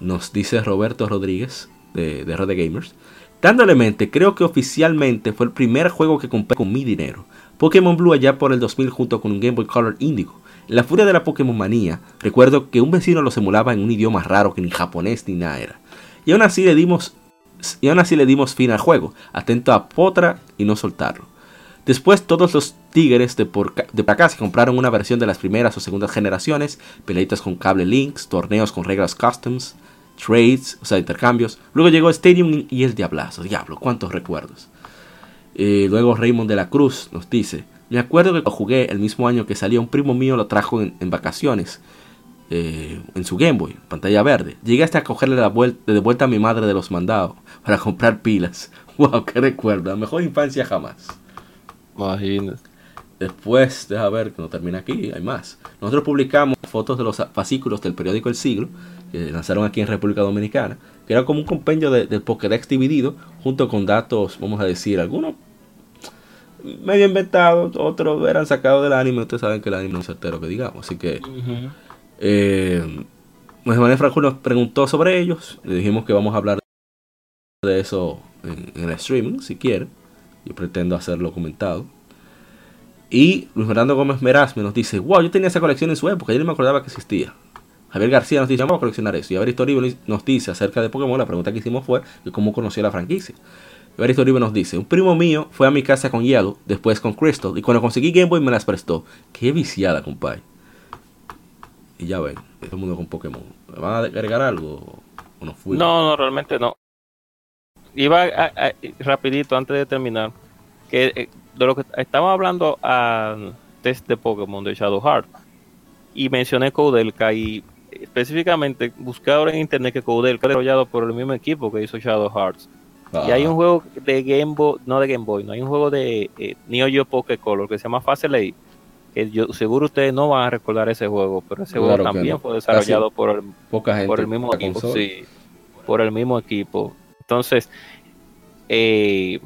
nos dice Roberto Rodríguez, de, de Red de Gamers, dándole mente, creo que oficialmente fue el primer juego que compré con mi dinero. Pokémon Blue allá por el 2000 junto con un Game Boy Color Indigo. En la furia de la Pokémon manía, recuerdo que un vecino lo simulaba en un idioma raro que ni japonés ni nada era. Y aún así le dimos, y aún así le dimos fin al juego, atento a Potra y no soltarlo. Después todos los tigres de por, de acá se compraron una versión de las primeras o segundas generaciones, peleitas con cable links, torneos con reglas customs, trades, o sea, intercambios. Luego llegó Stadium y el Diablazo. Diablo, cuántos recuerdos. Eh, luego Raymond de la Cruz nos dice, me acuerdo que lo jugué el mismo año que salía un primo mío lo trajo en, en vacaciones. eh, en su Game Boy, pantalla verde. Llegué hasta a cogerle la vuelta, de vuelta a mi madre de los mandados para comprar pilas. [laughs] Wow, qué recuerdo. La mejor infancia jamás. Imagínate. Después, deja ver que no termina aquí, hay más. Nosotros publicamos fotos de los fascículos del periódico El Siglo, que lanzaron aquí en República Dominicana, que era como un compendio de- del Pokédex dividido, junto con datos, vamos a decir, algunos medio inventados, otros eran sacados del anime. Ustedes saben que el anime no es certero que digamos, así que. Eh, José Manuel Franco nos preguntó sobre ellos. Le dijimos que vamos a hablar de eso en, en el streaming, si quiere. Yo pretendo hacerlo comentado. Y Luis Fernando Gómez Merasme nos dice, wow, yo tenía esa colección en su época, yo no me acordaba que existía. Javier García nos dice, vamos a coleccionar eso. Y Averisto Uribe nos dice acerca de Pokémon, la pregunta que hicimos fue cómo conoció la franquicia. Evaristo Uribe nos dice, un primo mío fue a mi casa con Yellow, después con Crystal, y cuando conseguí Game Boy me las prestó. Qué viciada, compadre. Y ya ven, todo el mundo con Pokémon. ¿Me van a agregar algo o no fui? No, no, realmente no. Iba a- a- rapidito antes de terminar. Que eh, de lo que estamos hablando antes de Pokémon de Shadow Heart. Y mencioné Koudelka y específicamente busqué ahora en internet que Koudelka es desarrollado por el mismo equipo que hizo Shadow Hearts. Ah, Y hay un juego de Game Boy, no de Game Boy, no hay un juego de eh, Neo Geo Poké Color que se llama Fast. Que yo seguro ustedes no van a recordar ese juego, pero ese Claro juego también no. fue desarrollado por el Poca gente. por el mismo equipo, sí, por el mismo equipo. Entonces, eh,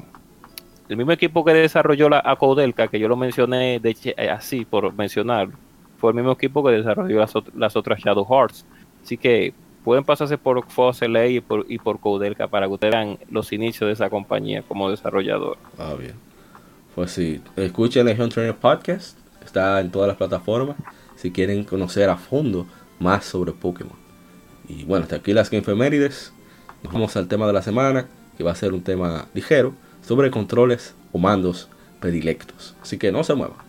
el mismo equipo que desarrolló la a Koudelka, que yo lo mencioné eh, así por mencionarlo, fue el mismo equipo que desarrolló las, ot- las otras Shadow Hearts. Así que pueden pasarse por Fossil y por, y por Koudelka para que ustedes vean los inicios de esa compañía como desarrollador. Ah, bien. Pues sí, escuchen Legion Trainer Podcast. Está en todas las plataformas. Si quieren conocer a fondo más sobre Pokémon. Y bueno, hasta aquí las Gamefemérides. Nos vamos al tema de la semana, que va a ser un tema ligero sobre controles o mandos predilectos. Así que no se muevan.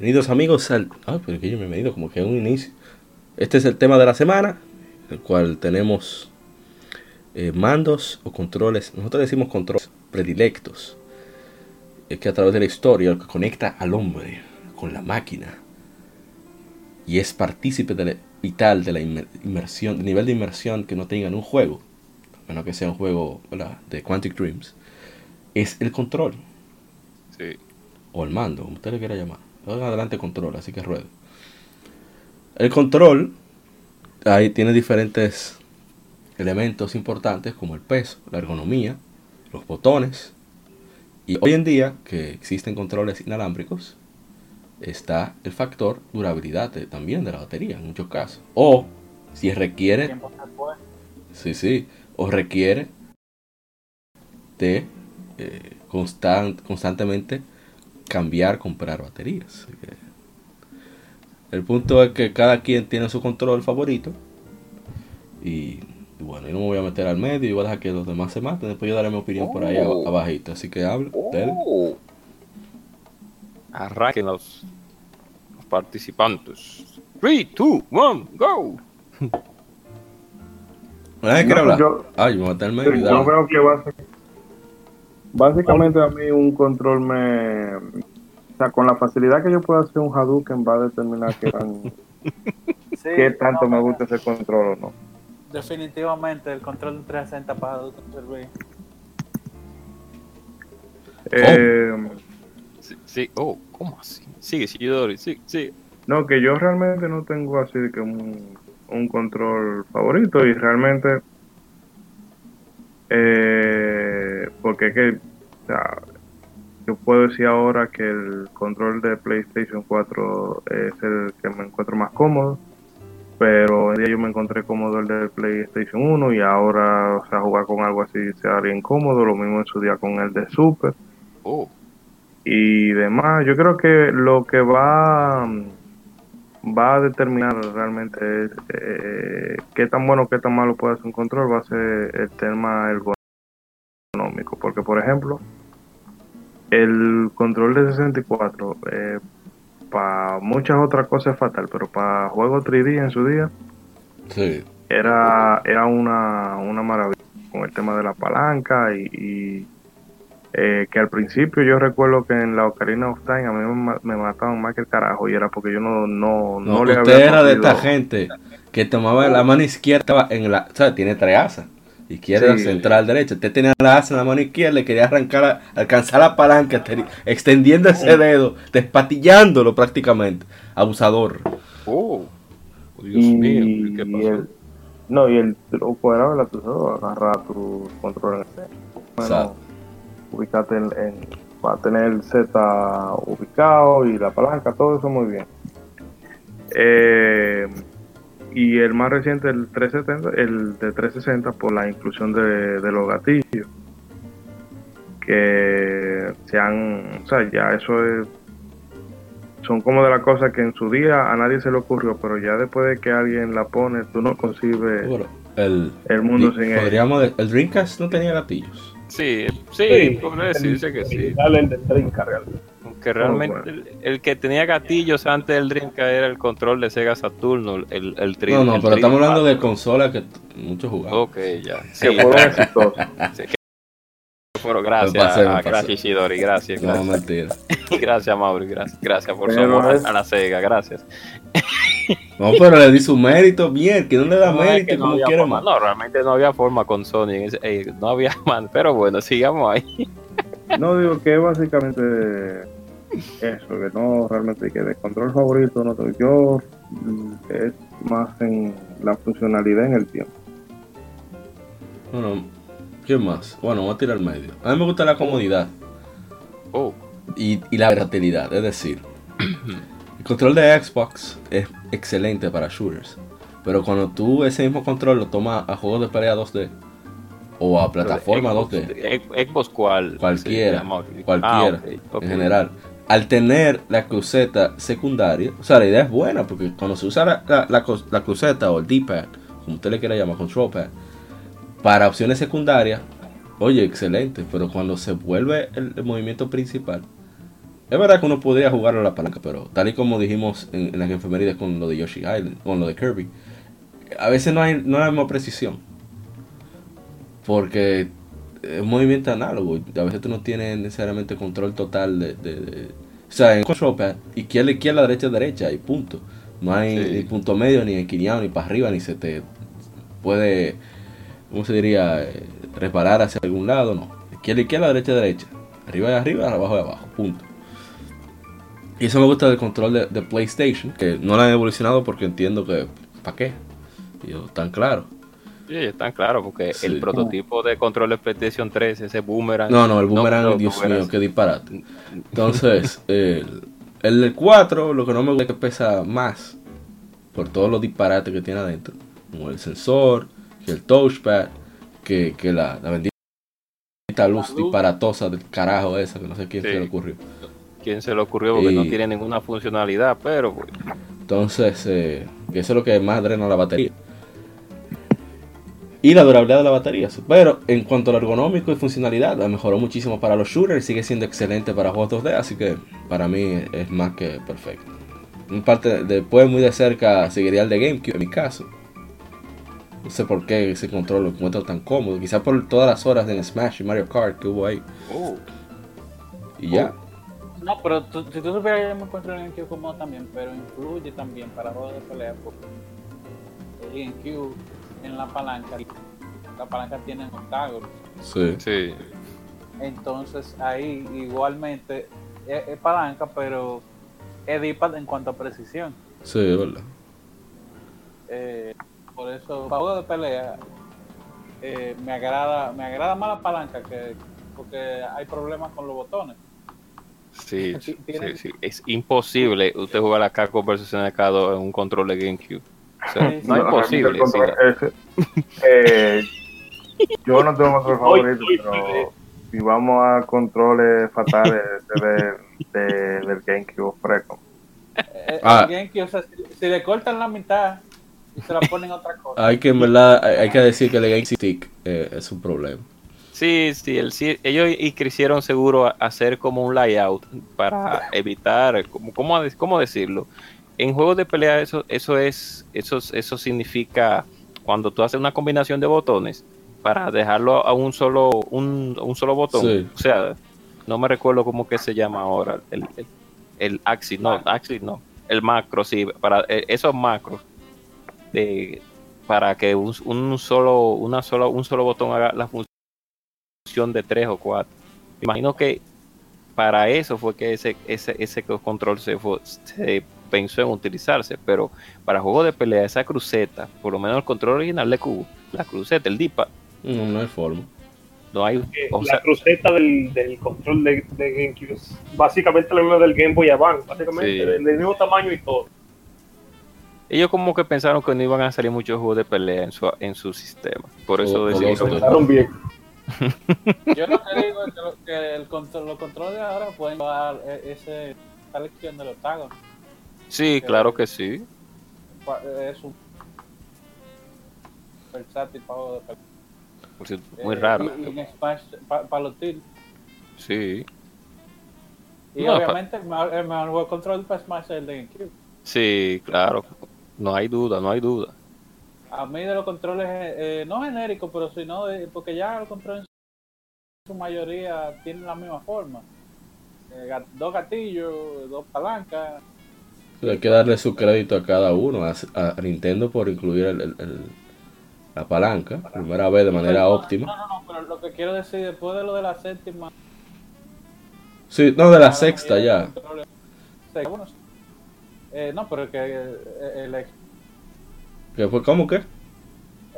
Bienvenidos amigos al... Ah, pero que yo me he medido como que a un inicio. Este es el tema de la semana, el cual tenemos eh, mandos o controles. Nosotros decimos controles predilectos. Es que a través de la historia, lo que conecta al hombre con la máquina. Y es partícipe de la- vital de la inmer- inmersión, del nivel de inmersión que no tenga en un juego. A menos que sea un juego ¿verdad? de Quantic Dreams. Es el control Sí. o el mando, como usted le quiera llamar. Adelante control, así que rueda. El control ahí tiene diferentes elementos importantes como el peso, la ergonomía, los botones. Y hoy en día que existen controles inalámbricos, está el factor durabilidad de- también de la batería en muchos casos. O si requiere. Sí, sí. O requiere de eh, constan- constantemente cambiar, comprar baterías. El punto es que cada quien tiene su control favorito. Y bueno, yo no me voy a meter al medio y voy a dejar que los demás se maten. Después yo daré mi opinión por ahí ab- abajito. Así que habla. dele. Oh. Arranquen los, los participantes. 3, 2, 1, go. [laughs] ¿Nadie No, quiere hablar? yo- Ay, me voy a meter al medio. Yo creo que basi- básicamente a mí un control me... O sea, con la facilidad que yo puedo hacer un Hadouken va a determinar qué, tan, [laughs] Sí, qué tanto no, me gusta ese control o no. Definitivamente el control de 360 para adultos servir. Eh, Sí, sí. Oh, ¿cómo así? Sigue, Shidori, sigue, sigue. no, que yo realmente no tengo así de que un, un control favorito y realmente... Eh, porque es que... O sea, yo puedo decir ahora que el control de PlayStation 4 es el que me encuentro más cómodo, pero hoy día yo me encontré cómodo el de PlayStation 1 y ahora, o sea, jugar con algo así se haría incómodo, lo mismo en su día con el de Super Oh, y demás. Yo creo que lo que va va a determinar realmente eh, qué tan bueno, qué tan malo puede ser un control, va a ser el tema ergonómico, porque por ejemplo, el control de 64 para muchas otras cosas es fatal, pero para juegos 3D en su día Sí. era, era una, una maravilla con el tema de la palanca y, y, eh, que al principio yo recuerdo que en la Ocarina of Time a mí me, me mataban más que el carajo y era porque yo no, no, no, No, le usted había era de esta gente que tomaba la mano izquierda estaba en la, o sea, tiene tres asas. Izquierda, Sí. central, derecha. Usted tenía la asa en la mano izquierda y quería arrancar, la- alcanzar la palanca, te- extendiendo ese dedo, despatillándolo prácticamente. Abusador. oh. Oh, Dios y, mío, ¿qué y pasó? el, no, y el truco era ¿verdad? tú sabes, agarrar tu control en el centro. Bueno, Exacto. Ubicarte en, en- va a tener el Z ubicado y la palanca, todo eso muy bien. Eh, y el más reciente, el 370, el de 360, por la inclusión de, de los gatillos. Que se han, o sea, ya eso es, son como de las cosas que en su día a nadie se le ocurrió, pero ya después de que alguien la pone, tú no concibes Bueno, el, el mundo sin podríamos de- el Dreamcast no tenía gatillos. Sí, sí, Sí, podría decirse que sí. Dale el del Dreamcast realmente. Aunque realmente bueno. el, el que tenía gatillos antes del Dreamcast era el control de Sega Saturno, el, el tri- No, no, el pero estamos hablando de consolas que muchos jugaban. Ok, ya. Sí, que fueron exitosos. [laughs] sí, que- pero gracias, pasé, me a- pasé. gracias gracias, No, gracias, mentira. [laughs] gracias Mauri, gracias, gracias por su amor a la Sega, gracias. No, pero le di su mérito bien, que no le da No, es mérito que no como forma, más. no, realmente no había forma con Sony, en ese- eh, no había [laughs] man, pero bueno, sigamos ahí. No digo que es básicamente eso, que no realmente que de control favorito no tengo. Yo mm, es más en la funcionalidad en el tiempo. Bueno, ¿quién más? Bueno, voy a tirar al medio. A mí me gusta la comodidad Oh, y, y la versatilidad, es decir, [clears throat] el control de Xbox es excelente para shooters, pero cuando tú ese mismo control lo tomas a juegos de pelea 2D o a plataforma Xbox- 2D, Xbox cuál? Cualquiera, Sí, cualquiera, Ah, en general, al tener la cruceta secundaria, o sea, la idea es buena porque cuando se usa la, la- la cos- la cruceta o el D-pad, como usted le quiera llamar, control pad, para opciones secundarias, oye, excelente, pero cuando se vuelve el, el movimiento principal, es verdad que uno podría jugar a la palanca, pero tal y como dijimos en, en las enfermerías con lo de Yoshi Island, con lo de Kirby, a veces no hay, no hay la misma precisión. Porque es un movimiento análogo. A veces tú no tienes necesariamente control total de. de- de- o sea, en control pad, izquierda, izquierda, derecha, derecha, y punto. No hay Sí. ni punto medio, ni esquineado, ni para arriba, ni se te puede, ¿cómo se diría? Eh, resbalar hacia algún lado, no. Izquierda, izquierda, derecha, derecha. Arriba y arriba, abajo y abajo, punto. Y eso me gusta del control de, de PlayStation, que no lo han evolucionado porque entiendo que, ¿para qué? Y yo, tan claro. Sí, están claro, porque Sí. el prototipo de control de PlayStation 3, ese boomerang. No, no, el boomerang, no, Dios boomerang. mío, qué disparate. Entonces, [laughs] el, el del 4, lo que no me gusta es que pesa más por todos los disparates que tiene adentro. Como el sensor, que el touchpad, que, que la, la bendita luz luz. disparatosa del carajo esa, que no sé quién Sí. se le ocurrió. ¿Quién se le ocurrió? Porque Y- no tiene ninguna funcionalidad, pero pues, Entonces, eh, que eso es lo que más drena la batería. Y la durabilidad de la batería. Pero en cuanto al ergonómico y funcionalidad, la mejoró muchísimo para los shooters. Sigue siendo excelente para juegos 2D. Así que para mí es más que perfecto. En parte, después muy de cerca seguiría el de GameCube en mi caso. No sé por qué ese control lo encuentro tan cómodo. Quizás por todas las horas de Smash y Mario Kart que hubo ahí. uh, Y ya. No, pero tú- si tú supieras que yo me encuentro en GameCube como también, pero influye también para juegos de pelea porque el GameCube en la palanca, la palanca tiene octágonos. Sí. sí. Entonces ahí igualmente es, es palanca, pero es D-pad en cuanto a precisión. Sí, es verdad. Eh, por eso, para juegos de pelea, eh, me agrada me agrada más la palanca que porque hay problemas con los botones. Sí, [laughs] sí, sí, Es imposible usted jugar a Capcom vs SNK2 en un control de GameCube. O sea, Sí, no es ese, eh, yo no tengo control [laughs] favorito, pero si vamos a controles fatales de, de- del GameCube fresco. Eh, Ah. el GameCube, o sea, si, si le cortan la mitad y se la ponen otra cosa. Hay que, en verdad, hay, hay que decir que el Game Stick eh, es un problema. Sí, sí, el, sí, ellos y quisieron seguro hacer como un layout para evitar, como, ¿cómo, cómo decirlo? En juegos de pelea eso, eso es, eso, eso significa cuando tú haces una combinación de botones para dejarlo a un solo, un, un solo botón. Sí. O sea, no me recuerdo cómo que se llama ahora, el, el, el axis, no, axis no, el macro, sí, para eh, esos macros de para que un, un solo, una solo, un solo botón haga la función de tres o cuatro. Me imagino que para eso fue que ese, ese, ese control se, fue- se pensó en utilizarse, pero para juegos de pelea, esa cruceta, por lo menos el control original de cubo, la cruceta, el DIPA, No, no hay forma. no hay, Eh, o la sea, cruceta del, del control de, de GameCube es básicamente la misma del Game Boy Advance, básicamente, Sí. del, del mismo tamaño y todo. ellos como que pensaron que no iban a salir muchos juegos de pelea en su, en su sistema, por eso O- decidieron bien. [laughs] Yo lo que digo es que, lo- que el control, los controles ahora pueden llevar e- ese lección del octágono. Sí, claro que sí. Es un versátil juego de cierto, Muy Eh, raro. Y, Smash. Sí. Y No, obviamente el mejor, el mejor control para Smash es el de GameCube. Sí, claro. No hay duda, no hay duda. A mí de los controles, eh, no genéricos, pero sino de, porque ya los controles en su mayoría tienen la misma forma. Eh, dos gatillos, dos palancas. Hay que darle su crédito a cada uno, a, a Nintendo por incluir el- el- el- la palanca, primera vez de manera No, óptima. No, no, no, pero lo que quiero decir, después de lo de la séptima... Sí, no, de la sexta ya. bueno. Eh, no, pero que eh, el, ¿Qué fue? ¿Cómo que?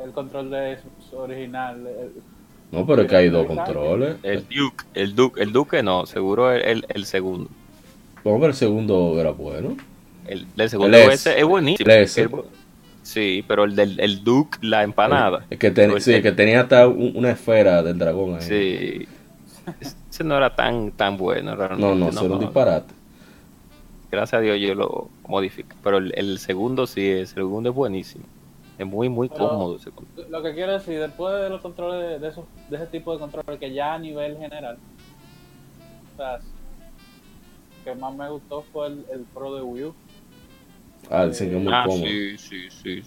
el control de original... el- No, pero es que hay dos controles. El Duke, el Duke, el Duke no, seguro el, el, el segundo. Vamos a ver, el segundo era bueno. El, el segundo El S. es buenísimo. El S. El bu- sí, pero el del el Duke, la empanada. Es que, ten- sí, que tenía hasta un- una esfera del dragón ahí. Sí. [laughs] Ese no era tan tan bueno realmente. No, no, eso era un disparate. Gracias a Dios yo lo modifico. Pero el, el segundo sí es, el segundo es buenísimo. Es muy, muy Pero- cómodo ese control. Lo que quiero decir, después de los controles de, de esos, de ese tipo de controles que ya a nivel general, o sea, que más me gustó fue el, el Pro de Wii U. Ah, dicen que es muy Ah, cómodo. sí, sí, sí.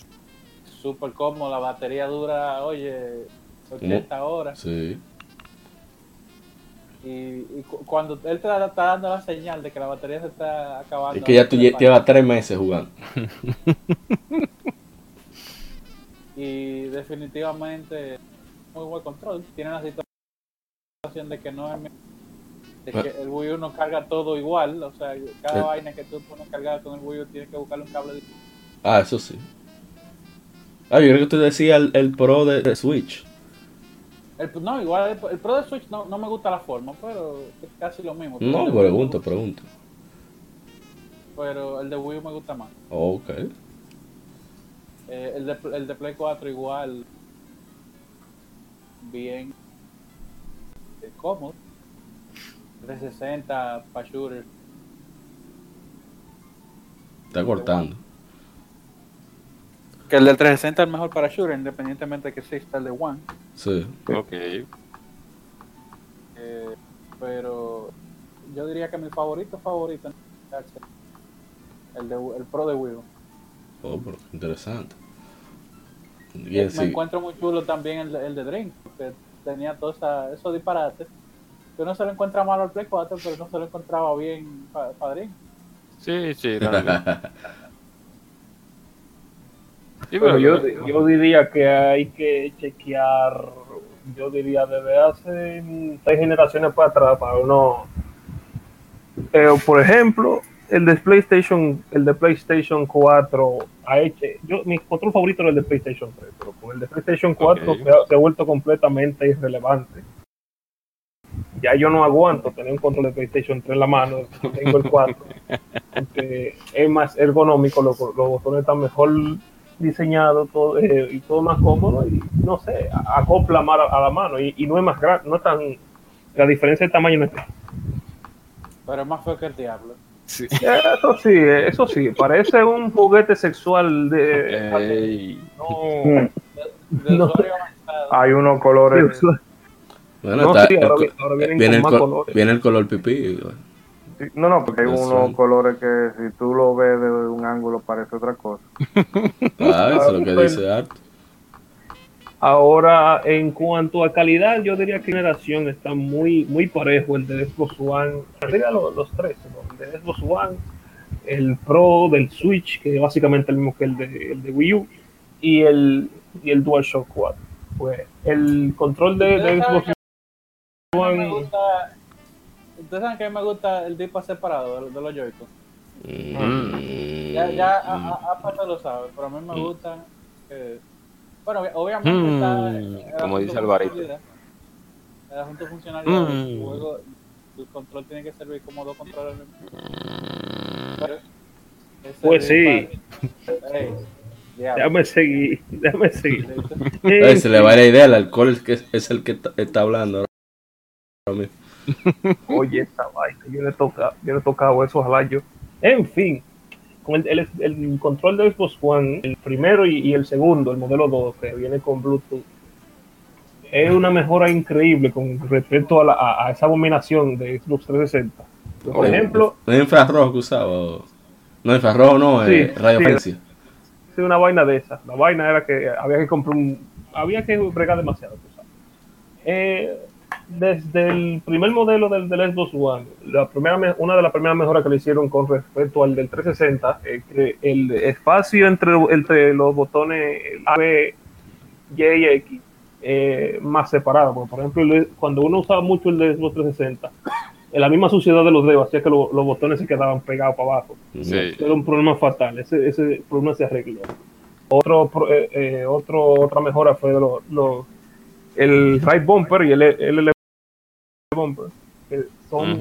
Súper cómodo, la batería dura, oye, 80 horas. Sí. Y, y cu- cuando él te da- está dando la señal de que la batería se está acabando. Es que ya tú llevas tres meses jugando. [laughs] Y definitivamente, muy buen control. Tiene la situación de que no es. De que el Wii U no carga todo igual, o sea, cada vaina que tú pones cargada con el Wii U tienes que buscarle un cable. Ah, eso sí. Ah, yo creo que tú decías el, el Pro de, de Switch. El, no, igual el, el Pro de Switch no, no me gusta la forma, pero es casi lo mismo. No, pregunto, pregunto. Pero el de Wii U me gusta más. Ok. Eh, el, de, el de Play 4 igual. Bien. eh, cómodo. 360 para shooter. Está cortando. Que el del 360 es el mejor para shooter, independientemente de que exista el de One. Sí. Ok. Eh, pero yo diría que mi favorito favorito el de el Pro de Wii. Oh, pero interesante. Me Bien, sí. encuentro muy chulo también el, de- el de Dream, que tenía todos esos disparates. Que uno se lo encuentra malo al Play 4, pero no se lo encontraba bien para Dream. Sí, sí, realmente. [laughs] Sí, Pero yo, yo diría que hay que chequear, yo diría desde hace seis generaciones para atrás, para uno, eh, por ejemplo, el de PlayStation, el de PlayStation 4 ha hecho, yo mi control favorito era el de PlayStation 3, pero con el de PlayStation 4 Ok. se, ha, se ha vuelto completamente irrelevante. Ya yo no aguanto tener un control de PlayStation 3 en la mano, [laughs] tengo el 4, porque es más ergonómico, los, los botones están mejor diseñado todo, eh, y todo más cómodo y no sé, acopla más a, a la mano y, y no es más grande, no es tan la diferencia de tamaño no es Pero es más feo que el diablo. sí. eso sí, eso sí, parece un juguete sexual de no, De. Hay unos colores. Bueno, No, está- sí, ahora ahora viene, el con más col- colores. viene el color pipí. bueno. Sí, No, no, porque hay unos colores que si tú lo ves de un ángulo parece otra cosa. [laughs] Ah, eso es lo que dice Art. Ahora, en cuanto a calidad, yo diría que generación está muy, muy parejo el de Xbox One. Diría los, los tres, ¿no? el de Xbox One, el Pro del Switch, que es básicamente el mismo que el de, el de Wii U, y el, y el DualShock 4. Pues el control de, de Xbox One. Gusta. Ustedes saben que a mí me gusta el disco separado de, de los Joy-Con. Mm. Ya, ya a, a, a Pato lo sabe, pero a mí me gusta. que- bueno, obvi- obviamente está. Mm, como dice Alvarito. funcionalidad. El asunto Mm. del juego, el control tiene que servir como dos controles. Pues diablo. Déjame seguir, déjame seguir. [laughs] Se le va la idea, el alcohol es, que es, es el que está, está hablando. mismo. Oye, esta vaina, yo le, toca, yo le he tocado eso, ojalá yo. En fin, con el, el- el control de Xbox One, el primero y, y el segundo, el modelo 2, que viene con Bluetooth, es una mejora increíble con respecto a, la- a- a esa abominación de Xbox 360. Por Oh, ejemplo, ¿No es infrarrojo que usaba? No, infrarrojo no, Sí, eh, radiofrecuencia. sí, una vaina de esa. La vaina era que había que comprar un. Había que bregar demasiado, tú sabes. Eh, desde el primer modelo del, del Xbox One, la primera, me- una de las primeras mejoras que le hicieron con respecto al del 360 es que el espacio entre, entre los botones A, B, Y y X eh, más separado. Porque, por ejemplo, cuando uno usaba mucho el de Xbox 360, en la misma suciedad de los dedos hacía que lo- los botones se quedaban pegados para abajo. Sí. Era un problema fatal. Ese, ese problema se arregló. Otro, pro- eh, eh, otro, otra mejora fue lo, lo- el right bumper y el, el, el bumper. que son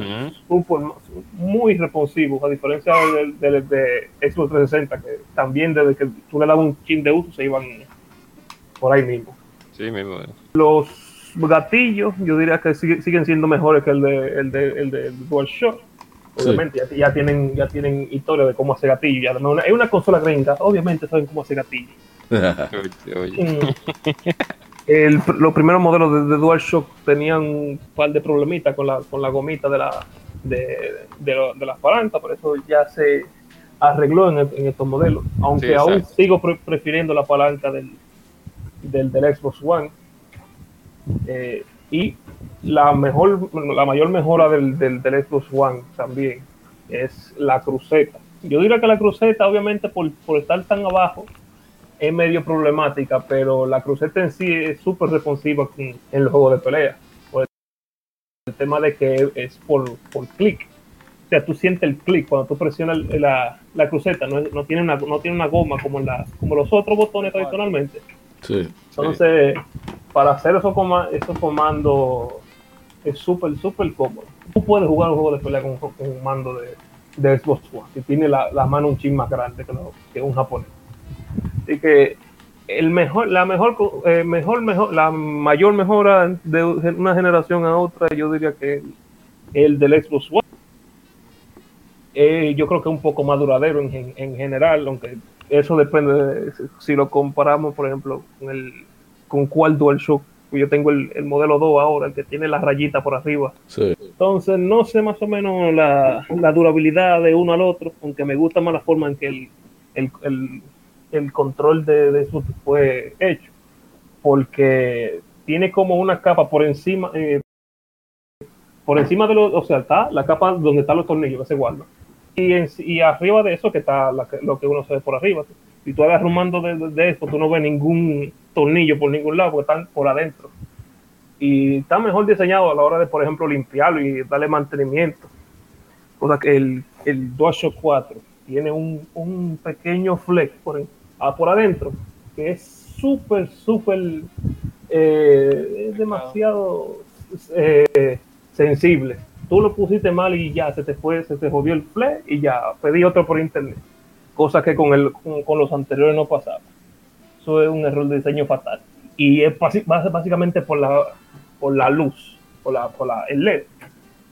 súper- muy responsivos, a diferencia del, del- de Xbox 360, que también desde que tú le dabas un chin de uso se iban por ahí mismo. Sí, mismo. Los gatillos, yo diría que sigue- siguen siendo mejores que el de, el de, el de DualShock. Obviamente, ya, ya tienen ya tienen historia de cómo hacer gatillo. Y además, una- es una consola gringa, obviamente saben cómo hacer gatillo. [laughs] Oye, oye. [laughs] El- los primeros modelos de, de DualShock tenían un par de problemitas con la, con la gomita de la de, de, lo- de las palancas, por eso ya se arregló en, en estos modelos. Aunque Sí, aún sigo pre- prefiriendo la palanca del, del, del Xbox One. Eh, y la mejor, la mayor mejora del, del, del Xbox One también es la cruceta. Yo diría que la cruceta, obviamente, por, por estar tan abajo, es medio problemática, pero la cruceta en sí es súper responsiva en los juegos de pelea. Por el, tema de que es por, por clic. O sea, tú sientes el clic cuando tú presionas la, la cruceta, no, no, tiene una, no tiene una goma como, la, como los otros botones tradicionalmente. Sí. Entonces, para hacer esos, coma- esos comandos es súper, súper cómodo. Tú puedes jugar un juego de pelea con, con un mando de, de Xbox One, que tiene la, la mano un chin más grande que, lo- que un japonés. Así que el mejor, la mejor, eh, mejor, mejor, la mayor mejora de una generación a otra, yo diría que el del Xbox One. Eh, yo creo que es un poco más duradero en, en general, aunque eso depende de si- si lo comparamos, por ejemplo, con el con cuál DualShock. Yo tengo el, el modelo 2 ahora, el que tiene la rayita por arriba. Sí. Entonces, no sé más o menos la, la durabilidad de uno al otro, aunque me gusta más la forma en que el, el, el- el control de, de eso fue hecho. Porque tiene como una capa por encima, eh, por encima de los, o sea, está la capa donde están los tornillos que se guardan. Y, en- y arriba de eso que está lo que uno se ve por arriba. Si tú agarras un mando de, de, esto, tú no ves ningún tornillo por ningún lado, porque están por adentro y está mejor diseñado a la hora de, por ejemplo, limpiarlo y darle mantenimiento. Cosa que el, el DualShock 4 tiene un, un pequeño fleck por, ah, por adentro que es súper, súper, eh, es demasiado eh, sensible. Tú lo pusiste mal y ya se te fue, se te jodió el fleck y ya pedí otro por internet. Cosa que con, el, con, con los anteriores no pasaba. Eso es un error de diseño fatal. Y es básicamente por la, por la luz, por, la, por la, el LED.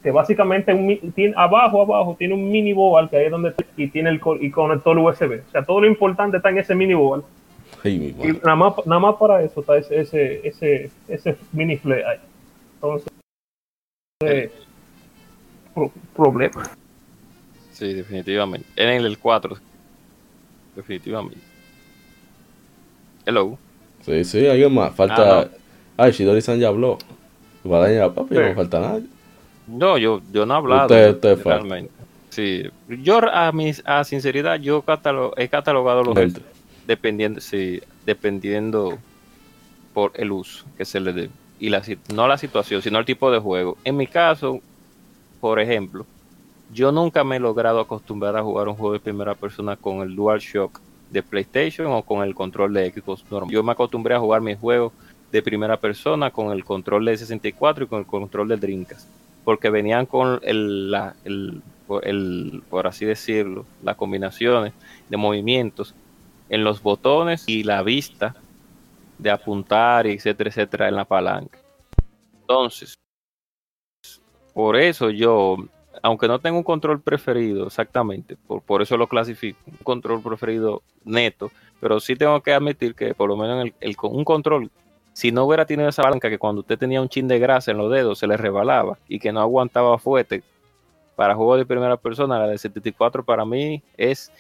Que básicamente un tiene, abajo, abajo, tiene un mini board que ahí es donde y tiene el y conector USB. O sea, todo lo importante está en ese mini board. Y nada más, nada más para eso está ese, ese, ese, ese mini flare ahí. Entonces, eh, pro- problema. Sí, definitivamente. En el 4. Definitivamente. Hello. Sí, sí, alguien más. Falta. Ah, Ay, Shidori-san ya habló. Guadaña, papi, Sí. no falta nadie. No, yo, yo no he hablado. Usted- usted fue. realmente. Sí. Yo, a mi a sinceridad, yo catalo- he catalogado los dependiendo, sí, dependiendo por el uso que se le dé. Y la, no la situación, sino el tipo de juego. En mi caso, por ejemplo, yo nunca me he logrado acostumbrar a jugar un juego de primera persona con el DualShock de PlayStation o con el control de Xbox normal. Yo me acostumbré a jugar mis juegos de primera persona con el control de 64 y con el control de Dreamcast. Porque venían con el, la- el, por- así decirlo, las combinaciones de movimientos en los botones y la vista de apuntar, etcétera, etcétera, en la palanca. Entonces, Por eso yo, aunque no tengo un control preferido exactamente, por, por eso lo clasifico, un control preferido neto, pero sí tengo que admitir que por lo menos en el, el- un control, si no hubiera tenido esa palanca que cuando usted tenía un chin de grasa en los dedos se le rebalaba y que no aguantaba fuerte para juegos de primera persona, la de 74 para mí es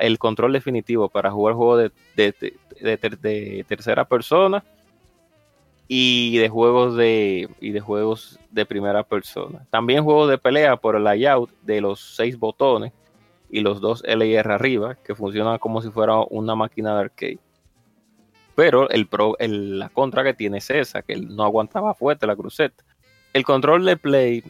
el control definitivo para jugar juegos de, de tercera persona y de juegos de y de juegos de primera persona. También juegos de pelea por el layout de los seis botones y los dos LR arriba que funcionan como si fuera una máquina de arcade. Pero el pro, el- la contra que tiene es esa, que no aguantaba fuerte la cruceta. El control de Play,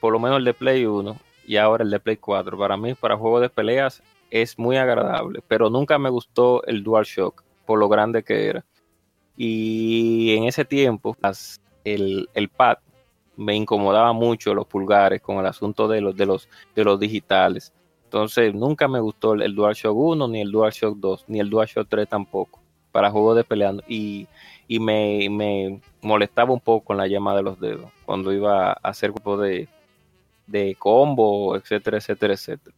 por lo menos el de Play 1 y ahora el de Play 4, para mí, para juegos de peleas, es muy agradable, pero nunca me gustó el DualShock por lo grande que era. Y en ese tiempo, el, el pad me incomodaba mucho los pulgares con el asunto de los, de los, de los digitales. Entonces, nunca me gustó el, el DualShock 1, ni el DualShock 2, ni el DualShock 3 tampoco, para juegos de peleando. Y, y me, me molestaba un poco con la llama de los dedos cuando iba a hacer grupo de, de combo, etcétera, etcétera, etcétera.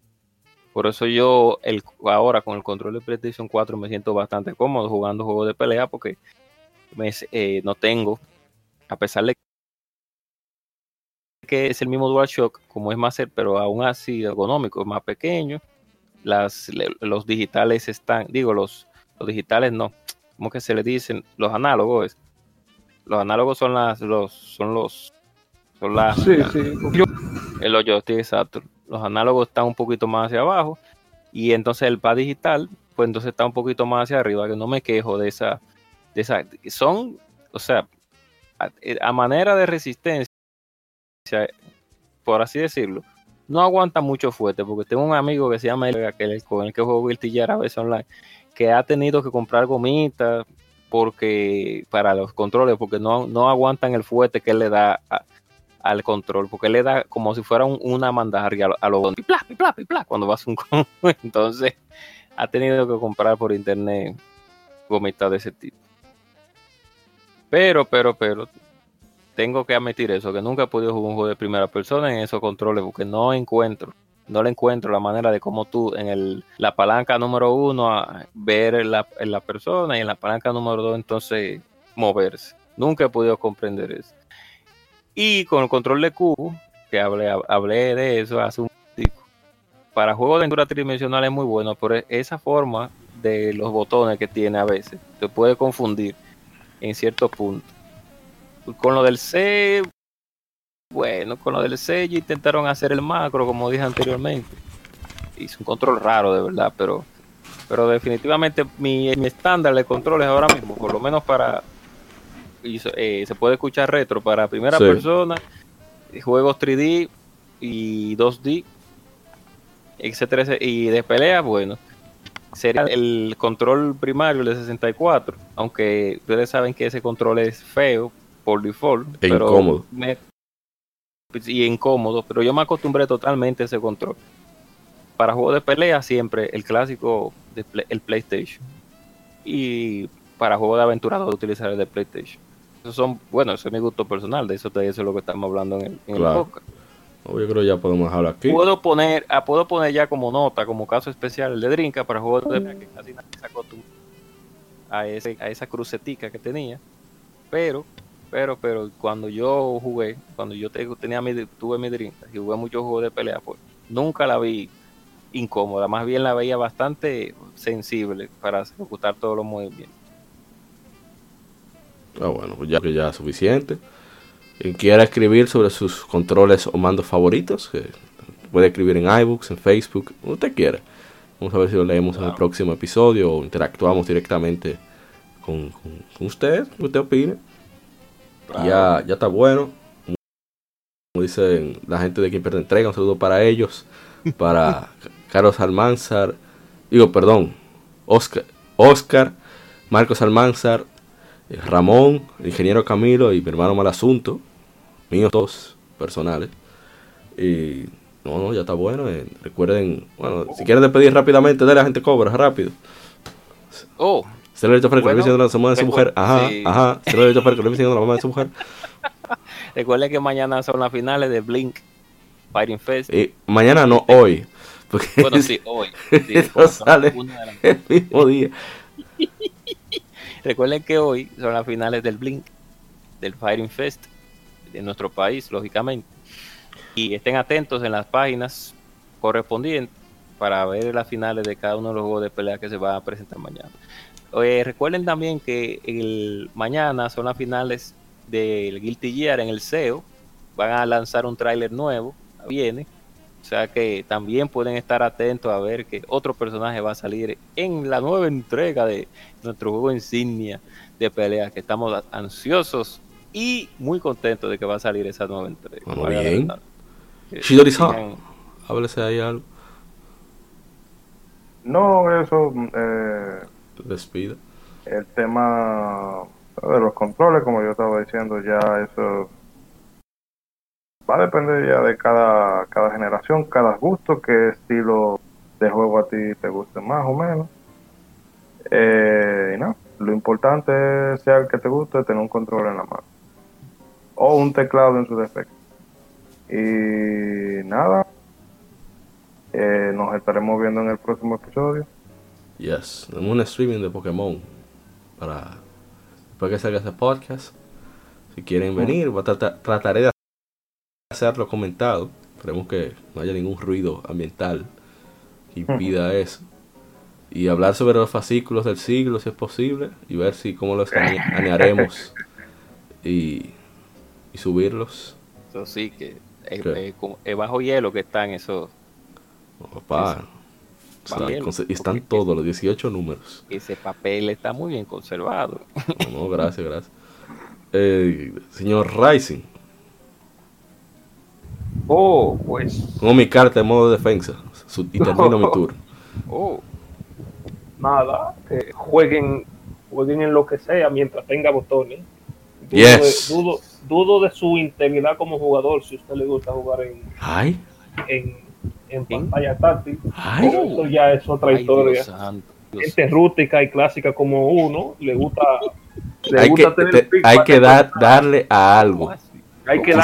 Por eso yo el, ahora con el control de PlayStation 4 me siento bastante cómodo jugando juegos de pelea porque me, eh, no tengo, a pesar de que es el mismo DualShock, como es más, pero aún así ergonómico, es más pequeño. Los digitales están, digo, los, los digitales no, ¿cómo que se le dicen? Los análogos. Los análogos son las, los, son los, son las, Sí, sí. el joystick exacto. Los análogos están un poquito más hacia abajo y entonces el pad digital, pues entonces está un poquito más hacia arriba, que no me quejo de esa, de esa, son, o sea, a, a manera de resistencia, por así decirlo, no aguanta mucho fuerte, porque tengo un amigo que se llama Elga, que el- con el que juego Guilty Gear a veces online, que ha tenido que comprar gomitas porque para los controles, porque no, no aguantan el fuerte que él le da a- al control, porque él le da como si fuera un- una mandarria a lo- los botones, pla, pla, pla, cuando vas a un. [laughs] Entonces, ha tenido que comprar por internet gomitas de ese tipo. Pero, pero, pero, tengo que admitir eso, que nunca he podido jugar un juego de primera persona en esos controles, porque no encuentro, no le encuentro la manera de cómo tú en el, la palanca número uno ver la, en la persona y en la palanca número dos entonces moverse. Nunca he podido comprender eso. Y con el control de cubo, que hablé, hablé de eso hace un tico, para juegos de aventura tridimensional es muy bueno, pero esa forma de los botones que tiene a veces te puede confundir en ciertos puntos. Con lo del C, bueno, con lo del ya intentaron hacer el macro, como dije anteriormente. Hizo un control raro, de verdad, pero pero definitivamente mi, mi estándar de controles ahora mismo, por lo menos para eh, se puede escuchar retro para primera Sí. persona, juegos 3D y 2D, etcétera, y de pelea, bueno, sería el control primario el de 64, aunque ustedes saben que ese control es feo por default, E pero incómodo. me- y incómodo, pero yo me acostumbré totalmente a ese control. Para juegos de pelea siempre el clásico de Play- el PlayStation y para juegos de aventura voy a utilizar el de PlayStation. Esos son, bueno, ese es mi gusto personal, de eso, de eso es lo que estamos hablando en el, en el Claro. podcast. No, yo creo que ya podemos dejarlo aquí. Puedo poner, ah, puedo poner ya como nota, como caso especial, el de Drinka para juegos de pelea que casi nadie se acostumbra a, ese, a esa crucetica que tenía. Pero, pero, pero cuando yo jugué, cuando yo te- tenía mi, tuve mi Drinka y jugué muchos juegos de pelea, pues nunca la vi incómoda, más bien la veía bastante sensible para ejecutar todos los movimientos. Ah, bueno, pues ya que ya es suficiente. Quien quiera escribir sobre sus controles o mandos favoritos, que puede escribir en iBooks, en Facebook, donde usted quiera. Vamos a ver si lo leemos en el próximo episodio o interactuamos directamente con, con, con usted, usted opine. Ya, ya está bueno. Como dicen la gente de quien pierde entrega, un saludo para ellos, [laughs] para Carlos Almanzar, digo, perdón, Oscar, Oscar Marcos Almanzar, eh, Ramón, el ingeniero Camilo y mi hermano Malasunto, míos dos personales. Y no, no, ya está bueno. eh, recuerden, bueno, si quieren despedir rápidamente, de la gente cobra rápido. Oh, Se lo he dicho Fer, que le Bueno, diciendo a la mamá de su mujer. Ajá, sí. ajá. Se lo he dicho que le diciendo a la mamá de su mujer. [laughs] Recuerden que mañana son las finales de Blink Fighting Fest. Mañana no, hoy. Porque [laughs] Bueno, sí, hoy. [laughs] Sí, sale el mismo día. Recuerden que hoy son las finales del Blink, del Fighting Fest de nuestro país, lógicamente. Y estén atentos en las páginas correspondientes para ver las finales de cada uno de los juegos de pelea que se van a presentar mañana. Eh, recuerden también que el mañana son las finales del Guilty Gear en el SEO. Van a lanzar un tráiler nuevo, viene. O sea que también pueden estar atentos a ver que otro personaje va a salir en la nueva entrega de nuestro juego insignia de pelea, que estamos ansiosos y muy contentos de que va a salir esa nueva entrega. La bien. Que Shidori-san. Háblese ahí algo. No, eso, eh, Despida. el tema de los controles, como yo estaba diciendo, ya eso va a depender ya de cada, cada generación, cada gusto, qué estilo de juego a ti te guste más o menos. Eh, y no, lo importante sea el que te guste, tener un control en la mano. O un teclado en su defecto. Y nada, eh, nos estaremos viendo en el próximo episodio. Yes. Un streaming de Pokémon. Para. Después que salga ese podcast. Si quieren venir, voy a tratar- trataré de hacerlo comentado. Esperemos que no haya ningún ruido ambiental que impida eso. Y hablar sobre los fascículos del siglo, si es posible. Y ver si cómo los ane- anearemos. [laughs] Y, y subirlos. Eso sí, que es, bajo hielo que están esos, Papá. Están, están todos los 18 números. ese papel está muy bien conservado. No, no, gracias, gracias. Eh, señor Rising, Oh, pues pongo mi carta en modo defensa su- y termino mi [laughs] tour. Oh, nada, que jueguen, jueguen en lo que sea mientras tenga botones. Dudo, Yes. de, dudo, dudo de su integridad como jugador si a usted le gusta jugar en, Ay, en, en pantalla táctil. Pero eso ya es otra ay, historia. Dios santo. Dios Gente rústica y clásica como uno, le gusta, le Hay que, gusta tener te- feedback hay que dar, darle a algo. Hay que ¿Cómo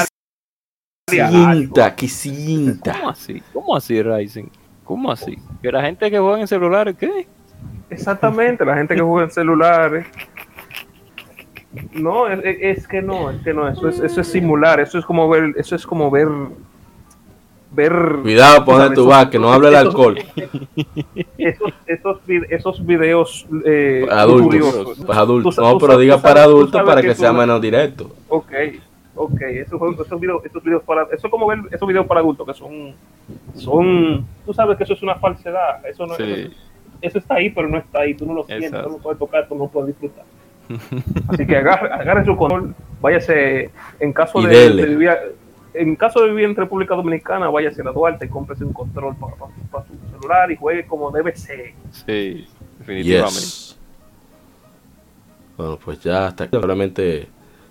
darle a algo. Cinta, que cinta. ¿Cómo así? ¿Cómo así, Ryzen? ¿Cómo así? ¿Que la gente que juega en celulares qué? Exactamente, la gente que juega en celulares. No, es, es que no, es que no, eso es, eso es simular, eso es como ver, eso es como ver, ver. Cuidado donde tú esos- vas, que no hable el alcohol. Esos, esos, esos videos eh, adultos. Tú No, tú pero diga para adultos para que sea no- menos directo. Ok, ok, esos, esos videos, esos videos para, eso es como ver esos videos para adultos que son, son, tú sabes que eso es una falsedad, eso no, Sí. eso, eso está ahí, pero no está ahí, tú no lo sientes, Exacto. tú no lo puedes tocar, tú no lo puedes disfrutar. Así que agarre, agarre su control, váyase, en caso de, de vivir, en caso de vivir en República Dominicana, váyase a la Duarte y cómprese un control para, para- para su celular y juegue como debe ser. Sí, definitivamente. Yes. Bueno, pues ya hasta aquí. Probablemente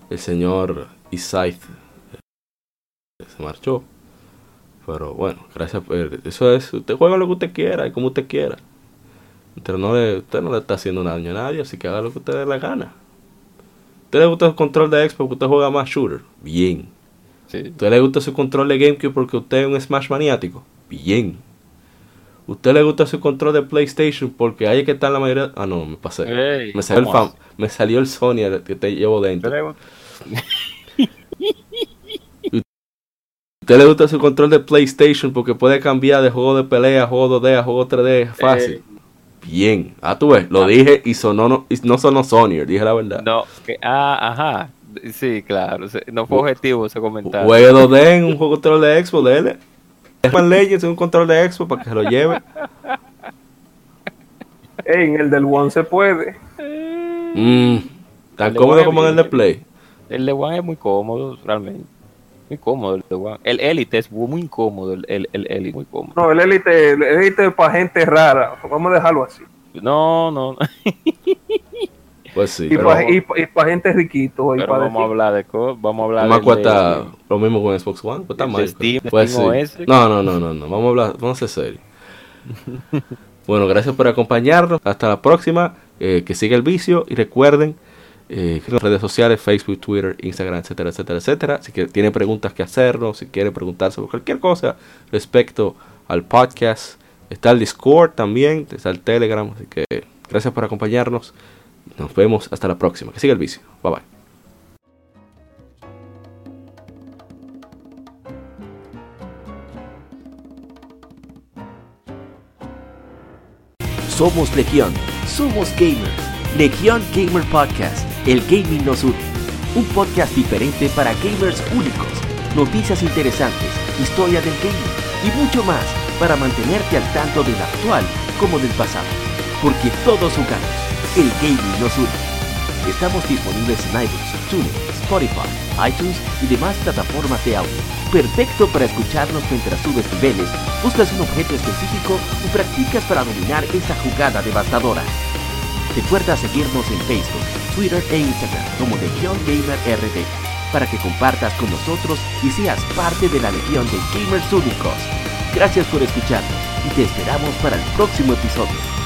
el señor Isaith eh, se marchó. Pero bueno, gracias por eso es, usted juega lo que usted quiera y como usted quiera. Pero no le, usted no le está haciendo daño a nadie, así que haga lo que usted dé la gana. ¿A usted le gusta el control de Xbox porque usted juega más shooter? Bien. Sí. ¿A usted le gusta su control de GameCube porque usted es un Smash maniático? Bien. ¿A usted le gusta su control de PlayStation porque ahí es que está la mayoría? Ah, no, me pasé. Me salió, el el Sony el que te llevo dentro. ¿A [laughs] usted le gusta su control de PlayStation porque puede cambiar de juego de pelea a juego 2D a juego 3D fácil? Bien. Ah, tú ves, lo dije y sonó, no, y no sonó Sony, dije la verdad. No, que, ah, ajá. Sí, claro. No fue objetivo ese comentario. Juegue 2D en un juego control de Xbox, dele. Dejan Legends en un control de Xbox para que se lo lleve. En el del One se puede. Mm, tan cómodo como en el de Play. El de One es muy cómodo, realmente. Muy cómodo el de One. El Elite es muy incómodo, el, el, el Elite, muy cómodo. No, el Elite, el Elite es para gente rara, vamos a dejarlo así. No, no, no. [laughs] Pues sí. Y para pa- gente riquito. Y Pero pa vamos a hablar de. Vamos a hablar Además cuesta lo mismo con Xbox One. Cuesta más. Steam, Pues Steam sí. No, no, no, no, no. Vamos a hablar, vamos a ser serios. [laughs] bueno, gracias por acompañarnos. Hasta la próxima. eh, que siga el vicio. Y recuerden eh, redes sociales, Facebook, Twitter, Instagram, etcétera, etcétera, etcétera. Si que tienen preguntas que hacernos, si quieren preguntar sobre cualquier cosa respecto al podcast, está el Discord también, está el Telegram, así que gracias por acompañarnos. Nos vemos hasta la próxima. Que siga el vicio. Bye bye. Somos Legión, somos gamers. Legión Gamer Podcast, el gaming nos une. Un podcast diferente para gamers únicos, noticias interesantes, historia del gaming y mucho más para mantenerte al tanto del actual como del pasado. Porque todos jugamos, el gaming nos une. Estamos disponibles en iBooks, TuneIn, Spotify, iTunes y demás plataformas de audio. Perfecto para escucharnos mientras subes niveles, buscas un objeto específico o practicas para dominar esa jugada devastadora. Recuerda seguirnos en Facebook, Twitter e Instagram como Legión Gamer para que compartas con nosotros y seas parte de la legión de gamers únicos. Gracias por escucharnos y te esperamos para el próximo episodio.